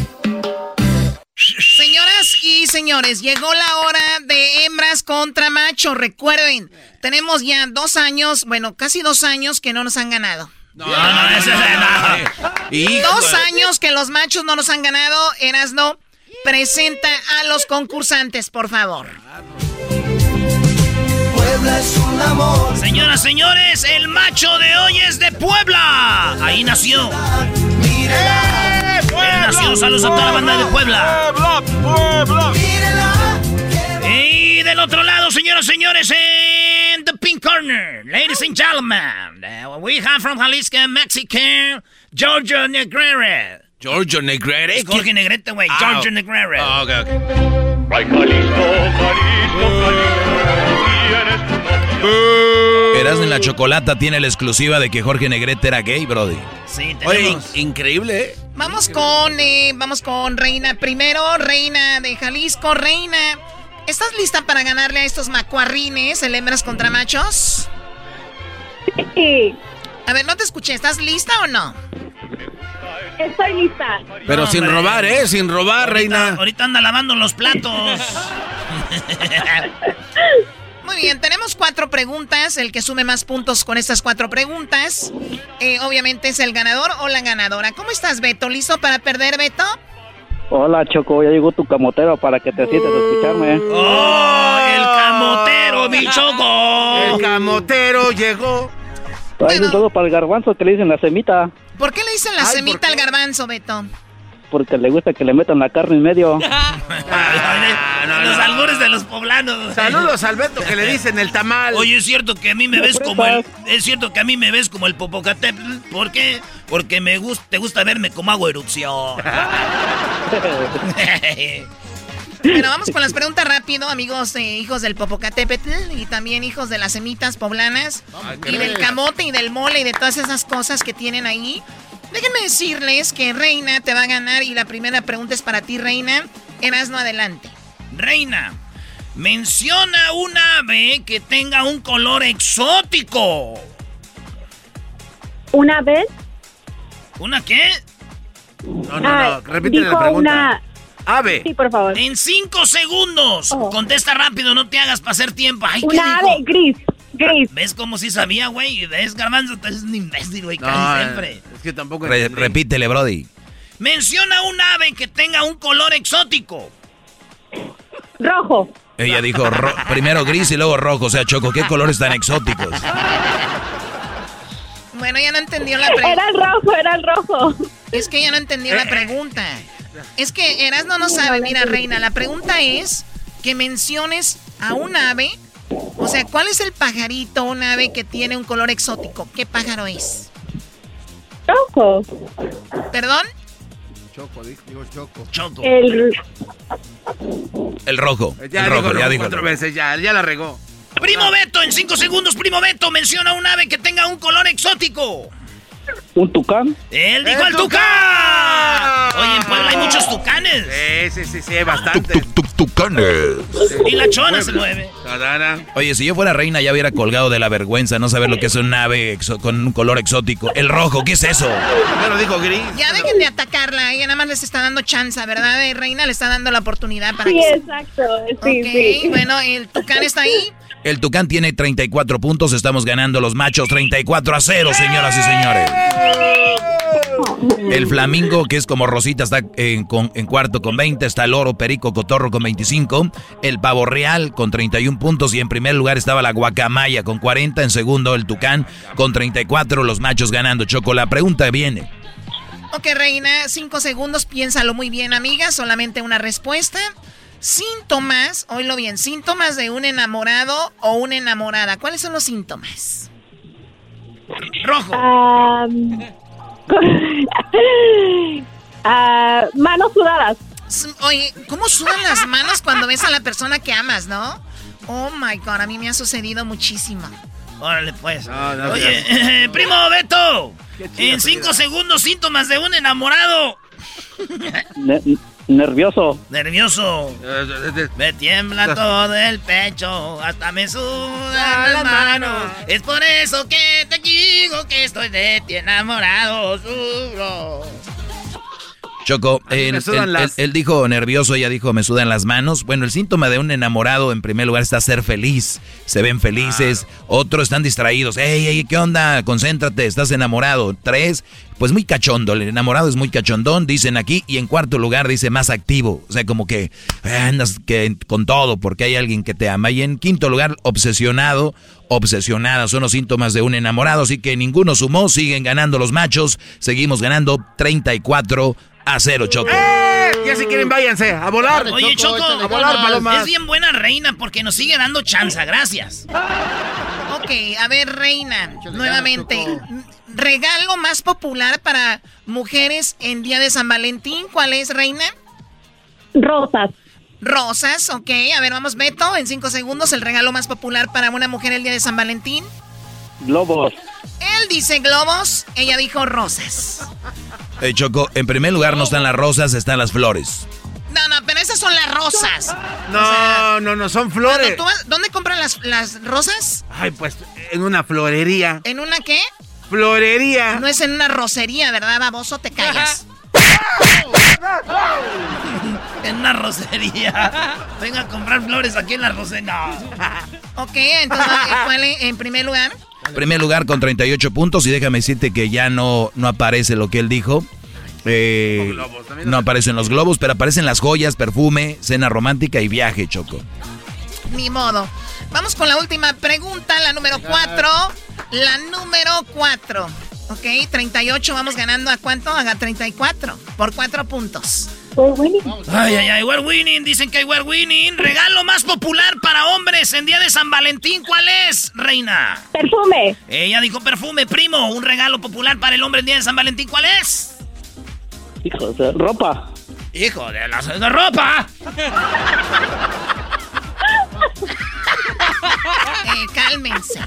Señores, llegó la hora de hembras contra machos. Recuerden, tenemos ya dos años, bueno, casi dos años que no nos han ganado. No, no, ese es no. Dos años que los machos no nos han ganado. Erasno, presenta a los concursantes, por favor. Puebla es un amor. Señoras, señores, el macho de hoy es de Puebla. Ahí nació. ¡Eh, Él nació. Saludos a toda la banda de Puebla. Puebla, Y del otro lado, señoras, señores, en the pink corner, ladies and gentlemen, uh, we have from Jalisco, Mexico, Giorgio Negrere. Giorgio Negrere. Es Jorge Negrete, güey. Ah, Giorgio Negrere. Ah, ok, ok. Ay, Jalisco, Jalisco, Eras en la chocolata tiene la exclusiva de que Jorge Negrete era gay, Brody. Sí, Oye, tenemos. increíble, ¿eh? Vamos con, eh, vamos con Reina primero, Reina de Jalisco, Reina. ¿Estás lista para ganarle a estos macuarrines, el hembras contra machos? Sí. A ver, no te escuché, ¿estás lista o no? Estoy lista. Pero No, sin hombre. robar, ¿eh? Sin robar, Ahorita- reina. Ahorita anda lavando los platos. Muy bien, tenemos cuatro preguntas. El que sume más puntos con estas cuatro preguntas, eh, obviamente es el ganador o la ganadora. ¿Cómo estás, Beto? ¿Listo para perder, Beto? Hola Choco, ya llegó tu camotero para que te sientes a escucharme. ¡Oh, el camotero, mi choco! El camotero llegó. Un todo para el garbanzo que le dicen la semita. ¿Por qué le dicen la semita al garbanzo, Beto? Porque le gusta que le metan la carne en medio. los albures de los poblanos. Saludos al Beto que le dicen el tamal. Oye, es cierto que a mí me ves como el. Es cierto que a mí me ves como el Popocatépetl. ¿Por qué? Porque me gusta, te gusta verme como hago erupción. Bueno, vamos con las preguntas rápido, amigos eh, hijos del Popocatépetl y también hijos de las semitas poblanas y del camote y del mole y de todas esas cosas que tienen ahí. Déjenme decirles que Reina te va a ganar y la primera pregunta es para ti, Reina. no adelante. Reina, menciona un ave que tenga un color exótico. ¿Una ave? ¿Una qué? No, no, no, ah, repite la pregunta. Una... Ave. Sí, por favor. En cinco segundos. Oh. Contesta rápido, no te hagas pasar tiempo. una ave gris. ¿Ves cómo sí sabía, güey? ¿Ves, Garbanzo? Es un imbécil, güey, casi siempre. Es que tampoco... repítele, Brody. Menciona un ave que tenga un color exótico. Rojo. Ella dijo primero gris y luego rojo. O sea, Choco, ¿qué colores tan exóticos? Bueno, ya no entendió la pregunta. Era el rojo, era el rojo. Es que ya no entendió la pregunta. Es que Erasmo no sabe. Mira, Reina, la pregunta es que menciones a un ave o sea, ¿cuál es el pajarito, un ave que tiene un color exótico? ¿Qué pájaro es? Choco. ¿Perdón? Choco, digo Choco. Choco. El, el rojo. Ya el rojo, ya dijo. Cuatro veces, ya, ya la regó. Primo Beto, en cinco segundos, Primo Beto, menciona un ave que tenga un color exótico. ¿Un tucán? ¡Él dijo el, tucán! Oye, en Puebla hay muchos tucanes. Sí, sí, sí, sí, bastante. tucanes. Y la chona se mueve. Oye, si yo fuera reina ya hubiera colgado de la vergüenza no saber lo que es un ave con un color exótico. El rojo, ¿qué es eso? Primero dijo gris. Ya dejen de atacarla, ella nada más les está dando chance, ¿verdad? Eh, reina le está dando la oportunidad para sí, que... exacto. Sí, sí. bueno, el tucán está ahí. El Tucán tiene 34 puntos. Estamos ganando los machos 34 a 0, señoras y señores. El Flamingo, que es como Rosita, está en, cuarto con 20. Está el Oro Perico Cotorro con 25. El Pavo Real con 31 puntos. Y en primer lugar estaba la Guacamaya con 40. En segundo, el Tucán con 34. Los machos ganando. Choco, la pregunta viene. Ok, Reina, cinco segundos. Piénsalo muy bien, amiga. Solamente una respuesta. Síntomas, oílo bien, síntomas de un enamorado o una enamorada. ¿Cuáles son los síntomas? Rojo. Ah, manos sudadas. Oye, ¿cómo sudan las manos cuando ves a la persona que amas, no? Oh my god, a mí me ha sucedido muchísimo. Órale, pues. Oye, primo Beto, en cinco segundos, síntomas de un enamorado. Nervioso. Nervioso. Me tiembla todo el pecho, hasta me sudan las manos. Es por eso que te digo que estoy de ti enamorado. Choco, él, dijo nervioso, ella dijo me sudan las manos. Bueno, el síntoma de un enamorado en primer lugar está ser feliz. Se ven felices. Otros están distraídos. Ey, ey, ¿qué onda? Concéntrate, estás enamorado. Tres, pues muy cachondo. El enamorado es muy cachondón, dicen aquí. Y en cuarto lugar dice más activo. O sea, como que eh, andas que, con todo porque hay alguien que te ama. Y en quinto lugar, obsesionado obsesionada. Son los síntomas de un enamorado. Así que ninguno sumó. Siguen ganando los machos. Seguimos ganando 34 a cero, Choco. ¡Eh! Ya si quieren, váyanse a volar. Oye, Choco, a volar, Es bien buena reina porque nos sigue dando chanza. Gracias. Ok, a ver, reina, nuevamente. Regalo más popular para mujeres en día de San Valentín. ¿Cuál es, reina? Rosas. Rosas, ok. A ver, vamos, Beto, en cinco segundos, el regalo más popular para una mujer el día de San Valentín. Globos. Él dice globos, ella dijo rosas. Hey, Choco, en primer lugar no están las rosas, están las flores. No, no, pero esas son las rosas. No, no, no, son flores. ¿Dónde compran las, las rosas? Ay, pues en una florería. ¿En una qué? Florería. No es en una rosería, ¿verdad, baboso? Te callas. en una rosería. Venga a comprar flores aquí en la rosería. ok, entonces, ¿cuál es en primer lugar? Primer lugar con 38 puntos y déjame decirte que ya no, no aparece lo que él dijo. Eh, no aparecen los globos, pero aparecen las joyas, perfume, cena romántica y viaje, Choco. Ni modo. Vamos con la última pregunta, la número 4. La número 4. Ok, 38 vamos ganando a cuánto? A 34. Por 4 puntos. We're winning. Ay, ay, ay, we're winning. Dicen que we're winning. Regalo más popular para hombres en día de San Valentín. ¿Cuál es, reina? Perfume. Ella dijo perfume, primo. Un regalo popular para el hombre en día de San Valentín. ¿Cuál es? Hijo de ropa. Hijo de la de ropa. eh, cálmense.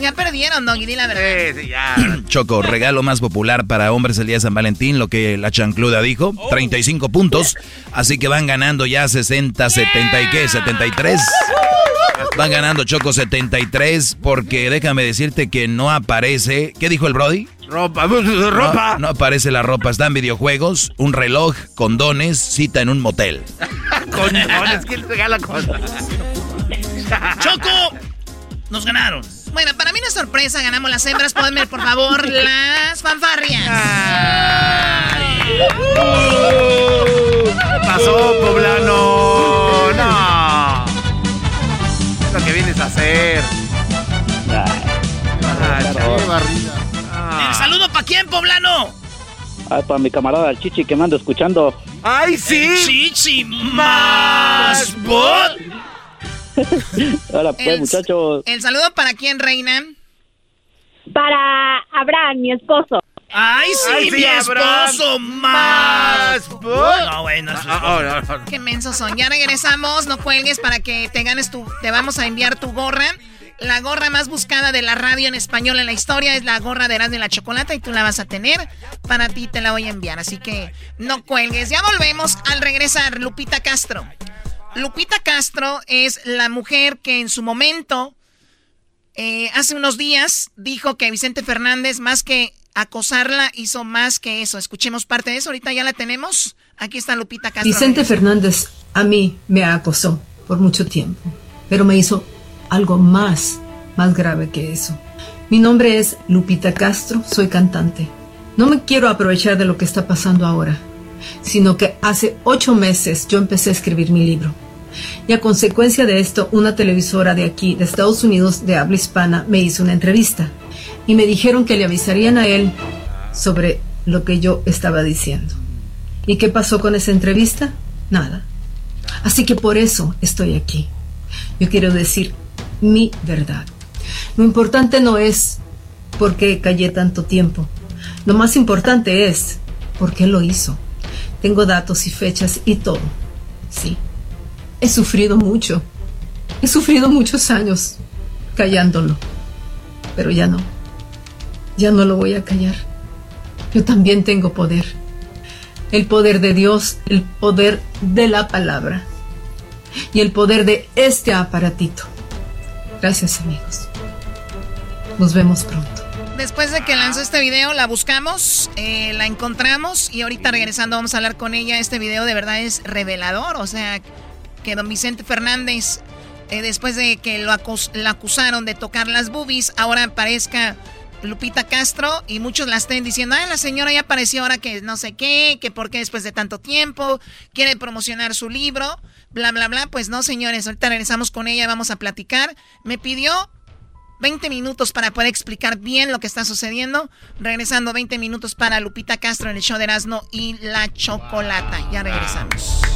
Ya perdieron, Doggy, di la verdad. Sí, ya. Choco, regalo más popular para hombres el día de San Valentín, lo que la chancluda dijo, 35 puntos. Así que van ganando ya 60, 70 y qué, 73. Van ganando Choco 73 porque déjame decirte que no aparece. ¿Qué dijo el Brody? Ropa, ropa. No, no aparece la ropa, están videojuegos, un reloj, condones, cita en un motel. Condones, ¿quién regala cosas? Choco, nos ganaron. Bueno, para mí no es sorpresa, ganamos las hembras. Ponme, por favor, las fanfarrias. ¿Qué pasó, poblano? No. Es lo que vienes a hacer. Ah, qué barrida. ¿El saludo para quién, poblano? Ay, para mi camarada el Chichi que me ando escuchando. ¡Ay, sí! Chichi más bot. Hola, pues, El- muchachos. ¿El saludo para quién, reina? Para Abraham, mi esposo. ¡Ay, sí, Ay, sí, mi Abraham. esposo más. No, bueno, eso es- Ah, oh. Qué mensos son. Ya regresamos, no cuelgues para que te ganes tu. Te vamos a enviar tu gorra. La gorra más buscada de la radio en español en la historia es la gorra de Erasmo de la Chocolata y tú la vas a tener. Para ti te la voy a enviar, así que no cuelgues. Ya volvemos al regresar, Lupita Castro. Lupita Castro es la mujer que en su momento, eh, hace unos días, dijo que Vicente Fernández, más que acosarla, hizo más que eso. Escuchemos parte de eso. Ahorita ya la tenemos. Aquí está Lupita Castro. Vicente Fernández a mí me acosó por mucho tiempo, pero me hizo algo más, más grave que eso. Mi nombre es Lupita Castro, soy cantante. No me quiero aprovechar de lo que está pasando ahora, sino que hace ocho meses yo empecé a escribir mi libro. Y a consecuencia de esto, una televisora de aquí, de Estados Unidos, de habla hispana, me hizo una entrevista. Y me dijeron que le avisarían a él sobre lo que yo estaba diciendo. ¿Y qué pasó con esa entrevista? Nada. Así que por eso estoy aquí. Yo quiero decir mi verdad. Lo importante no es por qué callé tanto tiempo. Lo más importante es por qué lo hizo. Tengo datos y fechas y todo. Sí. He sufrido mucho. He sufrido muchos años callándolo. Pero ya no. Ya no lo voy a callar. Yo también tengo poder. El poder de Dios, el poder de la palabra y el poder de este aparatito. Gracias amigos. Nos vemos pronto. Después de que lanzó este video, la buscamos, eh, la encontramos y ahorita regresando vamos a hablar con ella. Este video de verdad es revelador, o sea, que don Vicente Fernández, eh, después de que lo acusaron de tocar las boobies, ahora aparezca Lupita Castro y muchos la estén diciendo, ah, la señora ya apareció ahora que no sé qué, que por qué después de tanto tiempo, quiere promocionar su libro, bla, bla, bla. Pues no, señores, ahorita regresamos con ella, vamos a platicar. Me pidió 20 minutos para poder explicar bien lo que está sucediendo. Regresando 20 minutos para Lupita Castro en el show de Erasmo y la Chocolata. Ya regresamos.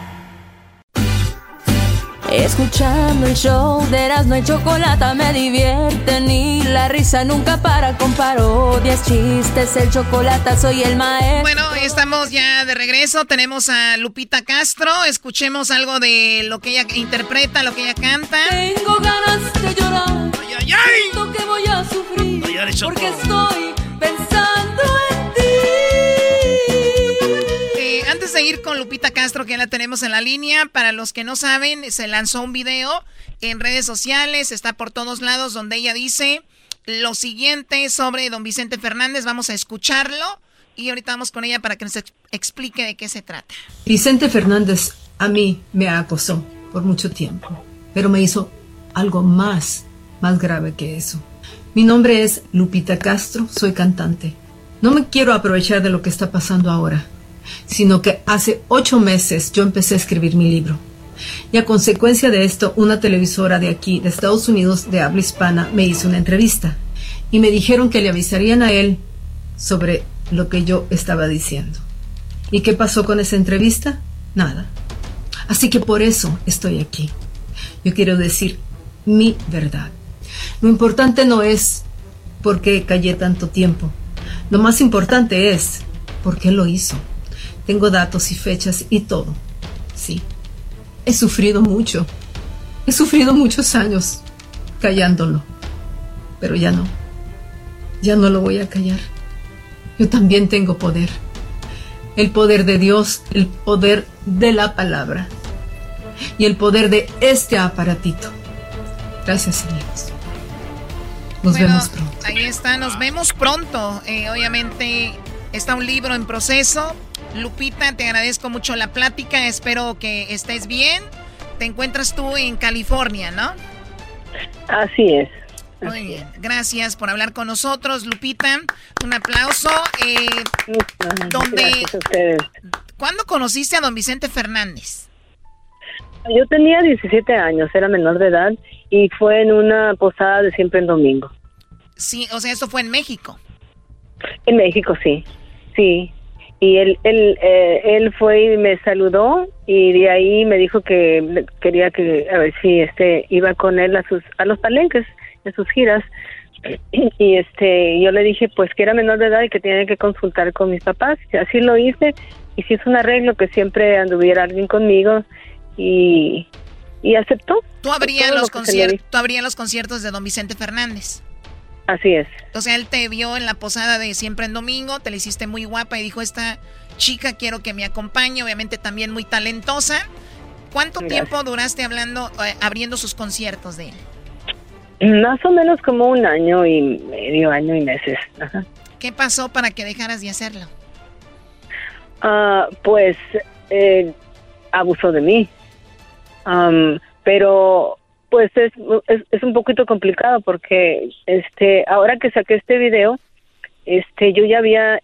Escuchando el show de Erasmo y Chocolata me divierten y la risa nunca para con parodias, chistes, el chocolate soy el maestro. Bueno, estamos ya de regreso. Tenemos a Lupita Castro. Escuchemos algo de lo que ella interpreta, lo que ella canta. Tengo ganas de llorar. ¡Ay, ay, ay! Siento que voy a sufrir. No llores, Choco. porque estoy pensando en ti. Eh, antes de de ir con Lupita Castro, que ya la tenemos en la línea. Para los que no saben, se lanzó un video en redes sociales, está por todos lados, donde ella dice lo siguiente sobre don Vicente Fernández. Vamos a escucharlo y ahorita vamos con ella para que nos explique de qué se trata. Vicente Fernández a mí me acosó por mucho tiempo, pero me hizo algo más, más grave que eso. Mi nombre es Lupita Castro, soy cantante. No me quiero aprovechar de lo que está pasando ahora, sino que hace ocho meses yo empecé a escribir mi libro. Y a consecuencia de esto, una televisora de aquí, de Estados Unidos, de habla hispana, me hizo una entrevista. Y me dijeron que le avisarían a él sobre lo que yo estaba diciendo. ¿Y qué pasó con esa entrevista? Nada. Así que por eso estoy aquí. Yo quiero decir mi verdad. Lo importante no es por qué callé tanto tiempo. Lo más importante es por qué lo hizo. Tengo datos y fechas y todo. Sí. He sufrido mucho. He sufrido muchos años callándolo. Pero ya no. Ya no lo voy a callar. Yo también tengo poder. El poder de Dios, el poder de la palabra y el poder de este aparatito. Gracias, amigos. Nos vemos pronto. Ahí está, nos vemos pronto. Eh, obviamente está un libro en proceso. Lupita, te agradezco mucho la plática. Espero que estés bien. Te encuentras tú en California, ¿no? Así es. Muy bien, gracias por hablar con nosotros, Lupita. Un aplauso. Eh, gracias a ustedes. ¿Cuándo conociste a don Vicente Fernández? Yo tenía 17 años, era menor de edad y fue en una posada de siempre en domingo. Sí, o sea, eso fue en México. En México, sí, sí. Y él, él, eh, él fue y me saludó y de ahí me dijo que quería que, a ver si este, iba con él a, sus, a los palenques, a sus giras. Y este, yo le dije pues que era menor de edad y que tenía que consultar con mis papás. Y así lo hice y se hizo un arreglo que siempre anduviera alguien conmigo y, y aceptó. ¿Tú abrías, los conciertos, ¿Tú abrías los conciertos de don Vicente Fernández? Así es. O sea, él te vio en la posada de Siempre en Domingo, te le hiciste muy guapa y dijo, esta chica quiero que me acompañe, obviamente también muy talentosa. ¿Cuánto tiempo duraste hablando, eh, abriendo sus conciertos de él? Más o menos como un año y medio, año y meses. ¿Qué pasó para que dejaras de hacerlo? Ah, pues eh, abusó de mí pero pues es, es, un poquito complicado porque este ahora que saqué este video este yo ya había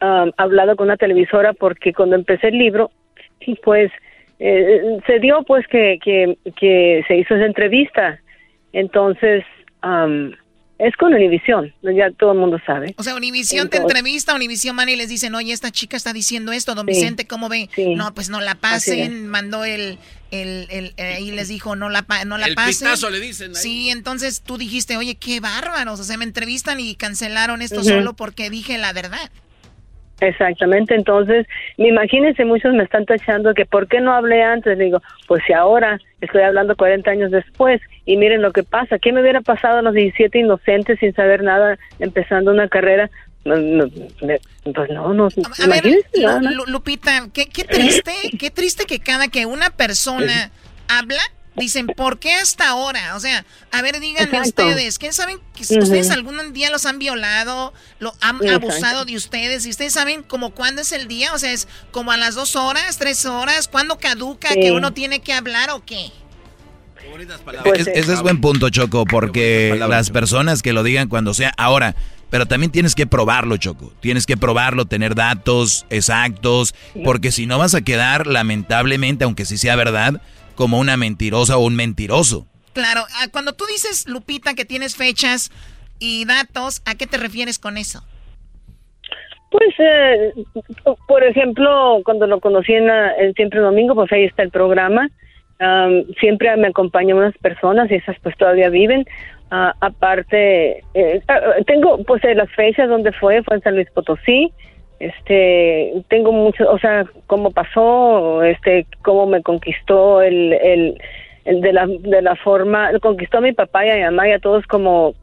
hablado con una televisora porque cuando empecé el libro pues eh, se dio pues que, que, que se hizo esa entrevista. Entonces es con Univisión, ya todo el mundo sabe. O sea, Univisión te entrevista, Univisión man y les dicen, oye, esta chica está diciendo esto, don Vicente, ¿cómo ve? No, pues no la pasen, mandó el, el, el, eh, les dijo, no la, no la el pasen. Pitazo le dicen. Sí, entonces tú dijiste, oye, qué bárbaros, o sea, me entrevistan y cancelaron esto solo porque dije la verdad. Exactamente, entonces, imagínense, muchos me están tachando que por qué no hablé antes, digo, pues si ahora estoy hablando 40 años después y miren lo que pasa, ¿qué me hubiera pasado a los 17 inocentes sin saber nada, empezando una carrera? pues no, no. A ver, Lupita, qué, qué triste, qué triste que cada que una persona habla, Dicen, ¿por qué hasta ahora? O sea, a ver, díganme ustedes, ¿quién saben que ustedes algún día los han violado, lo han abusado de ustedes? ¿Y ustedes saben como cuándo es el día? O sea, es como a las dos horas, tres horas, ¿cuándo caduca que uno tiene que hablar o qué? Pues, ese es buen punto, Choco, porque las personas que lo digan cuando sea ahora, pero también tienes que probarlo, Choco. Tienes que probarlo, tener datos exactos, porque si no vas a quedar, lamentablemente, aunque sí sea verdad, como una mentirosa o un mentiroso. Claro, ah, cuando tú dices, Lupita, que tienes fechas y datos, ¿a qué te refieres con eso? Pues, eh, por ejemplo, cuando lo conocí en, Siempre Domingo, pues ahí está el programa. siempre me acompañan unas personas y esas pues todavía viven. Ah, aparte, eh, ah, tengo pues eh, las fechas donde fue, fue en San Luis Potosí este tengo mucho o sea cómo pasó este cómo me conquistó el, el, de la de la forma conquistó a mi papá y a mi mamá y a todos como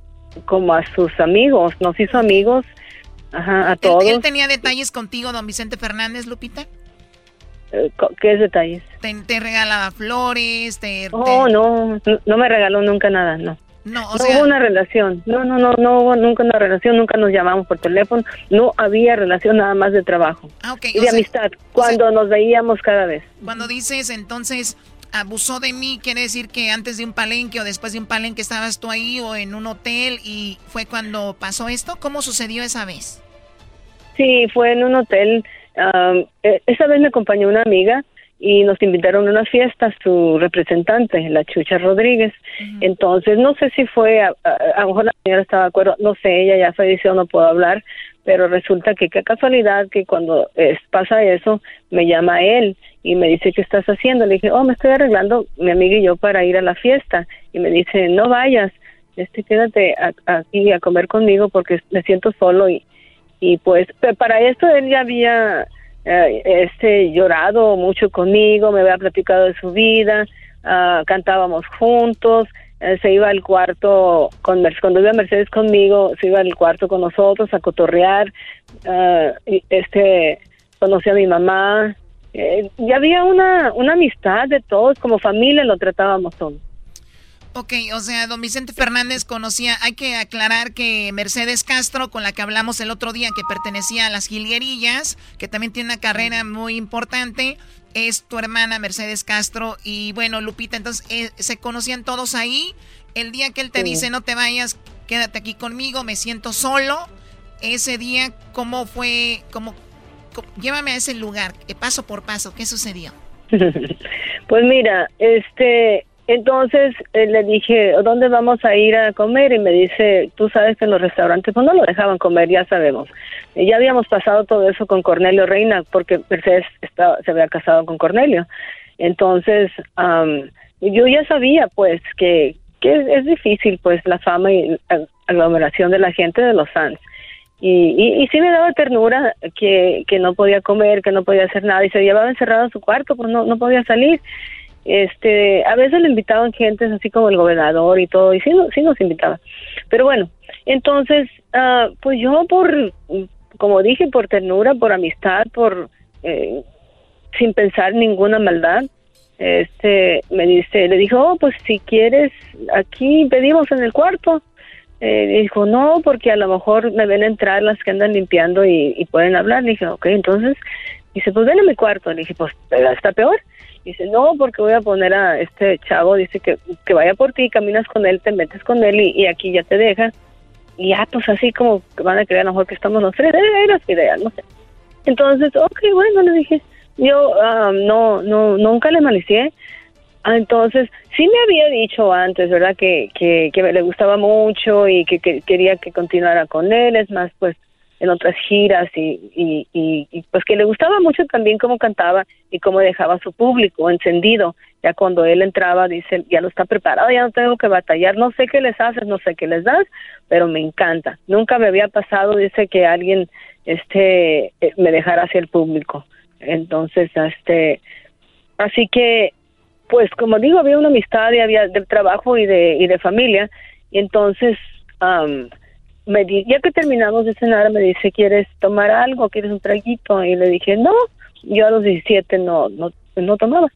como a sus amigos nos hizo amigos ajá, a todos ¿Él, tenía detalles contigo don Vicente Fernández Lupita Eh, ¿Qué detalles? Te, te regalaba flores, te... Oh, no, no me regaló nunca nada, no. No, no hubo una relación, no, no, no, no hubo nunca una relación, nunca nos llamamos por teléfono, no había relación nada más de trabajo ah, y de amistad, cuando nos veíamos cada vez. Cuando dices entonces abusó de mí, quiere decir que antes de un palenque o después de un palenque estabas tú ahí o en un hotel y fue cuando pasó esto, ¿cómo sucedió esa vez? Sí, fue en un hotel, e, esa vez me acompañó una amiga y nos invitaron a una fiesta su representante, la Chucha Rodríguez. Entonces, no sé si fue, a, lo mejor la señora estaba de acuerdo, no sé, ella ya falleció, no puedo hablar, pero resulta que qué casualidad que cuando es, pasa eso, me llama él y me dice, ¿qué estás haciendo? Le dije, oh, me estoy arreglando, mi amiga y yo, para ir a la fiesta. Y me dice, no vayas, este, quédate aquí a comer conmigo porque me siento solo y, y pues, para esto él ya había eh, este llorado mucho conmigo, me había platicado de su vida, uh, cantábamos juntos, eh, se iba al cuarto con cuando iba Mercedes conmigo, se iba al cuarto con nosotros a cotorrear, uh, este conocí a mi mamá, eh, y había una, una amistad de todos, como familia lo tratábamos todos. Ok, o sea, don Vicente Fernández conocía, hay que aclarar que Mercedes Castro, con la que hablamos el otro día, que pertenecía a las Gilguerillas, que también tiene una carrera muy importante, es tu hermana Mercedes Castro. Y bueno, Lupita, entonces eh, se conocían todos ahí. El día que él te dice, no te vayas, quédate aquí conmigo, me siento solo. Ese día, ¿cómo fue? ¿Cómo, llévame a ese lugar, paso por paso, ¿qué sucedió? pues mira, este, entonces eh, le dije, ¿dónde vamos a ir a comer? Y me dice, tú sabes que en los restaurantes pues no lo dejaban comer, ya sabemos. Y ya habíamos pasado todo eso con Cornelio Reina, porque Mercedes estaba, se había casado con Cornelio. Entonces, yo ya sabía pues que, que es, difícil pues la fama y aglomeración de la gente de los fans. Y, y, sí me daba ternura que, que no podía comer, que no podía hacer nada y se llevaba encerrado en su cuarto, pues no, no podía salir este a veces le invitaban gentes así como el gobernador y todo y sí, sí nos invitaba pero bueno entonces uh, pues yo por como dije por ternura por amistad por eh, sin pensar ninguna maldad este me dice le dijo oh, pues si quieres aquí pedimos en el cuarto eh, dijo no porque a lo mejor me ven entrar las que andan limpiando y, y pueden hablar le dije ok entonces dice pues ven a mi cuarto le dije pues está peor Dice, no, porque voy a poner a este chavo, dice que, que vaya por ti, caminas con él, te metes con él y, aquí ya te deja. Y ya, pues así como que van a creer a lo mejor que estamos los tres, era su idea, no sé. Entonces, ok, bueno, le dije, yo ah, no, no, nunca le malicié. Ah, entonces, sí me había dicho antes, ¿verdad? Que, que, que le gustaba mucho y que, quería que continuara con él. Es más, pues en otras giras y, y, pues que le gustaba mucho también cómo cantaba y cómo dejaba su público encendido. Ya cuando él entraba, dice, ya lo está preparado, ya no tengo que batallar, no sé qué les haces, no sé qué les das, pero me encanta. Nunca me había pasado, dice, que alguien este eh, me dejara hacia el público. Entonces, este, así que, pues como digo, había una amistad y había del trabajo y de, y de familia, y entonces, me ya que terminamos de cenar, me dice, ¿quieres tomar algo? ¿Quieres un traguito? Y le dije, no, yo a los 17 no, no, no tomaba.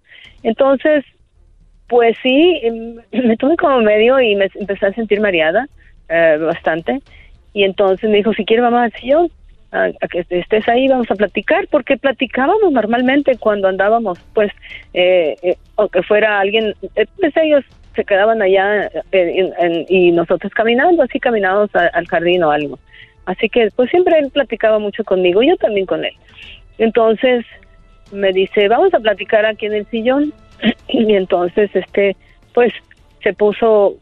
Entonces, pues sí, em, me tuve como medio y me empecé a sentir mareada eh, bastante. Y entonces me dijo, si quieres vamos al sillón, a, que estés ahí, vamos a platicar, porque platicábamos normalmente cuando andábamos, pues, eh, eh o fuera alguien, eh, pues ellos se quedaban allá y nosotros caminando, así caminábamos al jardín o algo. Así que pues siempre él platicaba mucho conmigo, yo también con él. Entonces me dice, vamos a platicar aquí en el sillón. y entonces, este, pues se puso,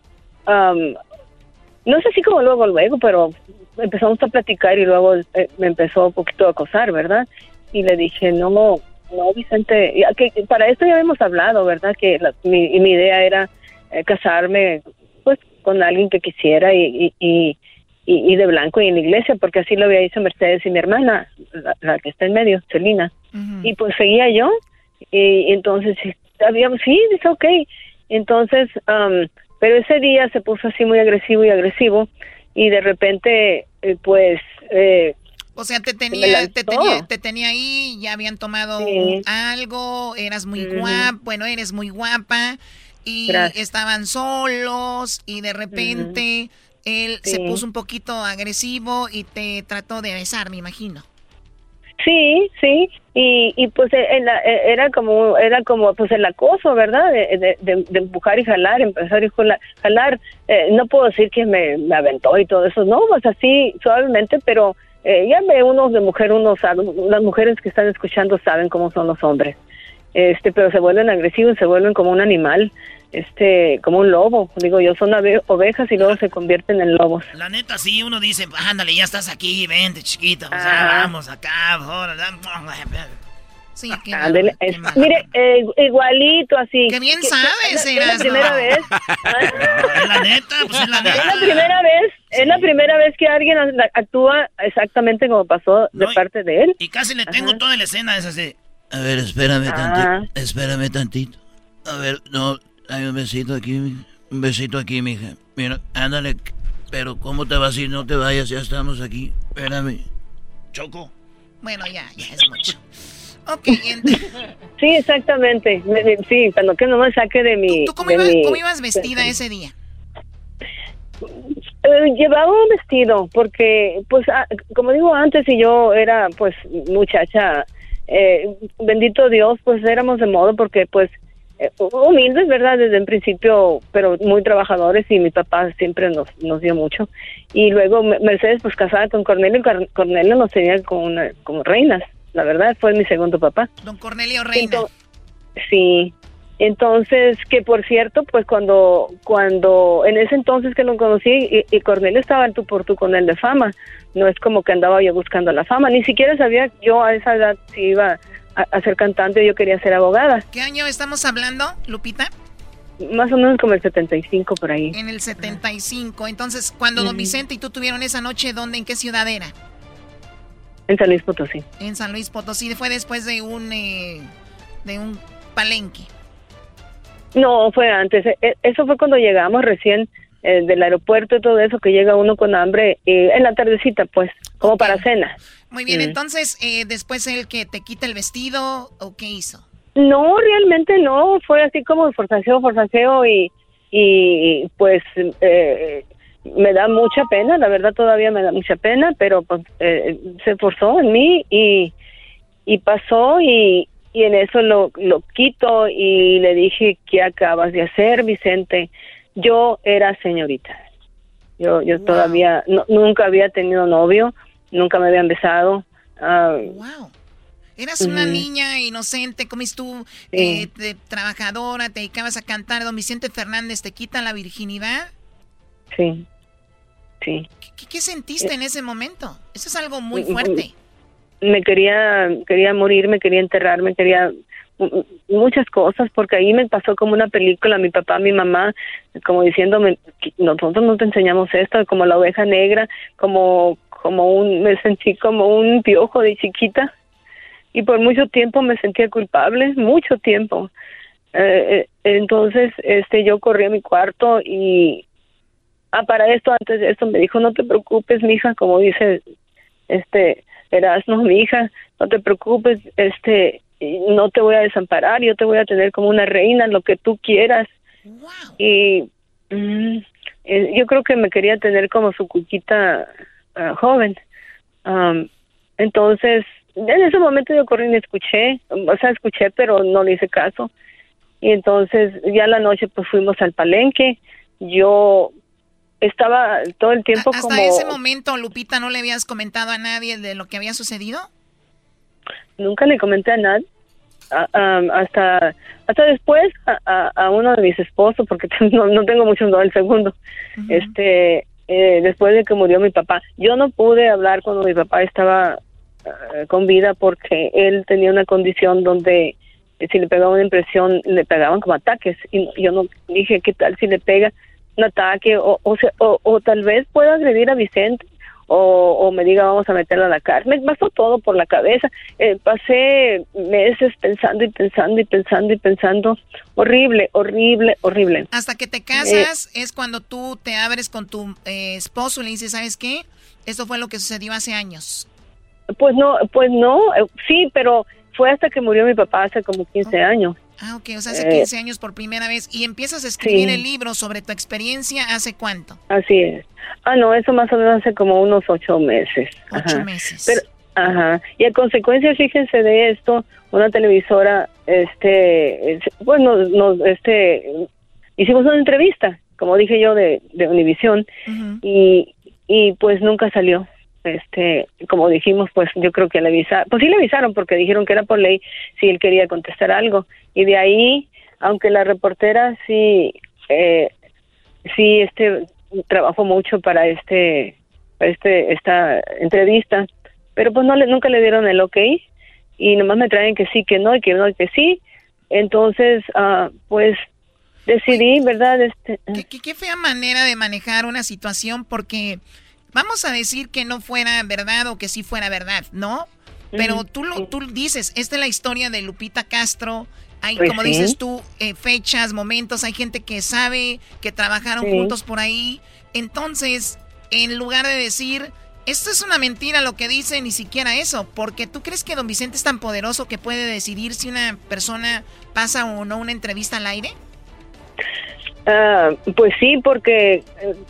no sé si como luego, luego, pero empezamos a platicar y luego eh, me empezó un poquito a acosar, ¿verdad? Y le dije, no, no, Vicente, que para esto ya habíamos hablado, ¿verdad? Que mi, mi idea era eh, casarme pues con alguien que quisiera y, y, y, de blanco y en la iglesia, porque así lo había dicho Mercedes y mi hermana, la, que está en medio, Celina. Y pues seguía yo, y, entonces habíamos, sí, dice, ok. Entonces, pero ese día se puso así muy agresivo y agresivo, y de repente, eh, pues... Eh, O sea, te tenía, te tenía, te tenía ahí, ya habían tomado algo, eras muy guapa, bueno, eres muy guapa, y estaban solos, y de repente él se puso un poquito agresivo y te trató de besar, me imagino. Sí, sí, y, y pues e, e, era como era como pues el acoso, ¿verdad? De, de, empujar y jalar, empezar y jalar. Eh, no puedo decir que me, me, aventó y todo eso, no, pues así suavemente, pero eh, ya ve unos de mujer, unos las mujeres que están escuchando saben cómo son los hombres, este, pero se vuelven agresivos, se vuelven como un animal este, como un lobo. Digo, yo son ovejas y luego se convierten en lobos. La neta, sí, uno dice, ándale, ya estás aquí, vente, chiquito, o sea, vamos acá, ahora. Sí, qué mire, eh, igualito así. Qué bien sabes, Es la primera vez. es la neta, pues es la neta. Es la primera vez, es la primera vez que alguien actúa exactamente como pasó de parte de él. Y casi le tengo toda la escena, es así. A ver, espérame tantito, espérame tantito. A ver, no, hay un besito aquí, un besito aquí, mija. Mira, ándale, pero ¿cómo te vas si no te vayas? Ya estamos aquí. Espérame. Choco. Bueno, ya, ya es mucho. Ok, Sí, exactamente. Sí, cuando que no me saque de mi... ¿Tú, cómo, ibas, vestida ese día? Eh, llevaba un vestido porque, pues, ah, como digo antes, y yo era, pues, muchacha, eh, bendito Dios, pues éramos de modo porque, pues, eh, humildes, ¿verdad? Desde el principio, pero muy trabajadores y mi papá siempre nos, nos dio mucho. Y luego Mercedes, pues casada con Cornelio, Cornelio nos tenía como, como reinas, la verdad, fue mi segundo papá. Don Cornelio Reina. sí. Entonces, que por cierto, pues cuando, cuando, en ese entonces que lo conocí, y, Cornelio estaba en tu por con él de fama, no es como que andaba yo buscando la fama, ni siquiera sabía yo a esa edad si iba a, ser cantante, yo quería ser abogada. ¿Qué año estamos hablando, Lupita? Más o menos como el 75 por ahí. En el 75. Entonces, cuando don Vicente y tú tuvieron esa noche, ¿dónde, en qué ciudad era? En San Luis Potosí. En San Luis Potosí. Fue después de un, eh, de un palenque. No, fue antes. E, e, eso fue cuando llegamos recién eh, del aeropuerto y todo eso, que llega uno con hambre eh, en la tardecita, pues, como para cena. Muy bien, entonces, eh, después el que te quita el vestido, ¿o qué hizo? No, realmente no, fue así como forzaceo, forzaceo y, y pues eh, me da mucha pena, la verdad todavía me da mucha pena, pero pues eh, se forzó en mí y, y pasó y, y en eso lo, lo quito y le dije, ¿qué acabas de hacer, Vicente? Yo era señorita. Yo, yo todavía nunca había tenido novio, nunca me habían besado. wow. Eras una niña inocente, como tú, eh, trabajadora, te dedicabas a cantar. Don Vicente Fernández te quita la virginidad. Sí, sí. ¿Qué, sentiste en ese momento? Eso es algo muy fuerte. Me quería, quería morir, me quería enterrar, me quería muchas cosas, porque ahí me pasó como una película, mi papá, mi mamá, como diciéndome, nosotros no te enseñamos esto, como la oveja negra, como como un, me sentí como un piojo de chiquita y por mucho tiempo me sentía culpable, mucho tiempo. Eh, eh, entonces, este, yo corrí a mi cuarto y, ah, para esto, antes de esto, me dijo, no te preocupes, mija, como dice, este, no mi hija, no te preocupes, este, no te voy a desamparar, yo te voy a tener como una reina, lo que tú quieras. Y mm, eh, yo creo que me quería tener como su cuquita Ah, joven. entonces, en ese momento yo corrí y escuché, o sea, escuché, pero no le hice caso. Y entonces, ya la noche, pues fuimos al palenque. Yo estaba todo el tiempo ¿Hasta como... Hasta ese momento, Lupita, ¿no le habías comentado a nadie de lo que había sucedido? Nunca le comenté a nadie. hasta hasta después a, uno de mis esposos porque no, no tengo mucho no el segundo este eh, después de que murió mi papá. Yo no pude hablar cuando mi papá estaba eh, con vida porque él tenía una condición donde eh, si le pegaba una impresión le pegaban como ataques. Y yo no dije qué tal si le pega un ataque o, o, o, o tal vez pueda agredir a Vicente o, me diga vamos a meterla a la cárcel. Me pasó todo por la cabeza. Eh, pasé meses pensando y pensando y pensando y pensando. Horrible, horrible, horrible. Hasta que te casas es cuando tú te abres con tu eh, esposo y le dices, ¿sabes qué? Esto fue lo que sucedió hace años. Pues no, pues no, eh, sí, pero fue hasta que murió mi papá hace como 15 años. Ah, ok, o sea, hace 15 años por primera vez. ¿Y empiezas a escribir el libro sobre tu experiencia hace cuánto? Así es. Ah, no, eso más o menos hace como unos ocho meses. Ocho meses. Pero, ajá. Y a consecuencia, fíjense de esto, una televisora, este, bueno, nos, este, hicimos una entrevista, como dije yo, de, de Univisión, y, y pues nunca salió este, como dijimos, pues yo creo que le avisaron, pues sí le avisaron porque dijeron que era por ley si él quería contestar algo. Y de ahí, aunque la reportera sí, eh, sí, este, trabajó mucho para este, para este, esta entrevista, pero pues no le, nunca le dieron el ok y nomás me traen que sí, que no, y que no, y que sí. Entonces, ah, pues decidí, ¿verdad? Este, ¿Qué, qué fea manera de manejar una situación porque vamos a decir que no fuera verdad o que sí fuera verdad, ¿no? Pero tú, lo, tú dices, esta es la historia de Lupita Castro. Hay, pues como dices tú, eh, fechas, momentos, hay gente que sabe que trabajaron juntos por ahí. Entonces, en lugar de decir, esto es una mentira lo que dice, ni siquiera eso, porque tú crees que don Vicente es tan poderoso que puede decidir si una persona pasa o no una entrevista al aire? Ah, pues sí, porque eh,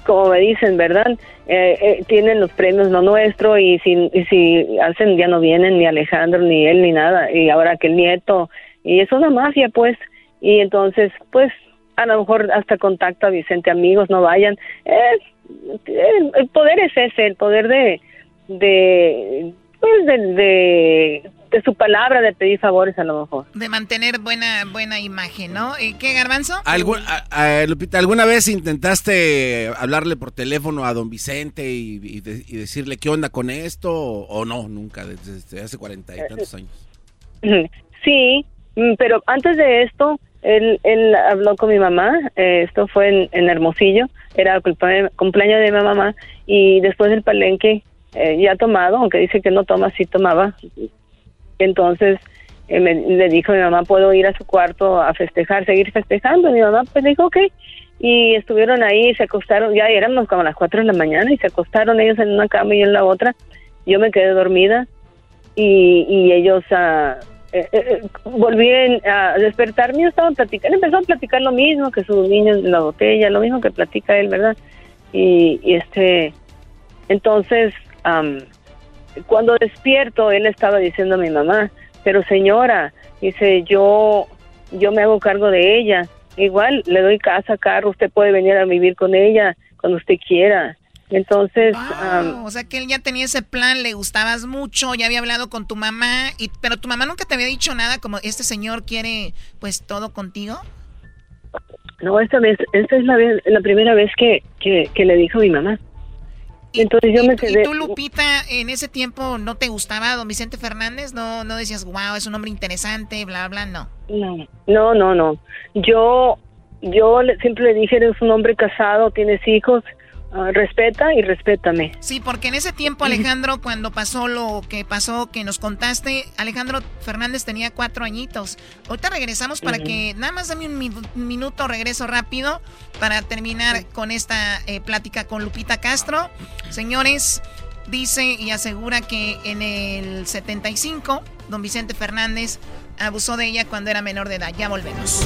como me dicen, ¿verdad? Eh, eh, tienen los premios no nuestro y si, si hacen ya no vienen ni Alejandro ni él ni nada y ahora que el nieto y es una mafia pues y entonces pues a lo mejor hasta contacto a Vicente amigos no vayan el, poder es ese el poder de de pues de de su palabra de pedir favores a lo mejor. De mantener buena buena imagen, ¿no? ¿Y qué, Garbanzo? Lupita, ¿alguna vez intentaste hablarle por teléfono a don Vicente y, decirle qué onda con esto o, no? Nunca, desde, hace cuarenta y tantos años. Sí, mm, pero antes de esto, él, él habló con mi mamá, eh, esto fue en, Hermosillo, era el cumpleaños de mi mamá y después del palenque eh, ya tomado, aunque dice que no toma, sí tomaba, entonces eh, me, le dijo mi mamá, ¿puedo ir a su cuarto a festejar, seguir festejando? mi mamá pues dijo, ok. Y estuvieron ahí, se acostaron, ya éramos como a las 4 de la mañana y se acostaron ellos en una cama y en la otra. Yo me quedé dormida y, y ellos uh, eh, volví a despertarme y estaban platicando, empezó a platicar lo mismo que sus niños la botella, lo mismo que platica él, ¿verdad? Y, este, entonces, cuando despierto, él estaba diciendo a mi mamá, pero señora, dice, yo, yo me hago cargo de ella. Igual le doy casa, carro, usted puede venir a vivir con ella cuando usted quiera. Entonces, o sea que él ya tenía ese plan, le gustabas mucho, ya había hablado con tu mamá, y, pero tu mamá nunca te había dicho nada como este señor quiere pues todo contigo. No, esta vez, esta es la, la primera vez que, que, que le dijo a mi mamá. Entonces yo me quedé. ¿Y tú, Lupita, en ese tiempo no te gustaba don Vicente Fernández? ¿No, no decías, wow, es un hombre interesante, bla, bla, no? No, no, no, no. Yo, yo siempre le dije, eres un hombre casado, tienes hijos, respeta y respétame. Sí, porque en ese tiempo, Alejandro, cuando pasó lo que pasó, que nos contaste, Alejandro Fernández tenía cuatro añitos. Ahorita regresamos para que, nada más dame un minuto, regreso rápido para terminar con esta eh, plática con Lupita Castro. Señores, dice y asegura que en el 75, don Vicente Fernández abusó de ella cuando era menor de edad. Ya volvemos.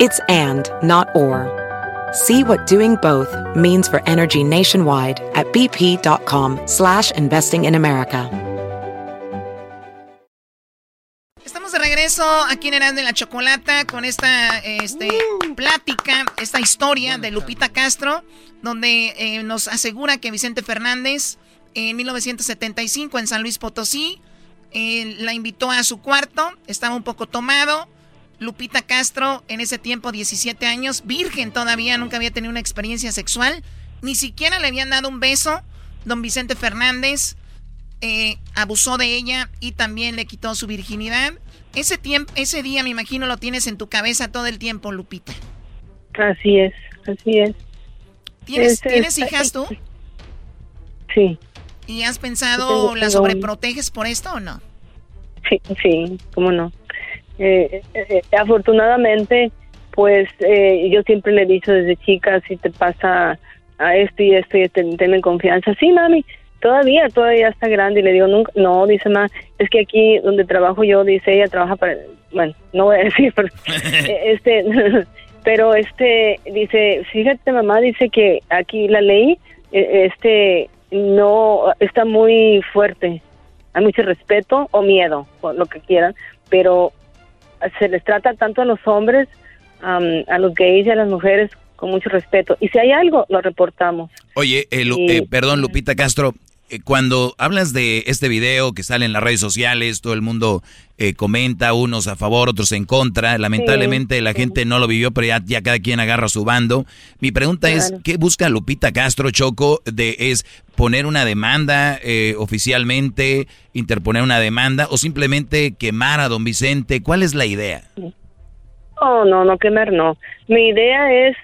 It's and, not or. See what doing both means for energy nationwide at bp.com slash investing in America. Estamos de regreso aquí en Erasmo de la Chocolata con esta este, plática, esta historia de Lupita Castro, donde eh, nos asegura que Vicente Fernández en 1975 en San Luis Potosí eh, la invitó a su cuarto, estaba un poco tomado, Lupita Castro, en ese tiempo 17 años, virgen todavía, nunca había tenido una experiencia sexual, ni siquiera le habían dado un beso don Vicente Fernández eh, abusó de ella y también le quitó su virginidad. Ese, tiempo, ese día, me imagino, lo tienes en tu cabeza todo el tiempo, Lupita. Así es, así es. ¿Tienes, ¿tienes hijas tú? Sí. ¿Y has pensado, la sobreproteges por esto o no? Sí, sí, cómo no. Eh, eh, eh, afortunadamente, pues yo siempre le he dicho desde chica, si te pasa a esto y esto, y ten, confianza. Sí, mami, todavía, todavía está grande. Y le digo, nunca, no, dice, ma, es que aquí donde trabajo yo, dice, ella trabaja para, bueno, no voy a decir, pero, este, pero este, dice, fíjate, mamá, dice que aquí la ley, este, no, está muy fuerte. Hay mucho respeto o miedo, o lo que quieran, pero se les trata tanto a los hombres, a los gays y a las mujeres con mucho respeto. Y si hay algo, lo reportamos. Oye, eh, eh, perdón, Lupita Castro, eh, cuando hablas de este video que sale en las redes sociales, todo el mundo comenta, unos a favor, otros en contra. Lamentablemente la gente no lo vivió, pero ya, cada quien agarra su bando. Mi pregunta es, ¿qué busca Lupita Castro Choco? De, ¿Es poner una demanda oficialmente, interponer una demanda o simplemente quemar a don Vicente? ¿Cuál es la idea? Oh, no, no quemar, no. Mi idea es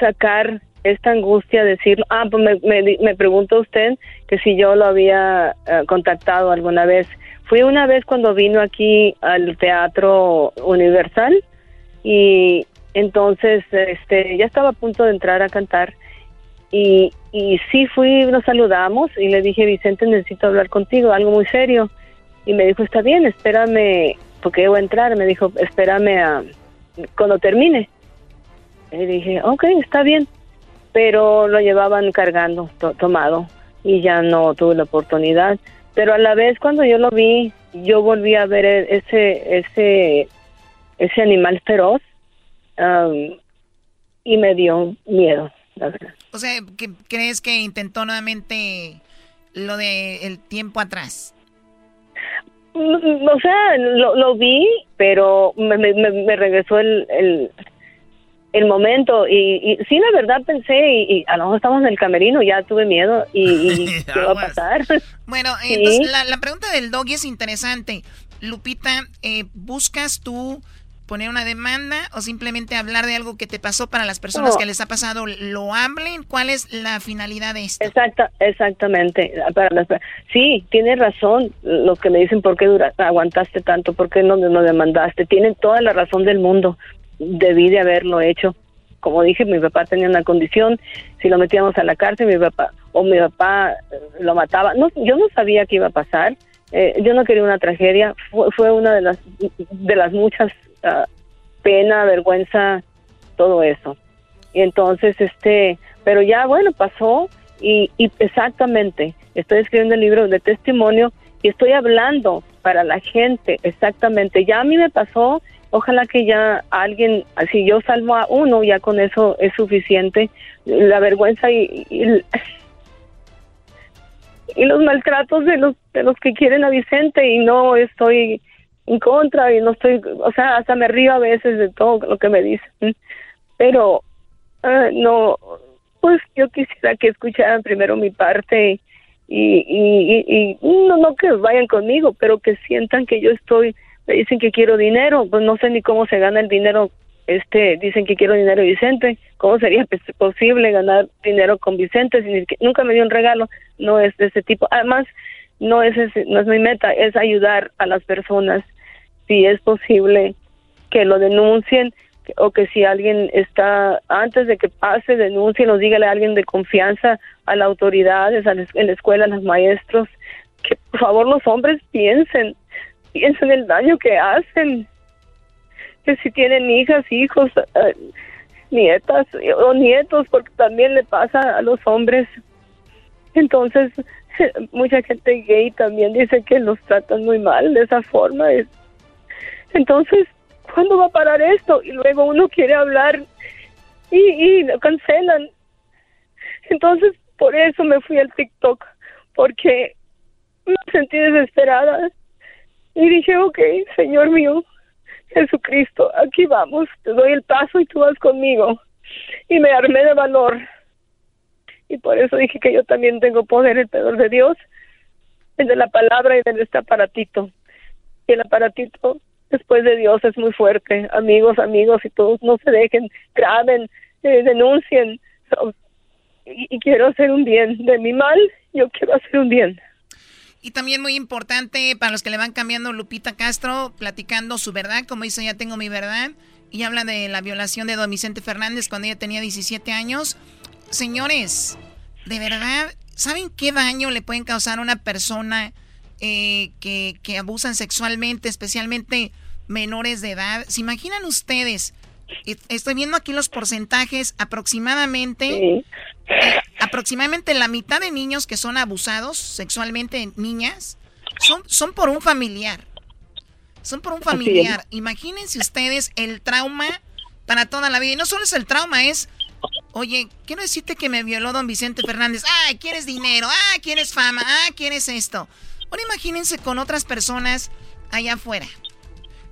sacar esta angustia, decir, ah, pues me, me, me preguntó usted que si yo lo había eh, contactado alguna vez. Fui una vez cuando vino aquí al Teatro Universal y entonces este ya estaba a punto de entrar a cantar y, y sí fui, nos saludamos y le dije, Vicente, necesito hablar contigo, algo muy serio. Y me dijo, está bien, espérame, porque voy a entrar. Me dijo, espérame a, cuando termine. Y dije, ok, está bien. Pero lo llevaban cargando, tomado, y ya no tuve la oportunidad. Pero a la vez cuando yo lo vi, yo volví a ver e-, ese, ese, ese animal feroz y me dio miedo, la verdad. O sea, ¿crees que intentó nuevamente lo de el tiempo atrás? Mm, o sea, lo, lo vi, pero me, me, me regresó el, el momento y, sí la verdad pensé y, a lo mejor estamos en el camerino ya tuve miedo y, qué va a pasar bueno entonces la, pregunta del doggy es interesante. Lupita eh, buscas tú poner una demanda o simplemente hablar de algo que te pasó para las personas que les ha pasado lo hablen cuál es la finalidad de esto exacta exactamente. Sí tienes razón los que me dicen por qué aguantaste tanto por qué no no demandaste tienen toda la razón del mundo debí de haberlo hecho. Como dije, mi papá tenía una condición, si lo metíamos a la cárcel, mi papá o mi papá eh, lo mataba. No, yo no sabía qué iba a pasar. Eh, yo no quería una tragedia. Fue, fue una de las de las muchas uh, pena, vergüenza, todo eso. Y entonces, este, pero ya bueno, pasó y, y exactamente, estoy escribiendo el libro de testimonio y estoy hablando para la gente, exactamente. Ya a mí me pasó ojalá que ya alguien, si yo salvo a uno, ya con eso es suficiente. La vergüenza y, y, los maltratos de los, de los que quieren a Vicente y no estoy en contra y no estoy, o sea, hasta me río a veces de todo lo que me dicen. Pero ah, no, pues yo quisiera que escucharan primero mi parte y, y, y, y no, no que vayan conmigo, pero que sientan que yo estoy dicen que quiero dinero, pues no sé ni cómo se gana el dinero, este, dicen que quiero dinero Vicente, ¿cómo sería posible ganar dinero con Vicente? Si nunca me dio un regalo, no es de ese tipo. Además, no es, no es mi meta, es ayudar a las personas, si es posible que lo denuncien o que si alguien está, antes de que pase, denuncie, nos dígale a alguien de confianza, a las autoridades, a en la escuela, a los maestros, que por favor los hombres piensen, piensen el daño que hacen. Que si tienen hijas, hijos, eh, nietas o nietos, porque también le pasa a los hombres. Entonces, mucha gente gay también dice que los tratan muy mal de esa forma. Entonces, ¿cuándo va a parar esto? Y luego uno quiere hablar y, y lo cancelan. Entonces, por eso me fui al TikTok, porque me sentí desesperada. Y dije, ok, Señor mío, Jesucristo, aquí vamos, te doy el paso y tú vas conmigo. Y me armé de valor. y por eso dije que yo también tengo poder, el poder de Dios, el de la palabra y de este aparatito. Y el aparatito, después de Dios, es muy fuerte. Amigos, amigos, y todos no se dejen, graben, eh, denuncien. y quiero hacer un bien. De mi mal, yo quiero hacer un bien. Y también muy importante para los que le van cambiando Lupita Castro, platicando su verdad, como dice, ya tengo mi verdad, y habla de la violación de don Vicente Fernández cuando ella tenía 17 años. Señores, de verdad, ¿saben qué daño le pueden causar a una persona eh, que, que abusan sexualmente, especialmente menores de edad? ¿Se imaginan ustedes? Estoy viendo aquí los porcentajes, aproximadamente, eh, aproximadamente la mitad de niños que son abusados sexualmente, niñas, son, son por un familiar. Son por un familiar. Imagínense ustedes el trauma para toda la vida. Y no solo es el trauma, es Oye, quiero decirte que me violó don Vicente Fernández. Ay, ¿quieres dinero? Ah, ¿quieres fama? Ah, ¿quieres esto? Ahora imagínense con otras personas allá afuera.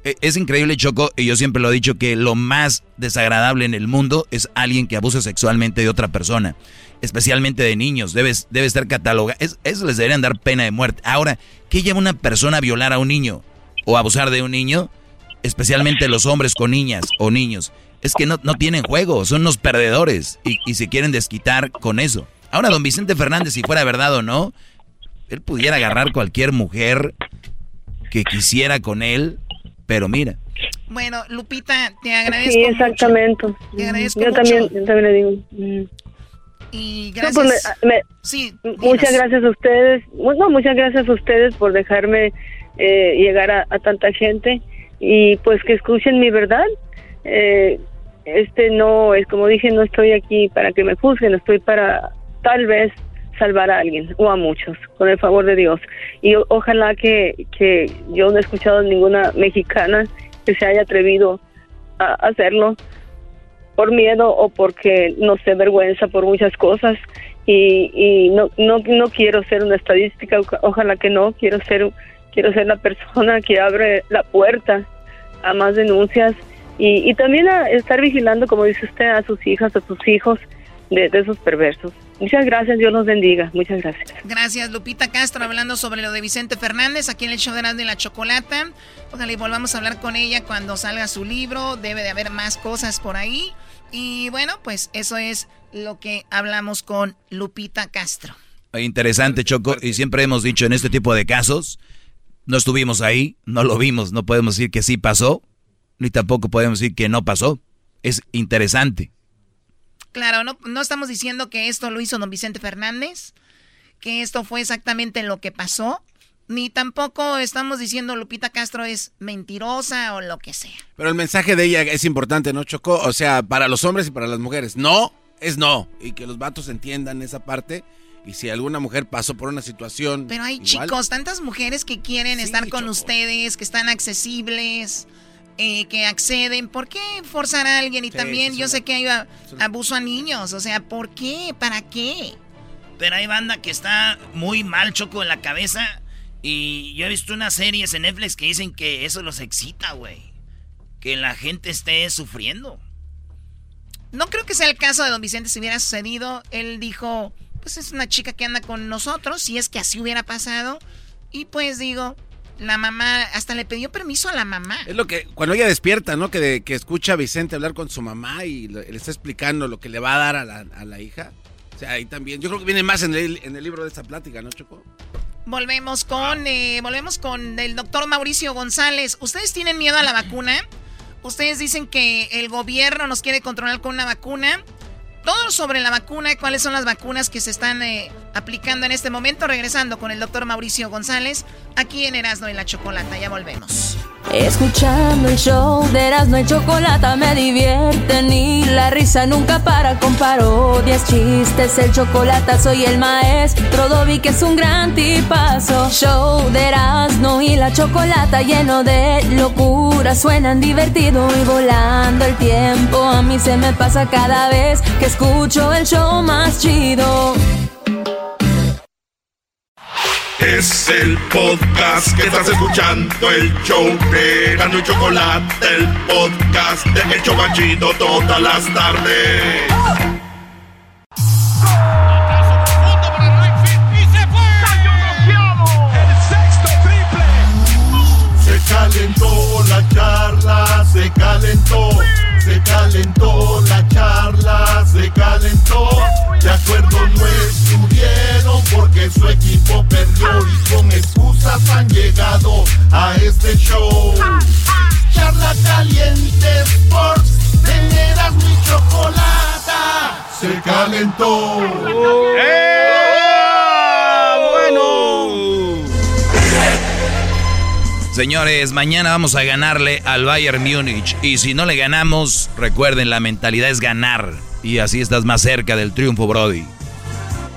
E, es increíble, Choco, y yo siempre lo he dicho, que lo más desagradable en el mundo es alguien que abusa sexualmente de otra persona, especialmente de niños. Debe, debe estar catalogado. eso les deberían dar pena de muerte. Ahora, ¿qué lleva una persona a violar a un niño o abusar de un niño? Especialmente los hombres con niñas o niños es que no, no tienen juego, son unos perdedores y, y se quieren desquitar con eso. Ahora, don Vicente Fernández, si fuera verdad o no, él pudiera agarrar cualquier mujer que quisiera con él, pero mira. Bueno, Lupita, te agradezco. Sí, exactamente. Te agradezco yo También, también le digo. Mm. Y pues gracias. sí, muchas gracias a ustedes. Bueno, muchas gracias a ustedes por dejarme eh, llegar a, a, tanta gente y pues que escuchen mi verdad. Eh, este no es como dije no estoy aquí para que me juzguen estoy para tal vez salvar a alguien o a muchos con el favor de Dios. Y ojalá que, que yo no he escuchado ninguna mexicana que se haya atrevido a hacerlo por miedo o porque no sé vergüenza por muchas cosas. Y, y no, no no quiero ser una estadística ojalá que no quiero ser quiero ser la persona que abre la puerta a más denuncias y, y también a estar vigilando, como dice usted, a sus hijas, a sus hijos de, esos perversos. Muchas gracias, Dios los bendiga. Muchas gracias. Gracias, Lupita Castro, hablando sobre lo de Vicente Fernández aquí en el show de de la Chocolata. Ojalá y volvamos a hablar con ella cuando salga su libro. Debe de haber más cosas por ahí. Y bueno, pues eso es lo que hablamos con Lupita Castro. Interesante, Choco. Y siempre hemos dicho en este tipo de casos, no estuvimos ahí, no lo vimos, no podemos decir que sí pasó, ni tampoco podemos decir que no pasó. Es interesante. Claro, no, no estamos diciendo que esto lo hizo don Vicente Fernández, que esto fue exactamente lo que pasó, ni tampoco estamos diciendo Lupita Castro es mentirosa o lo que sea. Pero el mensaje de ella es importante, ¿no, Chocó? O sea, para los hombres y para las mujeres, no es no. Y que los vatos entiendan esa parte. Y si alguna mujer pasó por una situación. Pero hay chicos, tantas mujeres que quieren estar con ustedes, que están accesibles. Eh, que acceden. ¿Por qué forzar a alguien? Y también yo sé que hay abuso a niños. O sea, ¿por qué? ¿Para qué? Pero hay banda que está muy mal choco en la cabeza. Y yo he visto unas series en Netflix que dicen que eso los excita, güey. Que la gente esté sufriendo. No creo que sea el caso de don Vicente si hubiera sucedido. Él dijo, pues es una chica que anda con nosotros, si es que así hubiera pasado. Y pues digo, la mamá, hasta le pidió permiso a la mamá. Es lo que, cuando ella despierta, ¿no? Que, que escucha a Vicente hablar con su mamá y le, está explicando lo que le va a dar a la, a la, hija. O sea, ahí también. Yo creo que viene más en el, en el libro de esta plática, ¿no, Choco? Volvemos con, eh, volvemos con el doctor Mauricio González. ¿Ustedes tienen miedo a la vacuna? Ustedes dicen que el gobierno nos quiere controlar con una vacuna todo sobre la vacuna, cuáles son las vacunas que se están eh, aplicando en este momento. Regresando con el doctor Mauricio González, aquí en Erasmo y la Chocolata. Ya volvemos. Escuchando el show de Erasmo y Chocolata me divierte ni la risa nunca para con parodias, chistes, el chocolate soy el maestro Dobby que es un gran tipazo. Show de Erasmo y la Chocolata lleno de locura, suenan divertido y volando el tiempo a mí se me pasa cada vez que escucho el show más chido. Es el podcast que estás escuchando, el show de Gano y Chocolate, el podcast de El Chobachito todas las tardes. Se Calentó la charla, se calentó se calentó la charla, se calentó. De acuerdo no estuvieron porque su equipo perdió y con excusas han llegado a este show. Charla caliente Sports, teneras mi chocolata, se calentó. Señores, mañana vamos a ganarle al Bayern Múnich. Y si no le ganamos, recuerden, la mentalidad es ganar. Y así estás más cerca del triunfo, Brody.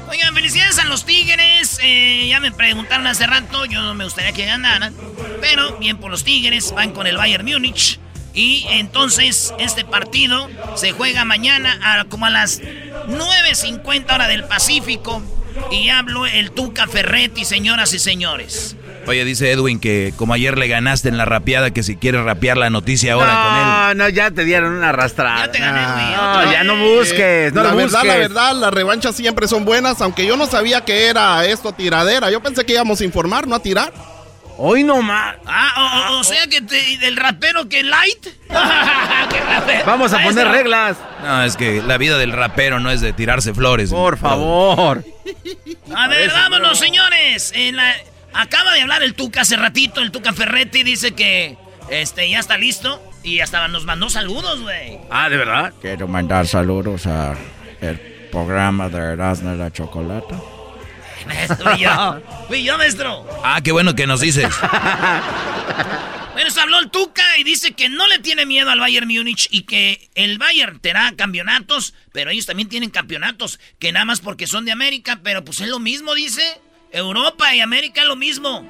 Oigan, felicidades a los Tigres. Eh, ya me preguntaron hace rato, yo no me gustaría que ganaran. Pero bien por los Tigres, van con el Bayern Múnich. Y entonces este partido se juega mañana a, como a las 9.50 hora del Pacífico. Y hablo el Tuca Ferretti, señoras y señores. Oye, dice Edwin que como ayer le ganaste en la rapeada, que si quieres rapear la noticia ahora con él. No, no, ya te dieron una arrastrada. Ya te gané, güey. No, ya no busques, no la lo verdad, busques. la verdad, las revanchas siempre son buenas, aunque yo no sabía que era esto tiradera. Yo pensé que íbamos a informar, no a tirar. Hoy no más. Ah, o, o- o sea que te- del rapero que light. ¿Qué rapero? Vamos a poner reglas. No, es que la vida del rapero no es de tirarse flores. Por favor. A ver, vámonos, señores. En la- Acaba de hablar el Tuca hace ratito, el Tuca Ferretti dice que este ya está listo y hasta nos mandó saludos, güey. Ah, ¿de verdad? Quiero mandar saludos a el programa de Erasmo la Chocolata. Fui yo, fui yo, maestro. Ah, qué bueno que nos dices. Bueno, se habló el Tuca y dice que no le tiene miedo al Bayern Múnich y que el Bayern tendrá campeonatos, pero ellos también tienen campeonatos, que nada más porque son de América, pero pues es lo mismo, dice. Europa y América lo mismo.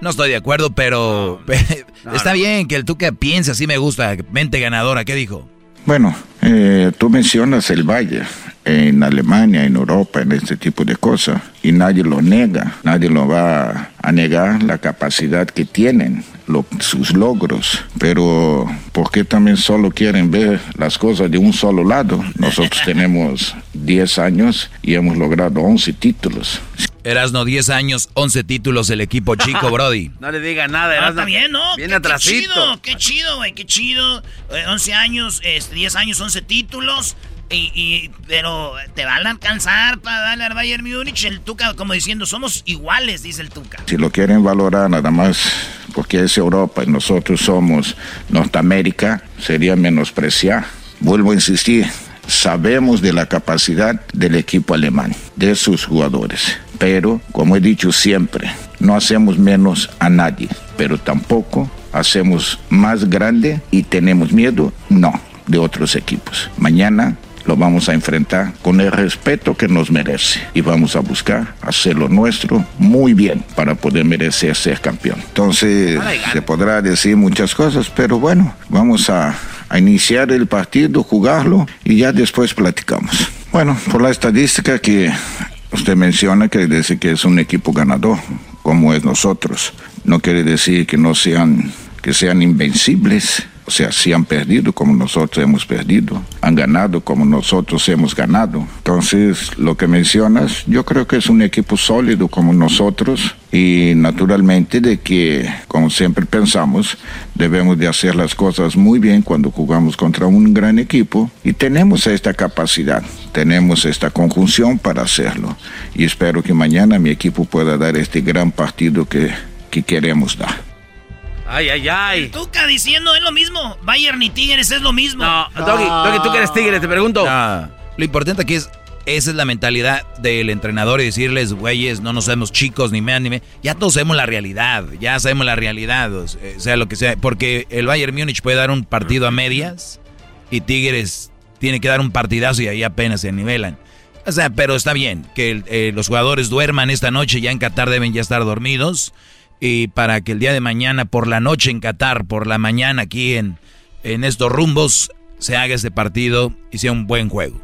No estoy de acuerdo, pero está bien que el Tuca piense así me gusta, mente ganadora. ¿Qué dijo? Bueno, eh, tú mencionas el Valle en Alemania, en Europa, en este tipo de cosas, y nadie lo niega, nadie lo va a negar la capacidad que tienen, lo- sus logros, pero ¿por qué también solo quieren ver las cosas de un solo lado? Nosotros tenemos 10 años y hemos logrado 11 títulos. Erasno, 10 años, 11 títulos el equipo chico, Brody. No le diga nada, Ah, Erasmo. está bien, ¿no? Viene Qué- atrasito. Qué chido, qué chido, güey, qué chido. Eh, 11 años, este, 10 años, 11 títulos. Y, y- pero te van a alcanzar para darle al Bayern Múnich. El Tuca, como diciendo, somos iguales, dice el Tuca. Si lo quieren valorar nada más porque es Europa y nosotros somos Norteamérica, sería menospreciar. Vuelvo a insistir, sabemos de la capacidad del equipo alemán, de sus jugadores, pero como he dicho siempre, no hacemos menos a nadie, pero tampoco hacemos más grande y tenemos miedo, no, de otros equipos. Mañana lo vamos a enfrentar con el respeto que nos merece y vamos a buscar hacerlo nuestro muy bien para poder merecer ser campeón. Entonces se podrá decir muchas cosas, pero bueno, vamos a, a iniciar el partido, jugarlo y ya después platicamos. Bueno, por la estadística que usted menciona que dice que es un equipo ganador, como es nosotros, no quiere decir que no sean que sean invencibles. O sea, si han perdido como nosotros hemos perdido, han ganado como nosotros hemos ganado. Entonces, lo que mencionas, yo creo que es un equipo sólido como nosotros y naturalmente de que, como siempre pensamos, debemos de hacer las cosas muy bien cuando jugamos contra un gran equipo y tenemos esta capacidad, tenemos esta conjunción para hacerlo y espero que mañana mi equipo pueda dar este gran partido que, que queremos dar. Ay, ay, ay. Tuca diciendo es lo mismo. Bayern y Tigres es lo mismo. No, Doggy, Doggy, tú que eres tigre, te pregunto. Lo importante aquí es, esa es la mentalidad del entrenador y decirles, güeyes, no nos sabemos chicos, ni me, ni me. Ya todos sabemos la realidad, ya sabemos la realidad, o sea, sea lo que sea. Porque el Bayern Múnich puede dar un partido a medias y Tigres tiene que dar un partidazo y ahí apenas se nivelan. O sea, pero está bien que el- eh, los jugadores duerman esta noche, ya en Qatar deben ya estar dormidos. Y para que el día de mañana, por la noche en Qatar, por la mañana aquí en, en estos rumbos, se haga este partido y sea un buen juego.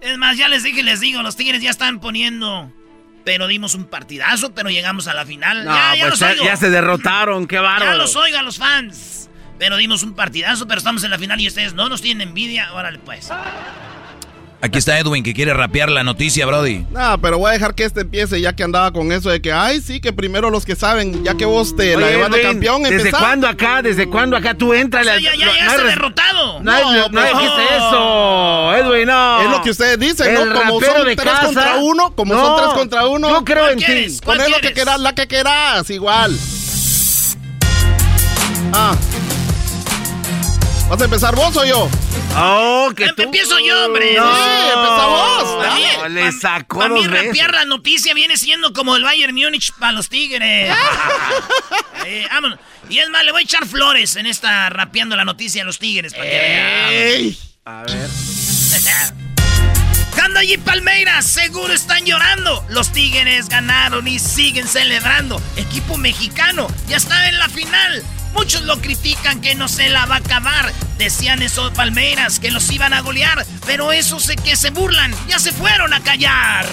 Es más, ya les dije y les digo, los Tigres ya están poniendo. Pero dimos un partidazo, pero llegamos a la final. No, ya, ya pues los ya, oigo. ya se derrotaron, qué bárbaro. Ya los oigo a los fans. Pero dimos un partidazo, pero estamos en la final y ustedes no nos tienen envidia. Órale, pues. Aquí está Edwin que quiere rapear la noticia, Brody. No, pero voy a dejar que este empiece ya que andaba con eso de que, ay, sí, que primero los que saben, ya que vos te la Oye, llevas de campeón, ¿Desde empezá. cuándo acá? ¿Desde cuándo acá? Tú entras. ya, ya llegaste derrotado. No, no, no, No, dijiste no. eso, Edwin, no. Es lo que ustedes dicen, El ¿no? Como son de tres casa. contra uno, como No, son tres contra uno. yo creo ¿cuál en ti. Poner lo que quieras, la que quieras, igual. Ah. ¿Vas a empezar vos o yo? Oh, que Em- Empiezo yo, hombre. No, sí, Pa' mí- No, le pa- sacó pa' mí dos veces. rapear la noticia viene siendo como el Bayern Múnich para los Tigres. Eh, vámonos. Y es más, le voy a echar flores en esta rapeando la noticia a los Tigres. Para que vean. A ver. Ganda y Palmeiras, seguro están llorando. Los Tigres ganaron y siguen celebrando. Equipo mexicano ya está en la final. Muchos lo critican que no se la va a acabar. Decían eso Palmeiras, que los iban a golear. Pero eso sé que se burlan. Ya se fueron a callar.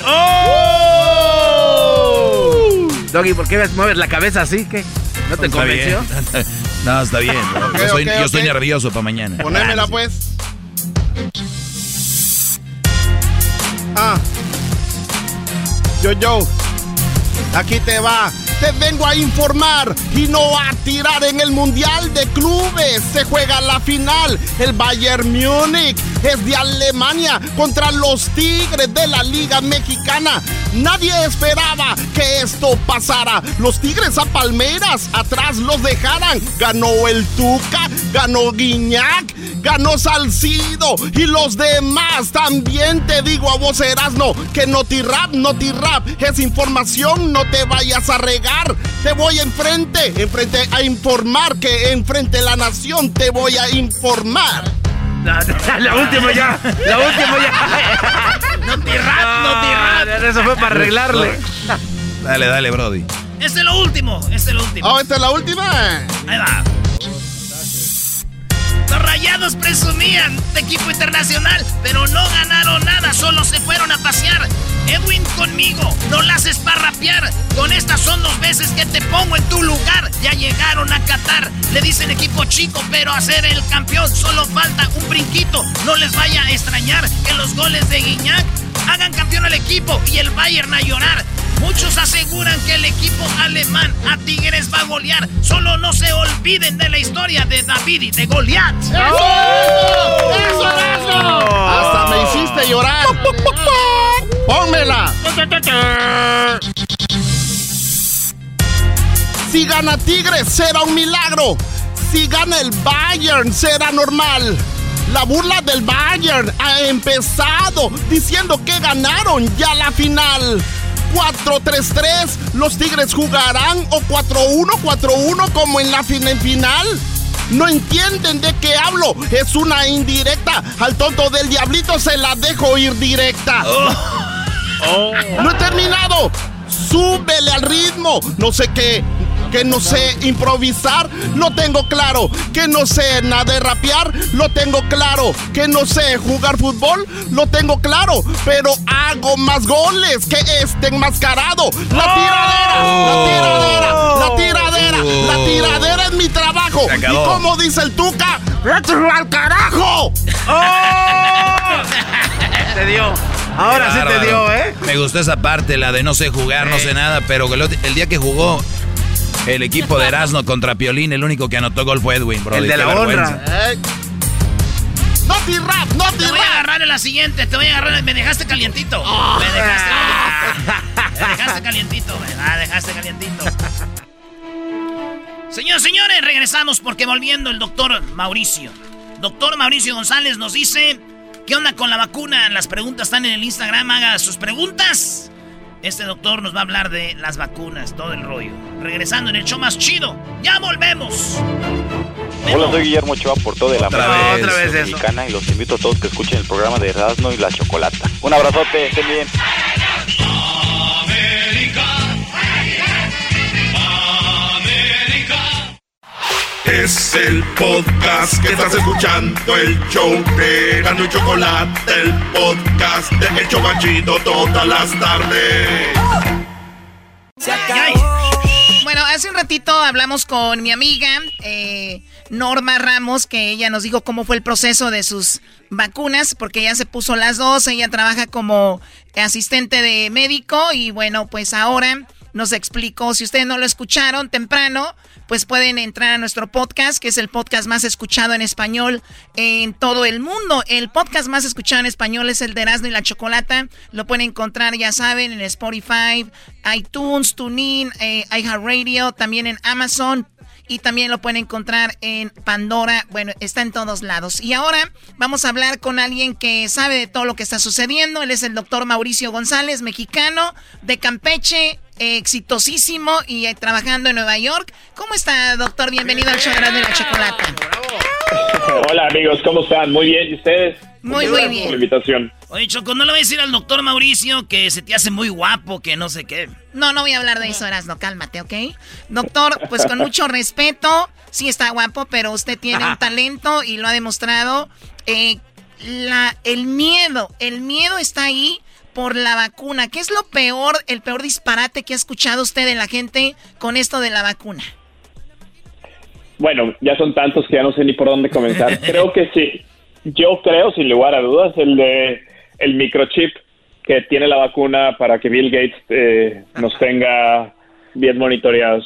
¡Oh! Doggy, ¿por qué ves- mueves la cabeza así? ¿Qué? ¿No te convenció? no, está bien. Yo soy, yo estoy nervioso para mañana. Ponémela pues. Ah. Yo, yo. Aquí te va. Te vengo a informar y no a tirar en el Mundial de Clubes. Se juega la final. El Bayern Múnich es de Alemania contra los Tigres de la Liga Mexicana. Nadie esperaba que esto pasara. Los Tigres a Palmeiras atrás los dejaran. Ganó el Tuca, ganó Guiñac, ganó Salcido y los demás. También te digo a vos, Erasno, que no rap, no rap es información, no te vayas a regar. Te voy enfrente, enfrente a informar que enfrente la nación te voy a informar. La, la última ya. La última ya. No te rap, no te rap. Eso fue para arreglarle. Dale, dale, Brody. Este es lo último, este es lo último. Oh, esta es la última. Ahí va. Los rayados presumían de equipo internacional, pero no ganaron nada, solo se fueron a pasear. Edwin conmigo, no la haces para rapear. Con estas son dos veces que te pongo en tu lugar. Ya llegaron a Qatar, le dicen equipo chico, pero a ser el campeón solo falta un brinquito. No les vaya a extrañar que los goles de Guiñac hagan campeón al equipo y el Bayern a llorar. Muchos aseguran que el equipo alemán a Tigres va a golear. Solo no se olviden de la historia de David y de Goliat. ¡Eso, eso, eso! Hasta me hiciste llorar. ¡Pónmela! Si gana Tigres será un milagro. Si gana el Bayern será normal. La burla del Bayern ha empezado diciendo que ganaron ya la final. 4-3-3, los Tigres jugarán o 4-1, 4-1 como en la fin- final. No entienden de qué hablo, es una indirecta. Al tonto del diablito se la dejo ir directa. No he terminado. Súbele al ritmo. No sé qué. Que no sé improvisar, lo tengo claro. Que no sé nada de rapear, lo tengo claro. Que no sé jugar fútbol, lo tengo claro. Pero hago más goles que este enmascarado. La tiradera, la tiradera, la tiradera, la tiradera es mi trabajo. Y como dice el Tuca, ¡vete al carajo! Te dio. Ahora Qué sí te dio, ¿eh? Me gustó esa parte, la de no sé jugar, no sé nada, pero el, el día que jugó el equipo de Erasmo contra Piolín, el único que anotó gol fue Edwin, bro. El de la honra. No te rap, no te Te voy a agarrar en la siguiente, te voy a agarrar. Me dejaste calientito. Me dejaste. Me dejaste calientito, me dejaste calientito. Señores, señores, regresamos porque volviendo el doctor Mauricio. Doctor Mauricio González nos dice: ¿Qué onda con la vacuna? Las preguntas están en el Instagram, haga sus preguntas. Este doctor nos va a hablar de las vacunas, todo el rollo. Regresando en el show más chido. ¡Ya volvemos! Hola, soy Guillermo Ochoa por todo Otra amor vez. Otra vez eso. mexicana y los invito a todos que escuchen el programa de Erasmo y la Chocolata. Un abrazote, estén bien. Es el podcast que estás escuchando, el show de Gano y Chocolate, el podcast de El Chobachito todas las tardes. Bueno, hace un ratito hablamos con mi amiga. eh, Norma Ramos, que ella nos dijo cómo fue el proceso de sus vacunas, porque ella se puso las dos, ella trabaja como asistente de médico y bueno, pues ahora nos explicó. Si ustedes no lo escucharon temprano, pues pueden entrar a nuestro podcast, que es el podcast más escuchado en español en todo el mundo. El podcast más escuchado en español es el de Erasmo y la Chocolata. Lo pueden encontrar, ya saben, en Spotify, iTunes, TuneIn, eh, iHeartRadio, también en Amazon, y también lo pueden encontrar en Pandora. Bueno, está en todos lados. Y ahora vamos a hablar con alguien que sabe de todo lo que está sucediendo. Él es el doctor Mauricio González, mexicano de Campeche, exitosísimo y eh, trabajando en Nueva York. ¿Cómo está, doctor? Bienvenido al show de la chocolate. Hola, amigos, ¿cómo están? Muy bien, ¿y ustedes? Muy, muy bien. Por la invitación. Oye, Choco, no le voy a decir al doctor Mauricio que se te hace muy guapo, que no sé qué. No, no voy a hablar de eso, no cálmate, ¿ok? Doctor, pues con mucho respeto, sí está guapo, pero usted tiene un talento y lo ha demostrado. Eh, la, el miedo, el miedo está ahí por la vacuna. ¿Qué es lo peor, el peor disparate que ha escuchado usted de la gente con esto de la vacuna? Bueno, ya son tantos que ya no sé ni por dónde comenzar. Creo que sí. Yo creo, sin lugar a dudas, el de el microchip que tiene la vacuna para que Bill Gates eh, nos tenga bien monitoreados.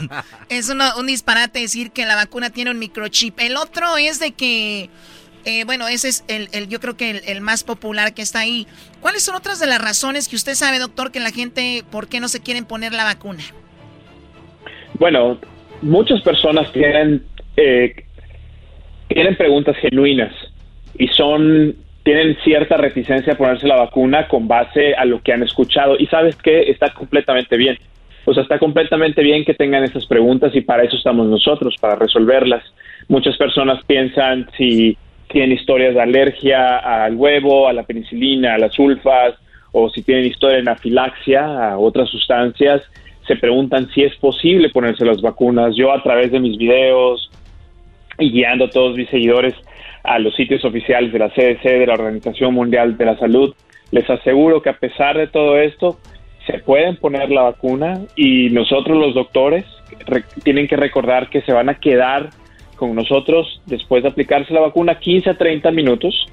es un disparate decir que la vacuna tiene un microchip. El otro es de que eh, bueno, ese es el, el yo creo que el, más popular que está ahí. ¿Cuáles son otras de las razones que usted sabe, doctor, que la gente, ¿por qué no se quieren poner la vacuna? Bueno, muchas personas tienen, eh, tienen preguntas genuinas y son tienen cierta reticencia a ponerse la vacuna con base a lo que han escuchado. Y sabes que está completamente bien. O sea, está completamente bien que tengan esas preguntas y para eso estamos nosotros, para resolverlas. Muchas personas piensan si tienen historias de alergia al huevo, a la penicilina, a las sulfas, o si tienen historia de anafilaxia a otras sustancias, se preguntan si es posible ponerse las vacunas. Yo a través de mis videos y guiando a todos mis seguidores a los sitios oficiales de la CDC, de la Organización Mundial de la Salud, les aseguro que a pesar de todo esto, se pueden poner la vacuna y nosotros los doctores tienen que recordar que se van a quedar con nosotros después de aplicarse la vacuna 15 a 30 minutos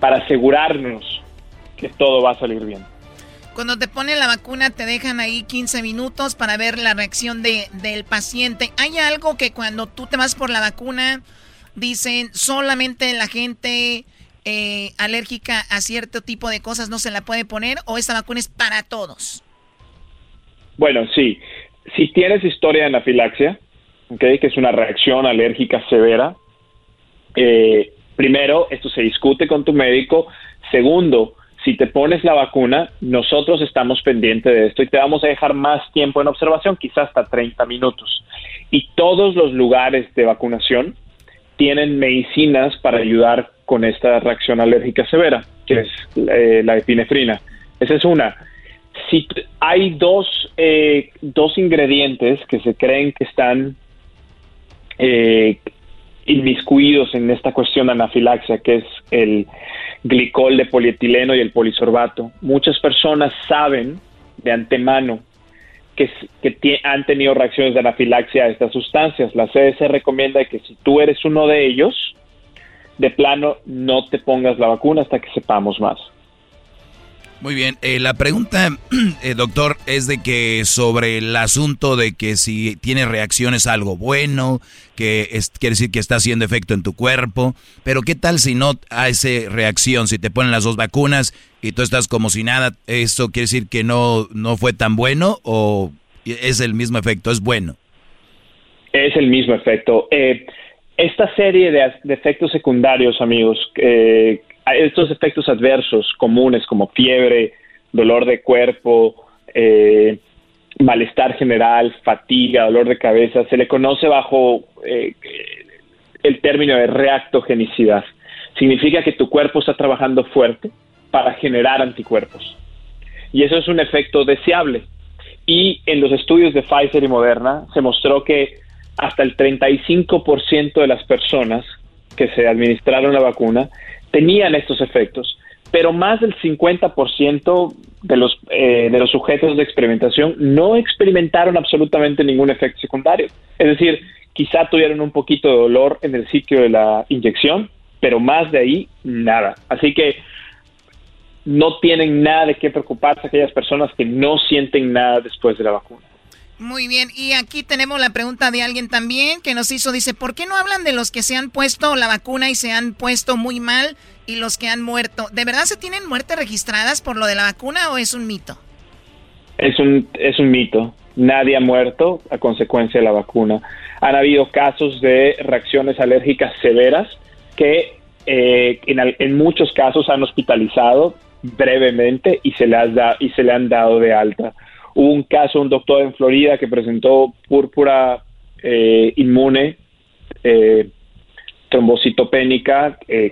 para asegurarnos que todo va a salir bien. Cuando te ponen la vacuna te dejan ahí 15 minutos para ver la reacción de, del paciente. ¿Hay algo que cuando tú te vas por la vacuna dicen solamente la gente eh, alérgica a cierto tipo de cosas no se la puede poner o esta vacuna es para todos? Bueno, sí. Si tienes historia de anafilaxia, que es una reacción alérgica severa. Eh, primero, esto se discute con tu médico. Segundo, si te pones la vacuna, nosotros estamos pendientes de esto y te vamos a dejar más tiempo en observación, quizás hasta 30 minutos. Y todos los lugares de vacunación tienen medicinas para ayudar con esta reacción alérgica severa, que es eh, la epinefrina. Esa es una. Si hay dos, eh, dos ingredientes que se creen que están eh, inmiscuidos en esta cuestión de anafilaxia, que es el glicol de polietileno y el polisorbato. Muchas personas saben de antemano que, que han tenido reacciones de anafilaxia a estas sustancias. La CDC recomienda que si tú eres uno de ellos, de plano no te pongas la vacuna hasta que sepamos más. Muy bien, eh, la pregunta, eh, doctor, es de que sobre el asunto de que si tiene reacciones algo bueno, que es, quiere decir que está haciendo efecto en tu cuerpo, pero ¿qué tal si no hace reacción? Si te ponen las dos vacunas y tú estás como si nada, ¿eso quiere decir que no, no fue tan bueno o es el mismo efecto, es bueno? Es el mismo efecto. Eh, esta serie de, de, efectos secundarios, amigos, eh, estos efectos adversos comunes como fiebre, dolor de cuerpo, eh, malestar general, fatiga, dolor de cabeza, se le conoce bajo eh, el término de reactogenicidad. Significa que tu cuerpo está trabajando fuerte para generar anticuerpos. Y eso es un efecto deseable. Y en los estudios de Pfizer y Moderna se mostró que hasta el 35% de las personas que se administraron la vacuna tenían estos efectos, pero más del 50% de los, eh, de los sujetos de experimentación no experimentaron absolutamente ningún efecto secundario. Es decir, quizá tuvieron un poquito de dolor en el sitio de la inyección, pero más de ahí, nada. Así que no tienen nada de qué preocuparse aquellas personas que no sienten nada después de la vacuna. Muy bien, y aquí tenemos la pregunta de alguien también que nos hizo, dice, ¿por qué no hablan de los que se han puesto la vacuna y se han puesto muy mal y los que han muerto? ¿De verdad se tienen muertes registradas por lo de la vacuna o es un mito? Es un, es un mito. Nadie ha muerto a consecuencia de la vacuna. Han habido casos de reacciones alérgicas severas que eh, en, en, muchos casos han hospitalizado brevemente y se, le y se le han dado de alta. Hubo un caso, un doctor en Florida que presentó púrpura eh, inmune, eh, trombocitopénica, eh,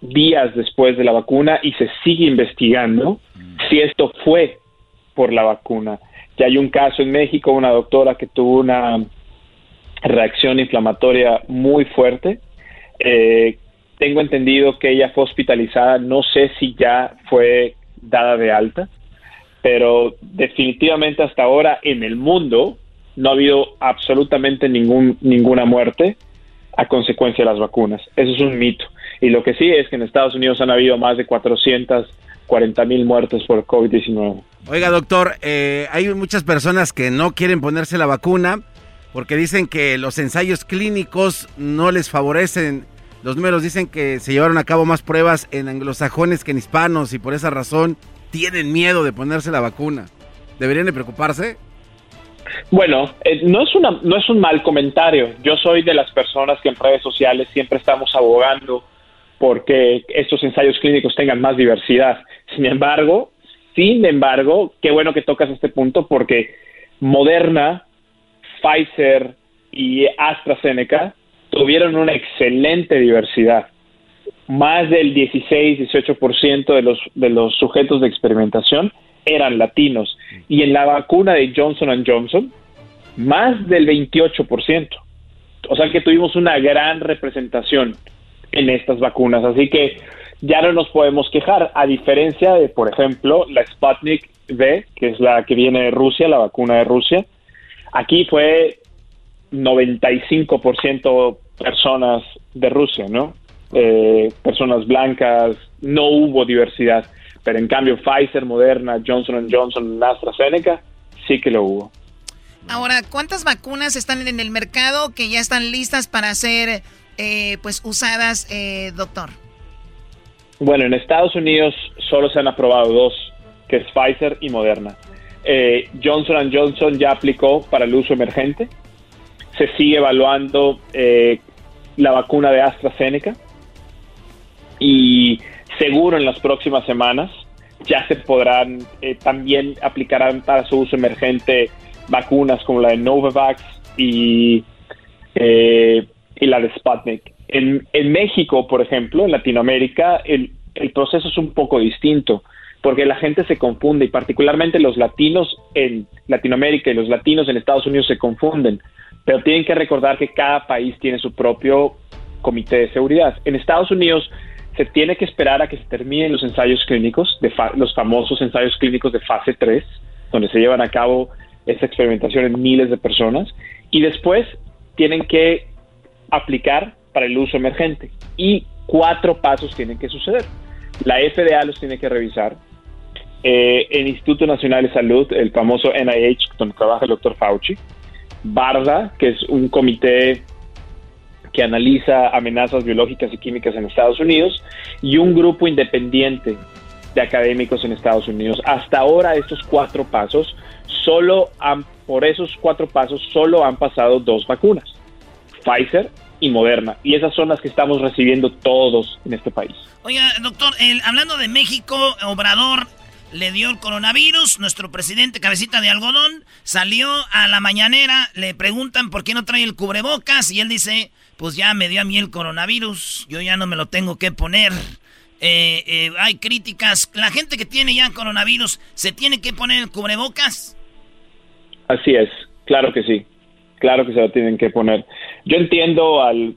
días después de la vacuna y se sigue investigando si esto fue por la vacuna. Ya hay un caso en México, una doctora que tuvo una reacción inflamatoria muy fuerte. tengo entendido que ella fue hospitalizada, no sé si ya fue dada de alta pero definitivamente hasta ahora en el mundo no ha habido absolutamente ningún, ninguna muerte a consecuencia de las vacunas. Eso es un mito. Y lo que sí es que en Estados Unidos han habido más de 440 mil muertes por COVID-19. Oiga, doctor, eh, hay muchas personas que no quieren ponerse la vacuna porque dicen que los ensayos clínicos no les favorecen. Los números dicen que se llevaron a cabo más pruebas en anglosajones que en hispanos y por esa razón tienen miedo de ponerse la vacuna. ¿Deberían de preocuparse? Bueno, eh, no, es una, no es un mal comentario. Yo soy de las personas que en redes sociales siempre estamos abogando porque estos ensayos clínicos tengan más diversidad. Sin embargo, sin embargo, qué bueno que tocas este punto porque Moderna, Pfizer y AstraZeneca tuvieron una excelente diversidad más del 16-18% de los, de los sujetos de experimentación eran latinos. Y en la vacuna de Johnson Johnson, más del 28%. O sea que tuvimos una gran representación en estas vacunas. Así que ya no nos podemos quejar, a diferencia de, por ejemplo, la Sputnik V, que es la que viene de Rusia, la vacuna de Rusia. Aquí fue 95% personas de Rusia, ¿no? Eh, personas blancas, no hubo diversidad. Pero en cambio Pfizer, Moderna, Johnson Johnson, AstraZeneca, sí que lo hubo. Ahora, ¿cuántas vacunas están en el mercado que ya están listas para ser eh, pues usadas, eh, doctor? Bueno, en Estados Unidos solo se han aprobado dos, que es Pfizer y Moderna. Johnson Johnson ya aplicó para el uso emergente. Se sigue evaluando la vacuna de AstraZeneca y seguro en las próximas semanas ya se podrán eh, también aplicarán para su uso emergente vacunas como la de Novavax y, eh, y la de Sputnik. En, en, México, por ejemplo, en Latinoamérica, el, el proceso es un poco distinto porque la gente se confunde y particularmente los latinos en Latinoamérica y los latinos en Estados Unidos se confunden, pero tienen que recordar que cada país tiene su propio comité de seguridad. En Estados Unidos se tiene que esperar a que se terminen los ensayos clínicos, de los famosos ensayos clínicos de fase 3, donde se llevan a cabo esta experimentación en miles de personas, y después tienen que aplicar para el uso emergente. Y cuatro pasos tienen que suceder. La FDA los tiene que revisar. Eh, el Instituto Nacional de Salud, el famoso NIH, donde trabaja el doctor Fauci. BARDA, que es un comité que analiza amenazas biológicas y químicas en Estados Unidos, y un grupo independiente de académicos en Estados Unidos. Hasta ahora estos cuatro pasos, solo han, por esos cuatro pasos, solo han pasado dos vacunas, Pfizer y Moderna, y esas son las que estamos recibiendo todos en este país. Oiga, doctor, hablando de México, Obrador le dio el coronavirus, nuestro presidente cabecita de algodón salió a la mañanera, le preguntan por qué no trae el cubrebocas y él dice, pues ya me dio a mí el coronavirus, yo ya no me lo tengo que poner. Eh, eh, hay críticas. La gente que tiene ya coronavirus, ¿se tiene que poner cubrebocas? Así es, claro que sí. Claro que se lo tienen que poner. Yo entiendo al...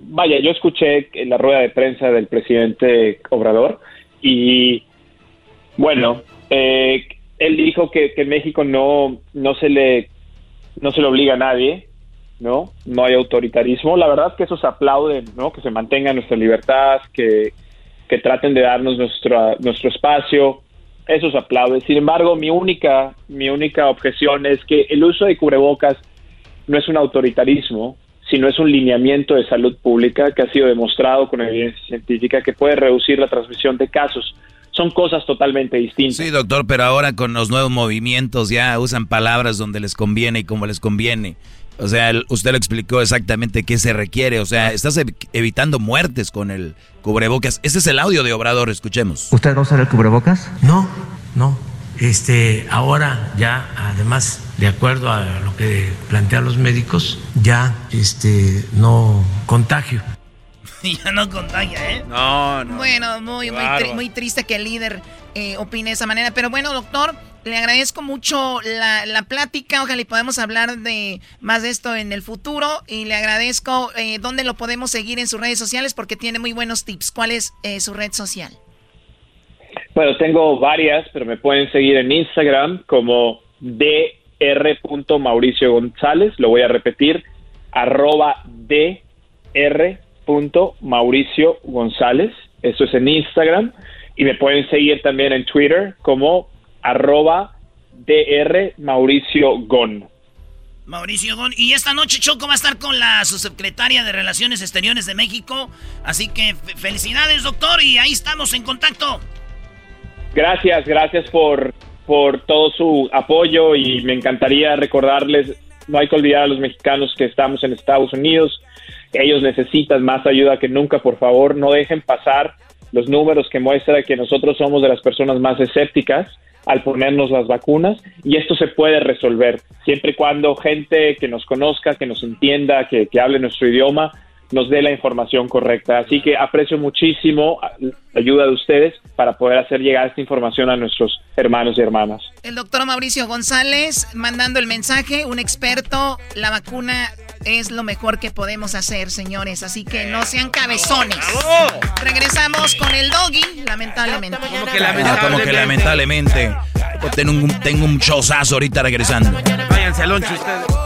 Vaya, yo escuché la rueda de prensa del presidente Obrador y bueno, eh, él dijo que, que México no, no, se le, no se le obliga a nadie ¿no? No hay autoritarismo. La verdad que eso se aplauden, ¿no? Que se mantenga nuestra libertad, que, que traten de darnos nuestro, nuestro espacio. Eso se aplaude. Sin embargo, mi única, mi única objeción es que el uso de cubrebocas no es un autoritarismo, sino es un lineamiento de salud pública que ha sido demostrado con evidencia científica que puede reducir la transmisión de casos. Son cosas totalmente distintas. Sí, doctor, pero ahora con los nuevos movimientos ya usan palabras donde les conviene y como les conviene. O sea, usted lo explicó exactamente qué se requiere. O sea, estás evitando muertes con el cubrebocas. Ese es el audio de Obrador, escuchemos. ¿Usted va a usar el cubrebocas? No, no. Este, ahora ya, además, de acuerdo a lo que plantean los médicos, ya este, no contagio. ya no contagia, ¿eh? No, no. Bueno, muy, muy, triste que el líder eh, opine de esa manera. Pero bueno, doctor, le agradezco mucho la, la, plática. Ojalá y podamos hablar de más de esto en el futuro. Y le agradezco eh, dónde lo podemos seguir en sus redes sociales porque tiene muy buenos tips. ¿Cuál es eh, su red social? Bueno, tengo varias, pero me pueden seguir en Instagram como dr. Mauricio González. Lo voy a repetir, arroba dr. Mauricio González. Eso es en Instagram. Y me pueden seguir también en Twitter como arroba dr. Mauricio Gon. Mauricio Gon. Y esta noche Choco va a estar con la subsecretaria de Relaciones Exteriores de México. Así que felicidades, doctor, y ahí estamos en contacto. Gracias, gracias por, por todo su apoyo y me encantaría recordarles, no hay que olvidar a los mexicanos que estamos en Estados Unidos, ellos necesitan más ayuda que nunca, por favor, no dejen pasar los números que muestran que nosotros somos de las personas más escépticas al ponernos las vacunas y esto se puede resolver siempre y cuando gente que nos conozca, que nos entienda, que, que hable nuestro idioma, nos dé la información correcta. Así que aprecio muchísimo la ayuda de ustedes para poder hacer llegar esta información a nuestros hermanos y hermanas. El doctor Mauricio González mandando el mensaje, un experto, la vacuna es lo mejor que podemos hacer, señores, así que no sean cabezones. Regresamos con el doggy, lamentablemente. Como que lamentablemente. como que lamentablemente. Tengo un, tengo un showzazo ahorita regresando. Váyanse al ustedes.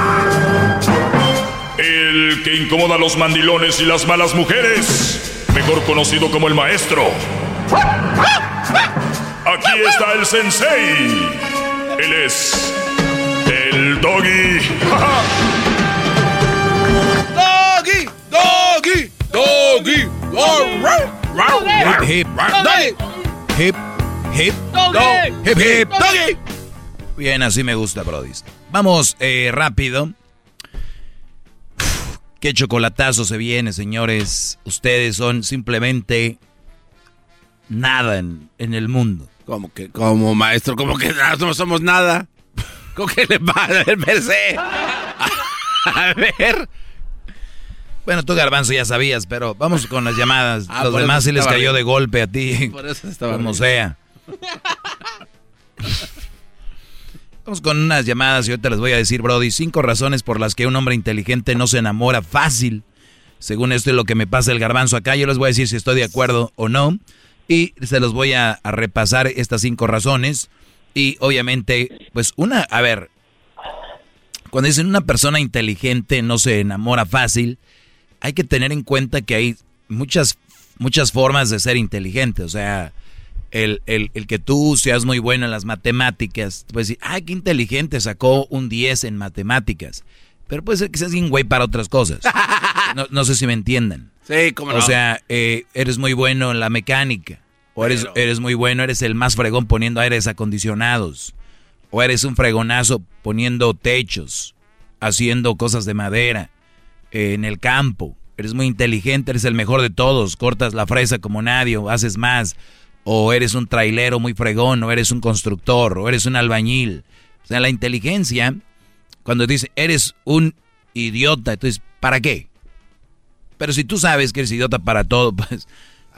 El que incomoda a los mandilones y las malas mujeres mejor conocido como el maestro. Aquí está el sensei. Él es el doggy. doggy, doggy, doggy. Hip, hip, hip, hip, hip, hip, doggy. Bien, así me gusta, Brody. Vamos eh, rápido. Qué chocolatazo se viene, señores. Ustedes son simplemente nada en, el mundo. Como que, como maestro, como que no somos nada. ¿Cómo que le va a ver, A ver. Bueno, tú, Garbanzo, ya sabías, pero vamos con las llamadas. Ah, Los demás sí les cayó de golpe a ti. Por eso estaba Como sea. Vamos con unas llamadas y ahorita les voy a decir, Brody, cinco razones por las que un hombre inteligente no se enamora fácil. Según esto es lo que me pasa el garbanzo acá, yo les voy a decir si estoy de acuerdo o no. Y se los voy a, repasar estas cinco razones. Y obviamente, pues una, a ver, cuando dicen una persona inteligente no se enamora fácil, hay que tener en cuenta que hay muchas, muchas formas de ser inteligente. O sea, el, el, el, que tú seas muy bueno en las matemáticas, puedes decir, ay, qué inteligente, sacó un 10 en matemáticas. Pero puede ser que seas bien güey para otras cosas. No, no sé si me entiendan. Sí, como no. O sea, eh, eres muy bueno en la mecánica. O eres, eres muy bueno, eres el más fregón poniendo aires acondicionados. O eres un fregonazo poniendo techos, haciendo cosas de madera, eh, en el campo. Eres muy inteligente, eres el mejor de todos. Cortas la fresa como nadie, o haces más. O eres un trailero muy fregón, o eres un constructor, o eres un albañil. O sea, la inteligencia, cuando dice eres un idiota, entonces, ¿para qué? Pero si tú sabes que eres idiota para todo, pues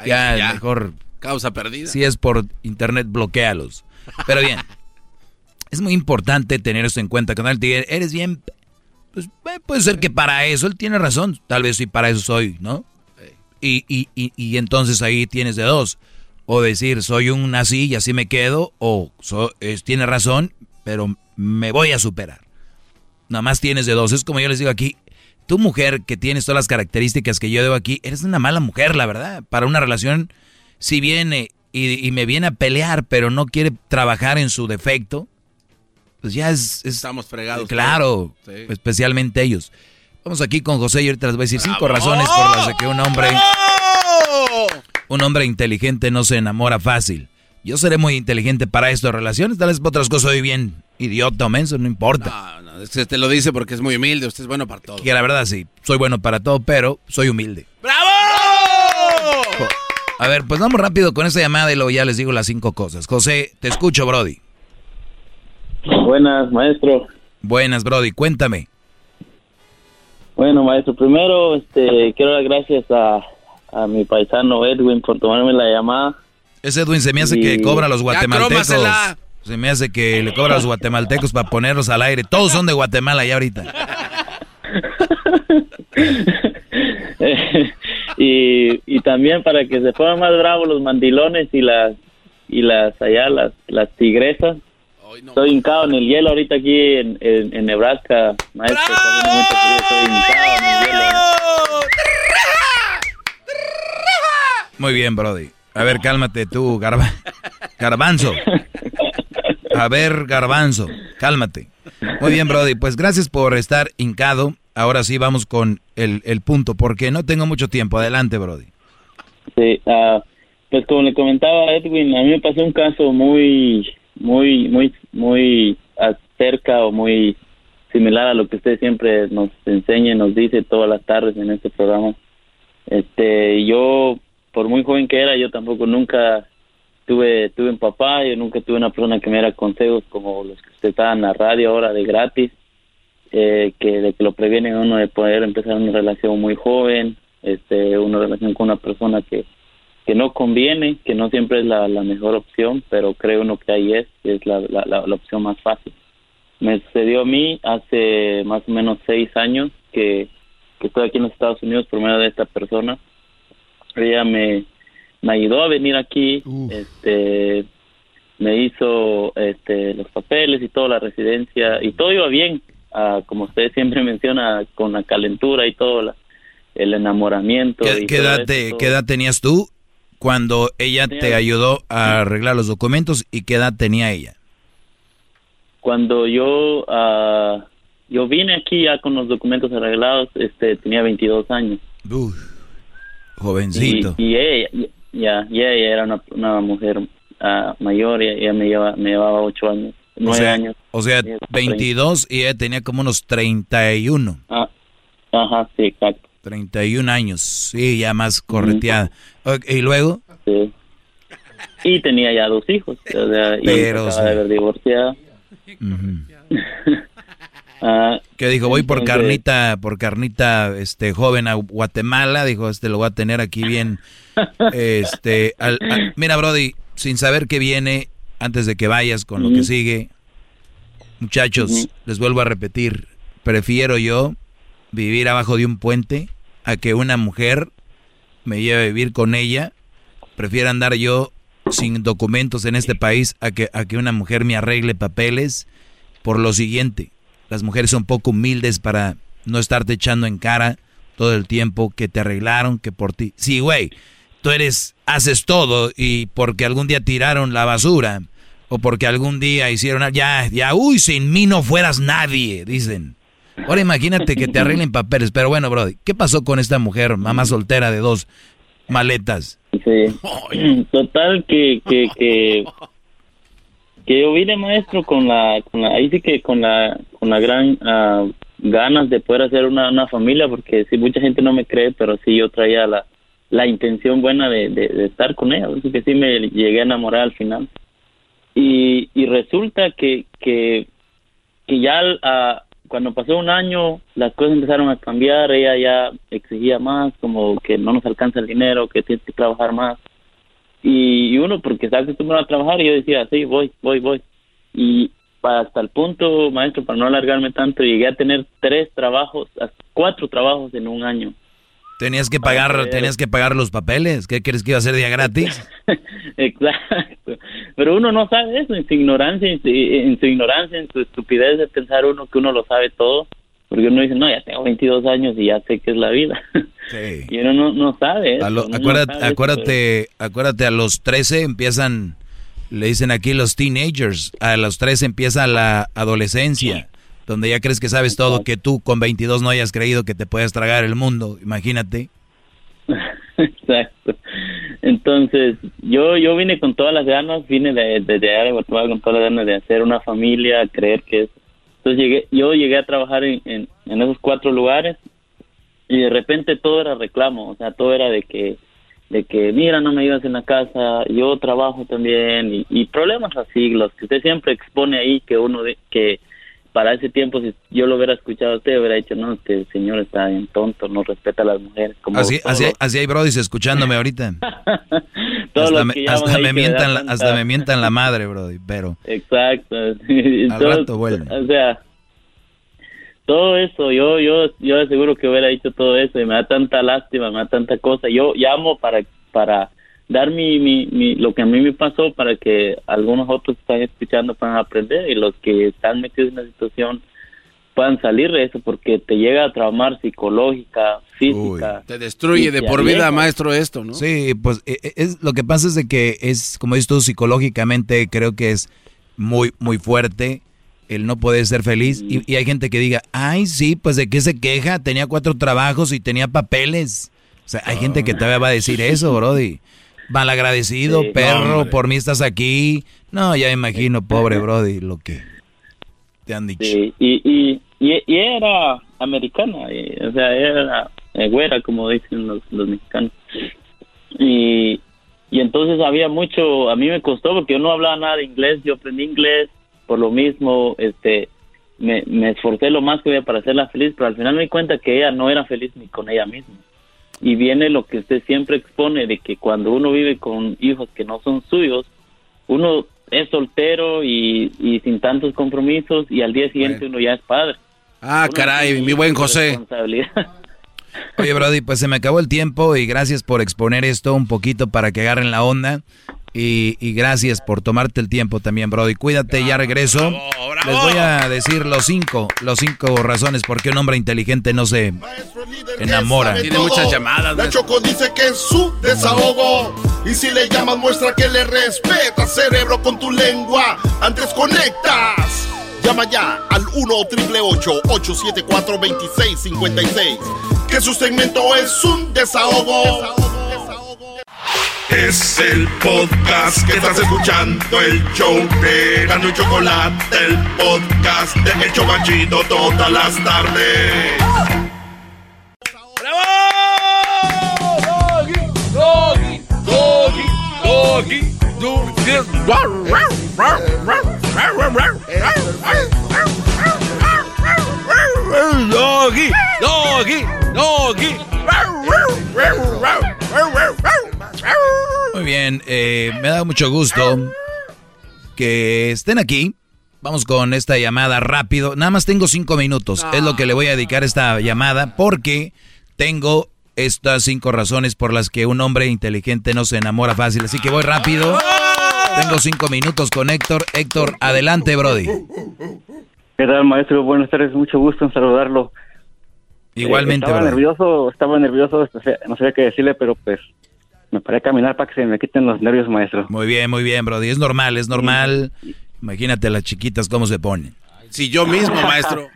ya, ya. mejor. Causa perdida. Si es por internet, bloquealos. Pero bien, es muy importante tener esto en cuenta. Cuando alguien te diga, eres bien. Pues eh, puede ser que para eso él tiene razón. Tal vez sí, para eso soy, ¿no? Y, y, y, y entonces ahí tienes de dos. O decir, soy un así y así me quedo. O so- es- tiene razón, pero me voy a superar. Nada más tienes de dos. Es como yo les digo aquí. Tu mujer que tienes todas las características que yo debo aquí, eres una mala mujer, la verdad. Para una relación, si viene y, y me viene a pelear, pero no quiere trabajar en su defecto, pues ya es... es- Estamos fregados. Claro, Sí. especialmente ellos. Vamos aquí con José y ahorita les voy a decir cinco razones por las que un hombre, un hombre inteligente no se enamora fácil. Yo seré muy inteligente para esto de relaciones, tal vez para otras cosas soy bien idiota o menso, no importa. No, no, es que te lo dice porque es muy humilde. Usted es bueno para todo. Que la verdad sí, soy bueno para todo, pero soy humilde. ¡Bravo! A ver, pues vamos rápido con esta llamada y luego ya les digo las cinco cosas. José, te escucho, Brody. Buenas, maestro. Buenas, Brody, cuéntame. Bueno, maestro, primero este, quiero dar gracias a, a mi paisano Edwin por tomarme la llamada. Ese Edwin se me hace Y- que cobra a los guatemaltecos. Se me hace que le cobra a los guatemaltecos para ponerlos al aire. Todos son de Guatemala ya ahorita. y, y también para que se pongan más bravos los mandilones y las y las allá las las tigresas. Estoy hincado en el hielo ahorita aquí en, en, en Nebraska, maestro. estoy hincado en el hielo. Muy bien, Brody. A ver, cálmate tú, garba garbanzo. A ver, garbanzo, cálmate. Muy bien, Brody. Pues gracias por estar hincado. Ahora sí vamos con el, el punto, porque no tengo mucho tiempo. Adelante, Brody. Sí, ah, pues como le comentaba Edwin, a mí me pasó un caso muy, muy, muy, muy cerca o muy similar a lo que usted siempre nos enseña y nos dice todas las tardes en este programa. Este, yo, por muy joven que era, yo tampoco nunca tuve, tuve un papá, yo nunca tuve una persona que me diera consejos como los que usted da en la radio ahora de gratis, eh, que de que lo previenen uno de poder empezar una relación muy joven, este, una relación con una persona que, que no conviene, que no siempre es la, la mejor opción, pero creo uno que ahí es, es la, la, la, la opción más fácil. Me sucedió a mí hace más o menos seis años que, que estoy aquí en los Estados Unidos por medio de esta persona. Ella me, me ayudó a venir aquí, este, me hizo este, los papeles y toda la residencia y todo iba bien, ah, como usted siempre menciona, con la calentura y todo la- el enamoramiento. ¿Qué, y qué todo edad te- qué edad tenías tú cuando ella Tenía- te ayudó a arreglar los documentos y qué edad tenía ella? Cuando yo ah, yo vine aquí ya con los documentos arreglados, este tenía 22 años. Jovencito. Y, y ella, ya, y ella era una, una mujer ah, mayor, y ella me, lleva, me llevaba 8 años, 9 o sea, años. o sea, Ella está 22 y ella tenía como unos 31. Ah, ajá, sí, exacto. 31 años, sí, ya más correteada. Ok, ¿Y luego? Sí. Y tenía ya dos hijos, o sea, y Pero acaba sí. de haber divorciado. Ah, Que dijo, voy por carnita, por carnita, este, joven a Guatemala, dijo, este lo voy a tener aquí bien, este, al- al- mira, Brody, sin saber qué viene, antes de que vayas con lo que sigue, muchachos, les vuelvo a repetir, prefiero yo vivir abajo de un puente a que una mujer me lleve a vivir con ella, prefiero andar yo sin documentos en este país a que, a que una mujer me arregle papeles por lo siguiente. Las mujeres son poco humildes para no estarte echando en cara todo el tiempo que te arreglaron, que por ti. Sí, güey, tú eres, haces todo y porque algún día tiraron la basura o porque algún día hicieron, ya, ya, uy, sin mí no fueras nadie, dicen. Ahora imagínate que te arreglen papeles. Pero bueno, Brody, ¿qué pasó con esta mujer, mamá soltera de dos maletas? Sí. Total, que, que, que, que yo vine maestro con la, con la, ahí sí que con la, con la gran ah, ganas de poder hacer una, una familia, porque sí, mucha gente no me cree, pero sí yo traía la, la intención buena de, de, estar con ella, así que sí me llegué a enamorar al final. Y, y resulta que, que, que ya a, cuando pasó un año, las cosas empezaron a cambiar, ella ya exigía más, como que no nos alcanza el dinero, que tienes que trabajar más. Y, uno, porque está acostumbrado a trabajar, y yo decía, sí, voy, voy, voy. Y hasta el punto, maestro, para no alargarme tanto, llegué a tener tres trabajos, cuatro trabajos en un año. Tenías que pagar, tenías que pagar los papeles. ¿Qué crees que iba a ser día gratis? Exacto. Pero uno no sabe eso, en su ignorancia, en su, ignorancia, en su estupidez de pensar uno que uno lo sabe todo, porque uno dice, no, ya tengo 22 años y ya sé qué es la vida. Sí. y uno no, sabe. acuérdate, acuérdate, acuérdate, a los 13 empiezan, le dicen aquí los teenagers, a los 13 empieza la adolescencia donde ya crees que sabes todo, que tú con 22 no hayas creído que te puedas tragar el mundo, imagínate. Exacto. Entonces, yo yo vine con todas las ganas, vine de, de, de Guatemala con todas las ganas de hacer una familia, creer que es. Entonces llegué, yo llegué a trabajar en, en, esos cuatro lugares y de repente todo era reclamo, o sea, todo era de que de que mira no me ayudas en la casa yo trabajo también y, y problemas así los que usted siempre expone ahí que uno de, que para ese tiempo, si yo lo hubiera escuchado a usted, hubiera dicho, no, este señor está bien tonto, no respeta a las mujeres. Como así, así, así, hay brodis escuchándome ahorita. hasta, me, hasta, me mientan, la, hasta me mientan la madre, brody, pero... Exacto. Al rato vuelve. O sea, todo eso, yo, yo, yo aseguro que hubiera dicho todo eso y me da tanta lástima, me da tanta cosa. Yo llamo para, para dar mi, mi, mi, lo que a mí me pasó para que algunos otros que están escuchando puedan aprender y los que están metidos en la situación puedan salir de eso porque te llega a traumar psicológica, física. te destruye de por vida, maestro, esto, ¿no? Sí, pues e, e, es, lo que pasa es de que es, como dices tú, psicológicamente creo que es muy, muy fuerte el no poder ser feliz y, y hay gente que diga, ay, sí, pues de qué se queja, tenía cuatro trabajos y tenía papeles. O sea, hay gente que todavía va a decir eso, Brody. Malagradecido, perro, por mí estás aquí. No, ya imagino, pobre Brody, lo que te han dicho. y, y, y, era americana, o sea, era eh, güera, como dicen los, los mexicanos. Y, y entonces había mucho, a mí me costó porque yo no hablaba nada de inglés, yo aprendí inglés, por lo mismo, este, me, me esforcé lo más que podía para hacerla feliz, pero al final me di cuenta que ella no era feliz ni con ella misma y viene lo que usted siempre expone de que cuando uno vive con hijos que no son suyos, uno es soltero y, sin tantos compromisos y al día siguiente uno ya es padre. Ah, caray, mi buen José. Oye, Brody, pues se me acabó el tiempo y gracias por exponer esto un poquito para que agarren la onda. Y, gracias por tomarte el tiempo también, Brody. Cuídate, ya regreso. Les voy a decir los cinco, los cinco razones por qué un hombre inteligente no se enamora. Tiene muchas llamadas. La Choco dice que es su desahogo. Y si le llamas, muestra que le respeta, cerebro, con tu lengua. Antes conectas. Llama ya al 1-888-874-2656. Que su segmento es un desahogo. Es el podcast que estás escuchando, el show de Gano y Chocolate, el podcast de El Chocachito todas las tardes. ¡Bravo! Doggy, doggy, doggy, doggy, doggy, doggy, doggy, doggy. Muy bien, eh, me da mucho gusto que estén aquí. Vamos con esta llamada rápido. Nada más tengo cinco minutos. Es lo que le voy a dedicar esta llamada porque tengo estas cinco razones por las que un hombre inteligente no se enamora fácil. Así que voy rápido. Tengo cinco minutos con Héctor. Héctor, adelante, Brody. ¿Qué tal, maestro? Buenas tardes, mucho gusto en saludarlo. Igualmente, eh, estaba nervioso, estaba nervioso, no sabía qué decirle, pero pues me paré a caminar para que se me quiten los nervios, maestro. Muy bien, muy bien, Brody. Es normal, es normal. Imagínate las chiquitas cómo se ponen. Si yo mismo, maestro.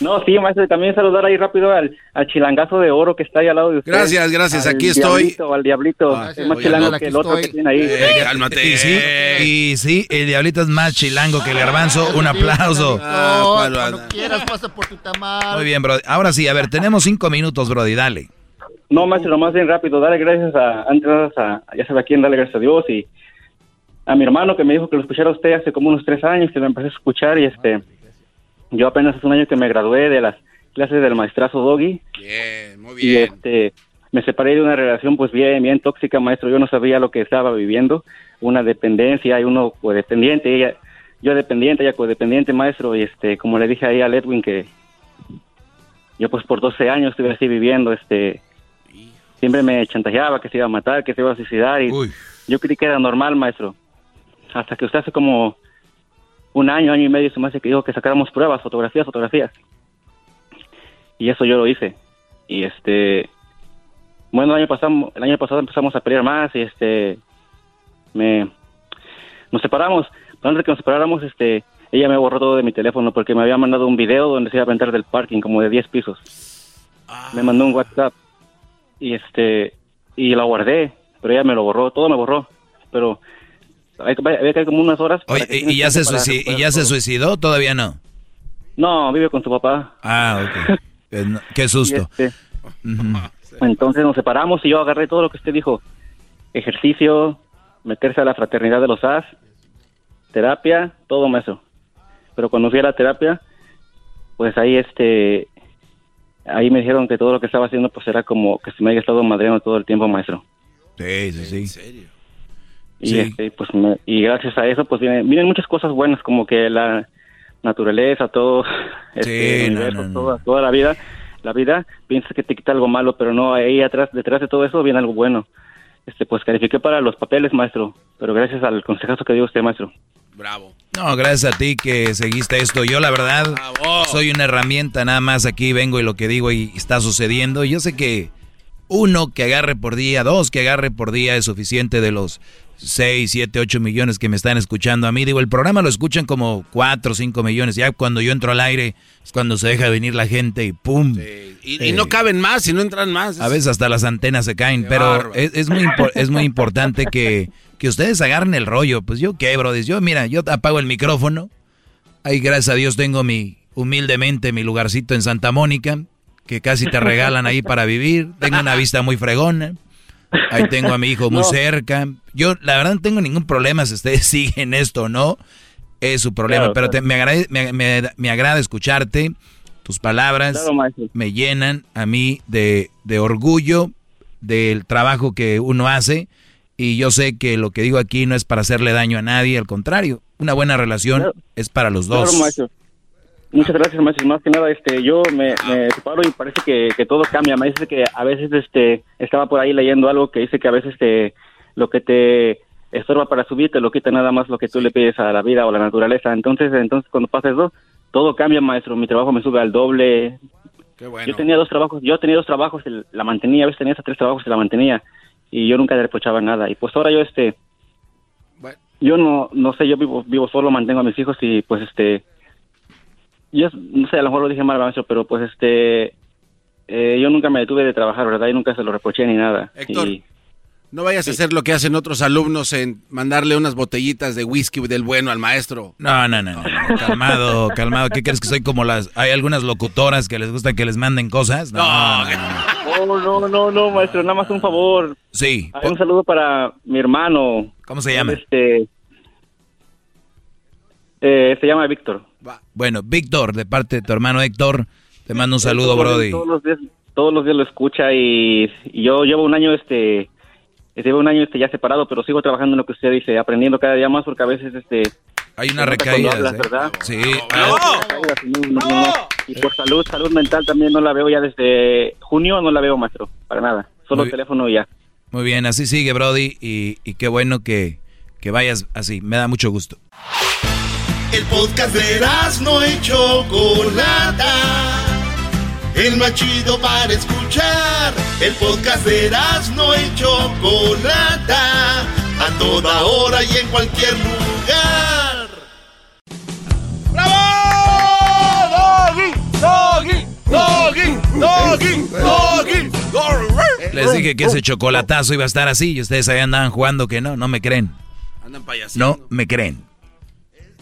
No, sí, maestro, y también saludar ahí rápido al, al chilangazo de oro que está ahí al lado de usted. Gracias, gracias, Al aquí estoy. diablito, al diablito, es más chilango que el otro que tiene ahí. Eh, Y sí, y sí, el diablito es más chilango que el garbanzo. Un aplauso. No, cuando quieras pasa por tu tamal. Muy bien, Brody. Ahora sí, a ver, tenemos cinco minutos, Brody, dale. No, maestro, nomás bien rápido, dale gracias a, antes a, ya sabe a quién, dale gracias a Dios y a mi hermano que me dijo que lo escuchara a usted hace como unos tres años, que lo empecé a escuchar y este, yo apenas hace un año que me gradué de las clases del maestrazo Doggy. Bien, muy Y este, me separé de una relación pues bien, bien tóxica, maestro. Yo no sabía lo que estaba viviendo. Una dependencia y uno codependiente. Ella, yo dependiente, ella codependiente, maestro. Y este, como le dije ahí a Edwin que yo pues por 12 años estuve así viviendo, este, siempre me chantajeaba que se iba a matar, que se iba a suicidar. Y yo creí que era normal, maestro. Hasta que usted hace como un año, año y medio, se me hace que dijo que sacáramos pruebas, fotografías, fotografías. Y eso yo lo hice. Y este, bueno, el año pasado, el año pasado empezamos a pelear más y este, me, nos separamos. Pero antes de que nos separáramos, este, ella me borró todo de mi teléfono porque me había mandado un video donde se iba a aventar del parking, como de 10 pisos. Me mandó un WhatsApp y este, y la guardé, pero ella me lo borró, todo me borró. Pero había que ir como unas horas. para Oye, que ¿y, ya se para suici- recuperar ¿y ya se suicidó? ¿Todavía no? No, vive con su papá. Ah, ok. No, Qué susto. Este. Entonces nos separamos y yo agarré todo lo que usted dijo. Ejercicio, meterse a la fraternidad de los AS, terapia, todo eso. Pero cuando fui a la terapia, pues ahí este, ahí me dijeron que todo lo que estaba haciendo pues era como que se me había estado madreando todo el tiempo, maestro. Sí, sí, sí. Y Sí. este, pues me- y gracias a eso pues vienen, vienen muchas cosas buenas como que la naturaleza, todo, este, el universo, no, no. Toda, toda la vida, la vida piensas que te quita algo malo, pero no, ahí atrás, detrás de todo eso viene algo bueno. Este, pues califiqué para los papeles, maestro, pero gracias al consejazo que dio usted, maestro. Bravo. No, gracias a ti que seguiste esto. Yo la verdad soy una herramienta, nada más aquí vengo y lo que digo y está sucediendo. Yo sé que uno que agarre por día, dos que agarre por día es suficiente de los 6, 7, 8 millones que me están escuchando a mí. Digo, el programa lo escuchan como 4 o 5 millones. Ya cuando yo entro al aire es cuando se deja venir la gente y ¡pum! Y, y no caben más, y no entran más. A veces hasta las antenas se caen, Qué pero es, es muy es muy importante que, que ustedes agarren el rollo. Pues yo qué, bro, yo mira, yo apago el micrófono. Ahí gracias a Dios tengo mi humildemente mi lugarcito en Santa Mónica, que casi te regalan ahí para vivir. Tengo una vista muy fregona. Ahí tengo a mi hijo muy No. cerca. Yo la verdad no tengo ningún problema si ustedes siguen esto o no. Es su problema, Claro, pero te- me, agrade- me, me- me agrada escucharte. Tus palabras Claro, me llenan a mí de, de orgullo del trabajo que uno hace y yo sé que lo que digo aquí no es para hacerle daño a nadie, al contrario, una buena relación Claro. es para los dos. Claro, maestro. Muchas gracias, maestro. Más que nada, este, yo me, me separo y parece que, que todo cambia. Me dice que a veces, este, estaba por ahí leyendo algo que dice que a veces, este, lo que te estorba para subir te lo quita nada más lo que tú le pides a la vida o a la naturaleza. Entonces, entonces cuando pasa eso, todo cambia, maestro. Mi trabajo me sube al doble. Qué bueno. Yo tenía dos trabajos, yo tenía dos trabajos, y la mantenía, a veces tenía hasta tres trabajos y la mantenía. Y yo nunca le reprochaba nada. Y pues ahora yo, este, yo no, no sé, yo vivo, vivo solo, mantengo a mis hijos y pues este, yo no sé, a lo mejor lo dije mal, maestro, pero pues este, eh, yo nunca me detuve de trabajar, ¿verdad? Y nunca se lo reproché ni nada. Héctor. Y- No vayas a hacer lo que hacen otros alumnos en mandarle unas botellitas de whisky del bueno al maestro. No, no, no, no, no, calmado, calmado. ¿Qué crees que soy como las... Hay algunas locutoras que les gusta que les manden cosas? No, no, no. Oh, no, no, no, maestro, nada más un favor. Sí. Hay un saludo para mi hermano. ¿Cómo se llama? Este, eh, se llama Víctor. Bueno, Víctor, de parte de tu hermano Héctor, te mando un saludo, todos Brody. Todos los días, todos los días lo escucha y, y yo llevo un año, este, llevo un año, este, ya separado, pero sigo trabajando en lo que usted dice, aprendiendo cada día más porque a veces, este, Hay una nota recaída. Sí. No, no. Y por salud, salud mental también no la veo ya desde junio, no la veo, maestro, para nada. Solo Muy- teléfono y ya. Muy bien, así sigue, Brody, y, y qué bueno que, que vayas así. Me da mucho gusto. El podcast de no y Chocolata. El más chido para escuchar. El podcast de no y Chocolata. A toda hora y en cualquier lugar. ¡Bravo! ¡Doggy! ¡Doggy! ¡Doggy! ¡Doggy! ¡Doggy! Les dije que ese chocolatazo iba a estar así y ustedes ahí andaban jugando que no, no me creen. Andan payasando. No me creen.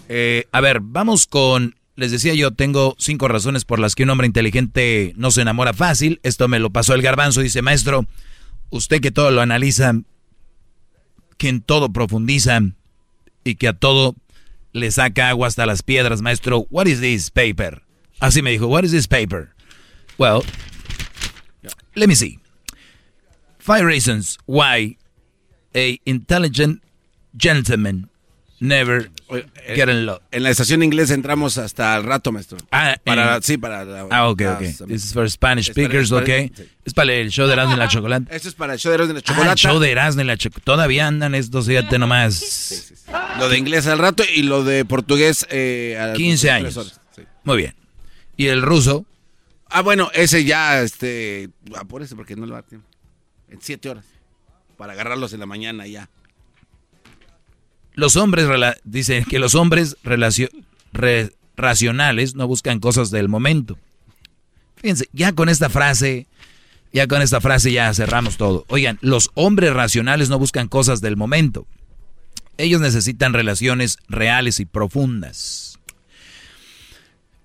Eh, a ver, vamos con. Les decía yo, tengo cinco razones por las que un hombre inteligente no se enamora fácil. Esto me lo pasó el garbanzo. Dice, maestro, usted que todo lo analiza, que en todo profundiza y que a todo le saca agua hasta las piedras, maestro, what is this paper? Así me dijo, what is this paper? Well, let me see. Five reasons why a intelligent gentleman never get in love. En la estación inglesa entramos hasta el rato, maestro. Ah, para, en- sí, para... la- Ah, ok, ok. This is for Spanish speakers, para- ok. Es para el show de Erasmo y la Chocolate. Esto es para el show de Erasmo y la Ah, Chocolata. el show de Erasmo y la Chocolate. Todavía andan estos, fíjate nomás. Lo de inglés al rato y lo de portugués eh, a las 15 tres años. horas. Sí. Muy bien. ¿Y el ruso? Ah, bueno, ese ya, este, apúrese porque no le va a tiempo. En siete horas. Para agarrarlos en la mañana ya. Los hombres, dicen que los hombres racionales no buscan cosas del momento. Fíjense, ya con esta frase, ya con esta frase ya cerramos todo. Oigan, los hombres racionales no buscan cosas del momento. Ellos necesitan relaciones reales y profundas.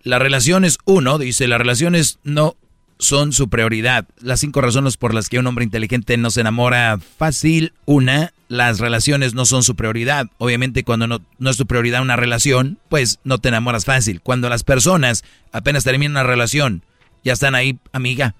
Las relaciones, uno, dice, las relaciones no son su prioridad. Las cinco razones por las que un hombre inteligente no se enamora fácil. Una, las relaciones no son su prioridad. Obviamente cuando no, no es tu prioridad una relación, pues no te enamoras fácil. Cuando las personas apenas terminan una relación, ya están ahí, amiga,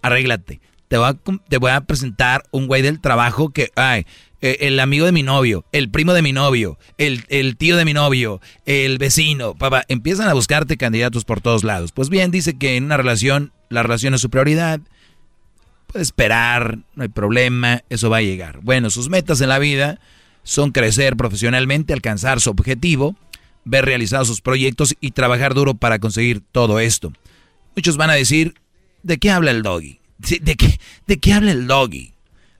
arréglate. Te voy a, te voy a presentar un güey del trabajo que, ay, eh, el amigo de mi novio, el primo de mi novio, el, el tío de mi novio, el vecino, papá, empiezan a buscarte candidatos por todos lados. Pues bien, dice que en una relación, la relación es su prioridad. Puede esperar, no hay problema, eso va a llegar. Bueno, sus metas en la vida son crecer profesionalmente, alcanzar su objetivo, ver realizados sus proyectos y trabajar duro para conseguir todo esto. Muchos van a decir, ¿de qué habla el doggy? ¿De qué, ¿De qué habla el doggy?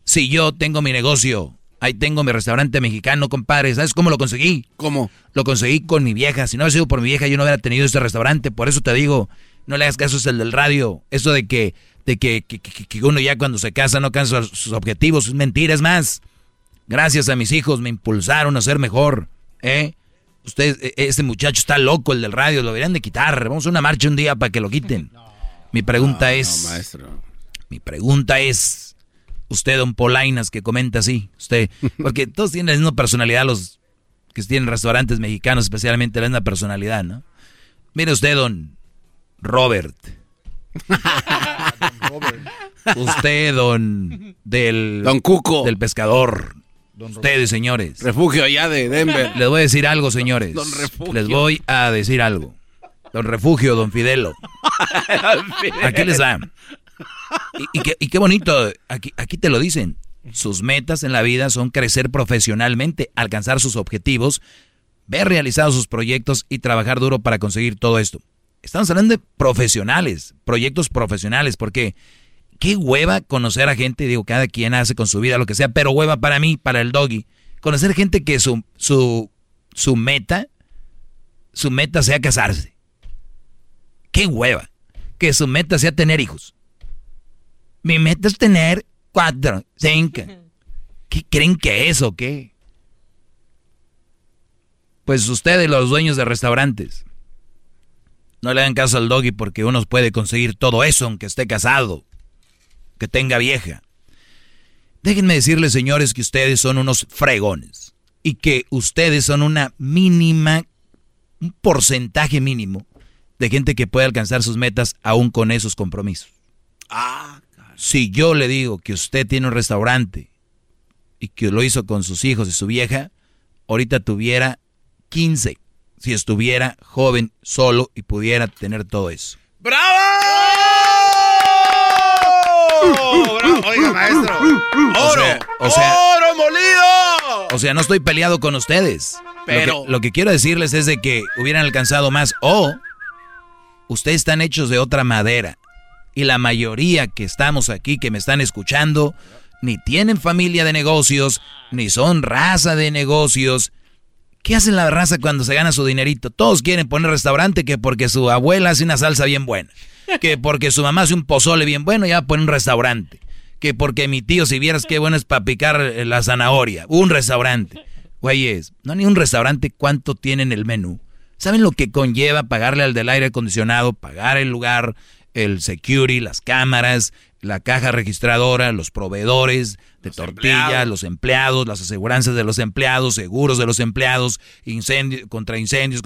Si yo tengo mi negocio, ahí tengo mi restaurante mexicano, compadre, ¿sabes cómo lo conseguí? ¿Cómo? Lo conseguí con mi vieja. Si no hubiera sido por mi vieja, yo no hubiera tenido este restaurante. Por eso te digo, no le hagas caso, es el del radio. Eso de que, de que, que- que- que uno ya cuando se casa no alcanza sus objetivos, es mentira, es más. Gracias a mis hijos me impulsaron a ser mejor, ¿eh? Usted, e- este muchacho está loco, el del radio, lo deberían de quitar. Vamos a una marcha un día para que lo quiten. Mi pregunta es... maestro. Mi pregunta es, usted, don Polainas, que comenta así, usted, porque todos tienen la misma personalidad, los que tienen restaurantes mexicanos, especialmente la misma personalidad, ¿no? Mire usted, don Robert. Usted, don del Don Cuco. del pescador. Ustedes, señores. Refugio allá de Denver. Les voy a decir algo, señores. Don Refugio. Les voy a decir algo. Don Refugio, don Fidelo. Aquí les va. Y, qué, bonito, aquí, aquí te lo dicen. Sus metas en la vida son crecer profesionalmente, alcanzar sus objetivos, ver realizados sus proyectos y trabajar duro para conseguir todo esto. Estamos hablando de profesionales, proyectos profesionales, porque qué hueva conocer a gente, digo, cada quien hace con su vida lo que sea, pero hueva para mí, para el doggy, conocer gente que su, su, su meta, su meta sea casarse. Qué hueva. Que su meta sea tener hijos. Mi meta es tener cuatro, cinco. ¿Qué creen que es o qué? Pues ustedes, los dueños de restaurantes, no le hagan caso al doggy porque uno puede conseguir todo eso aunque esté casado, que tenga vieja. Déjenme decirles, señores, que ustedes son unos fregones y que ustedes son una mínima, un porcentaje mínimo de gente que puede alcanzar sus metas aún con esos compromisos. Si yo le digo que usted tiene un restaurante y que lo hizo con sus hijos y su vieja, ahorita tuviera 15 si estuviera joven, solo y pudiera tener todo eso. ¡Bravo! Oiga, maestro. O ¡Oro! sea, o sea- ¡Oro molido! O sea, no estoy peleado con ustedes. Pero- Lo que, lo que quiero decirles es de que hubieran alcanzado más o ustedes están hechos de otra madera. Y la mayoría que estamos aquí, que me están escuchando, ni tienen familia de negocios, ni son raza de negocios. ¿Qué hacen la raza cuando se gana su dinerito? Todos quieren poner restaurante que porque su abuela hace una salsa bien buena. Que porque su mamá hace un pozole bien bueno, ya pone un restaurante. que porque mi tío, si vieras qué bueno es para picar eh, la zanahoria, un restaurante. Güeyes, no ni un restaurante, ¿cuánto tienen el menú? ¿Saben lo que conlleva pagarle al del aire acondicionado, pagar el lugar, el security, las cámaras, la caja registradora, los proveedores de tortillas, los empleados, las aseguranzas de los empleados, seguros de los empleados, incendios, contra incendios.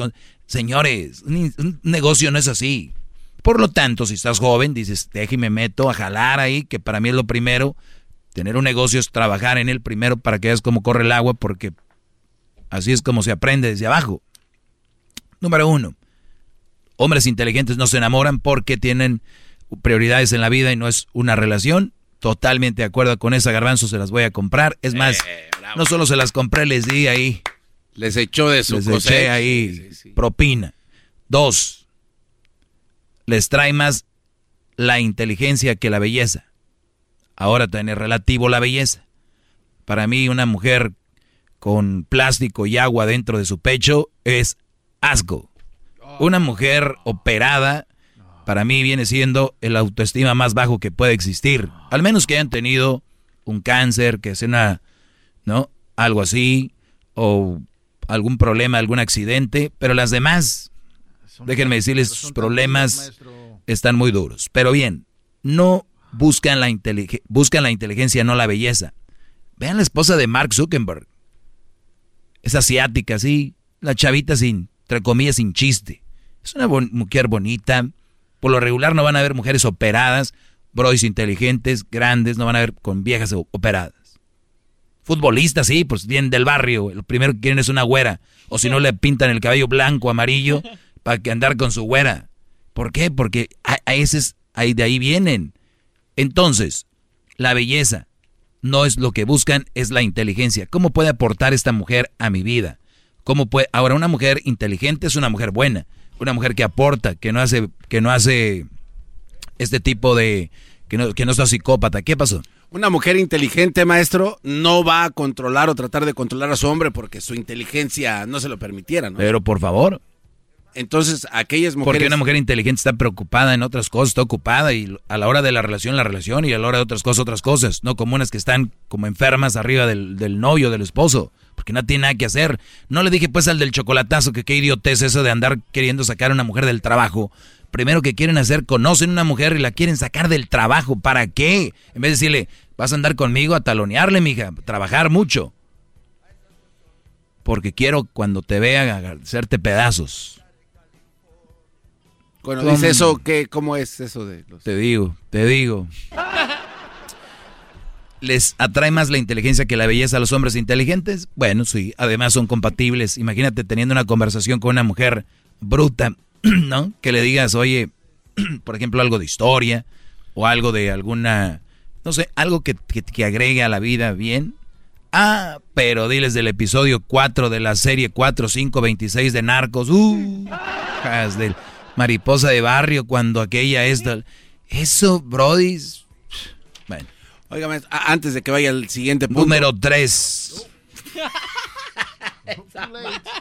Señores, un, negocio no es así. Por lo tanto, si estás joven, dices, déjeme meto a jalar ahí, que para mí es lo primero. Tener un negocio es trabajar en él primero para que veas cómo corre el agua, porque así es como se aprende desde abajo. Número uno, hombres inteligentes no se enamoran porque tienen prioridades en la vida y no es una relación. Totalmente de acuerdo con esa garbanzo, se las voy a comprar. Es más, eh, no solo se las compré, les di ahí. Les echó de su Les eché ahí propina. Dos, les trae más la inteligencia que la belleza. Ahora tiene relativo la belleza. Para mí una mujer con plástico y agua dentro de su pecho es asco. Una mujer operada para mí viene siendo el autoestima más bajo que puede existir. Al menos que hayan tenido un cáncer, que sea una, ¿no? Algo así, o algún problema, algún accidente, pero las demás, déjenme decirles, sus problemas están muy duros. Pero bien, no buscan la, buscan la inteligencia, no la belleza. Vean la esposa de Mark Zuckerberg. Es asiática, sí, la chavita sin, entre comillas, sin chiste. Es una mujer bonita, por lo regular no van a ver mujeres operadas, bros inteligentes, grandes, no van a ver con viejas operadas. Futbolistas, sí, pues vienen del barrio. Lo primero que quieren es una güera. O si no le pintan el cabello blanco, amarillo, para que andar con su güera. ¿Por qué? Porque a, ahí de ahí vienen. Entonces, la belleza no es lo que buscan, es la inteligencia. ¿Cómo puede aportar esta mujer a mi vida? ¿Cómo puede? Ahora, una mujer inteligente es una mujer buena una mujer que aporta, que no hace, que no hace este tipo de, que no, que no está psicópata. ¿Qué pasó? Una mujer inteligente, maestro, no va a controlar o tratar de controlar a su hombre porque su inteligencia no se lo permitiera, ¿no? Pero por favor. Entonces, aquellas mujeres... Porque una mujer inteligente está preocupada en otras cosas, está ocupada y a la hora de la relación, la relación y a la hora de otras cosas, otras cosas. No como unas que están como enfermas arriba del, del novio, del esposo porque no tiene nada que hacer. No le dije pues al del chocolatazo que qué idiotez eso de andar queriendo sacar a una mujer del trabajo. Primero que quieren hacer, conocen a una mujer y la quieren sacar del trabajo. ¿Para qué? En vez de decirle, vas a andar conmigo a talonearle, mija, trabajar mucho. Porque quiero cuando te vea hacerte pedazos. Bueno, dice eso, ¿qué, ¿cómo es eso de los... Te digo, te digo. ¿Les atrae más la inteligencia que la belleza a los hombres inteligentes? Bueno, sí, además son compatibles. Imagínate teniendo una conversación con una mujer bruta, ¿no? Que le digas, oye, por ejemplo, algo de historia o algo de alguna, no sé, algo que, que, agregue a la vida bien. Ah, pero diles del episodio 4 de la serie 4, 5, 26 de Narcos. Uh, del mariposa de barrio cuando aquella es... Eso, Brody. Bueno. Oiga, antes de que vaya al siguiente punto. Número 3.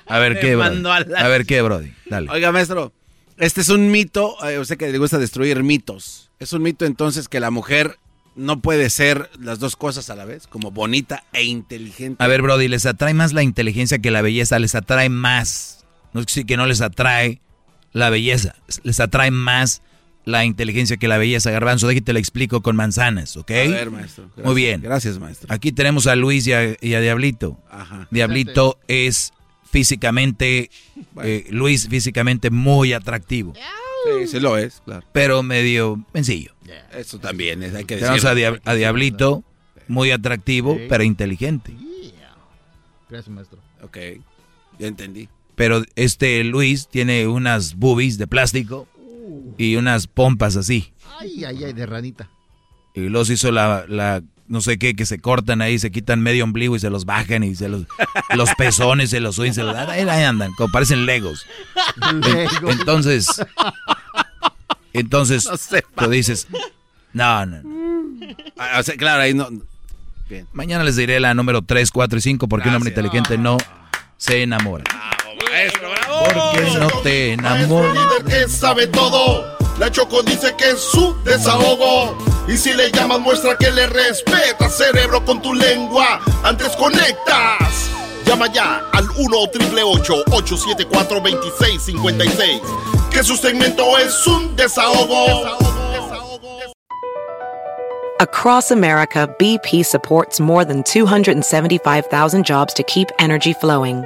a ver qué, Brody. A ver qué, Brody. Dale. Oiga, maestro, este es un mito. Eh, usted que le gusta destruir mitos. Es un mito entonces que la mujer no puede ser las dos cosas a la vez, como bonita e inteligente. A ver, Brody, les atrae más la inteligencia que la belleza. Les atrae más. No es que no les atrae la belleza. Les atrae más la inteligencia que la belleza, Garbanzo. Déjate te la explico con manzanas, ¿ok? A ver, maestro. Muy bien. Gracias, maestro. Aquí tenemos a Luis y a, Diablito. Ajá. Diablito es físicamente, eh, Luis físicamente muy atractivo. Sí, se lo es, claro. Pero medio sencillo. Eso también es, hay que Tenemos a, Diablito, muy atractivo, pero inteligente. Gracias, maestro. Ok, ya entendí. Pero este Luis tiene unas boobies de plástico y unas pompas así. Ay, ay, ay, de ranita. Y los hizo la, la, no sé qué, que se cortan ahí, se quitan medio ombligo y se los bajan y se los, los pezones se los suben, se los ahí andan, como parecen legos. entonces, entonces, tú dices, no, no. Ah, claro, ahí no. Bien. Mañana les diré la número 3, 4 y 5 porque un hombre inteligente no se enamora. Porque no te enamoras. que sabe todo. La Choco dice que es su desahogo. Y si le llamas, muestra que le respeta, cerebro, con tu lengua. Antes conectas. Llama ya al 1-888-874-2656. Que su segmento es un desahogo. Across America, BP supports more than 275,000 jobs to keep energy flowing.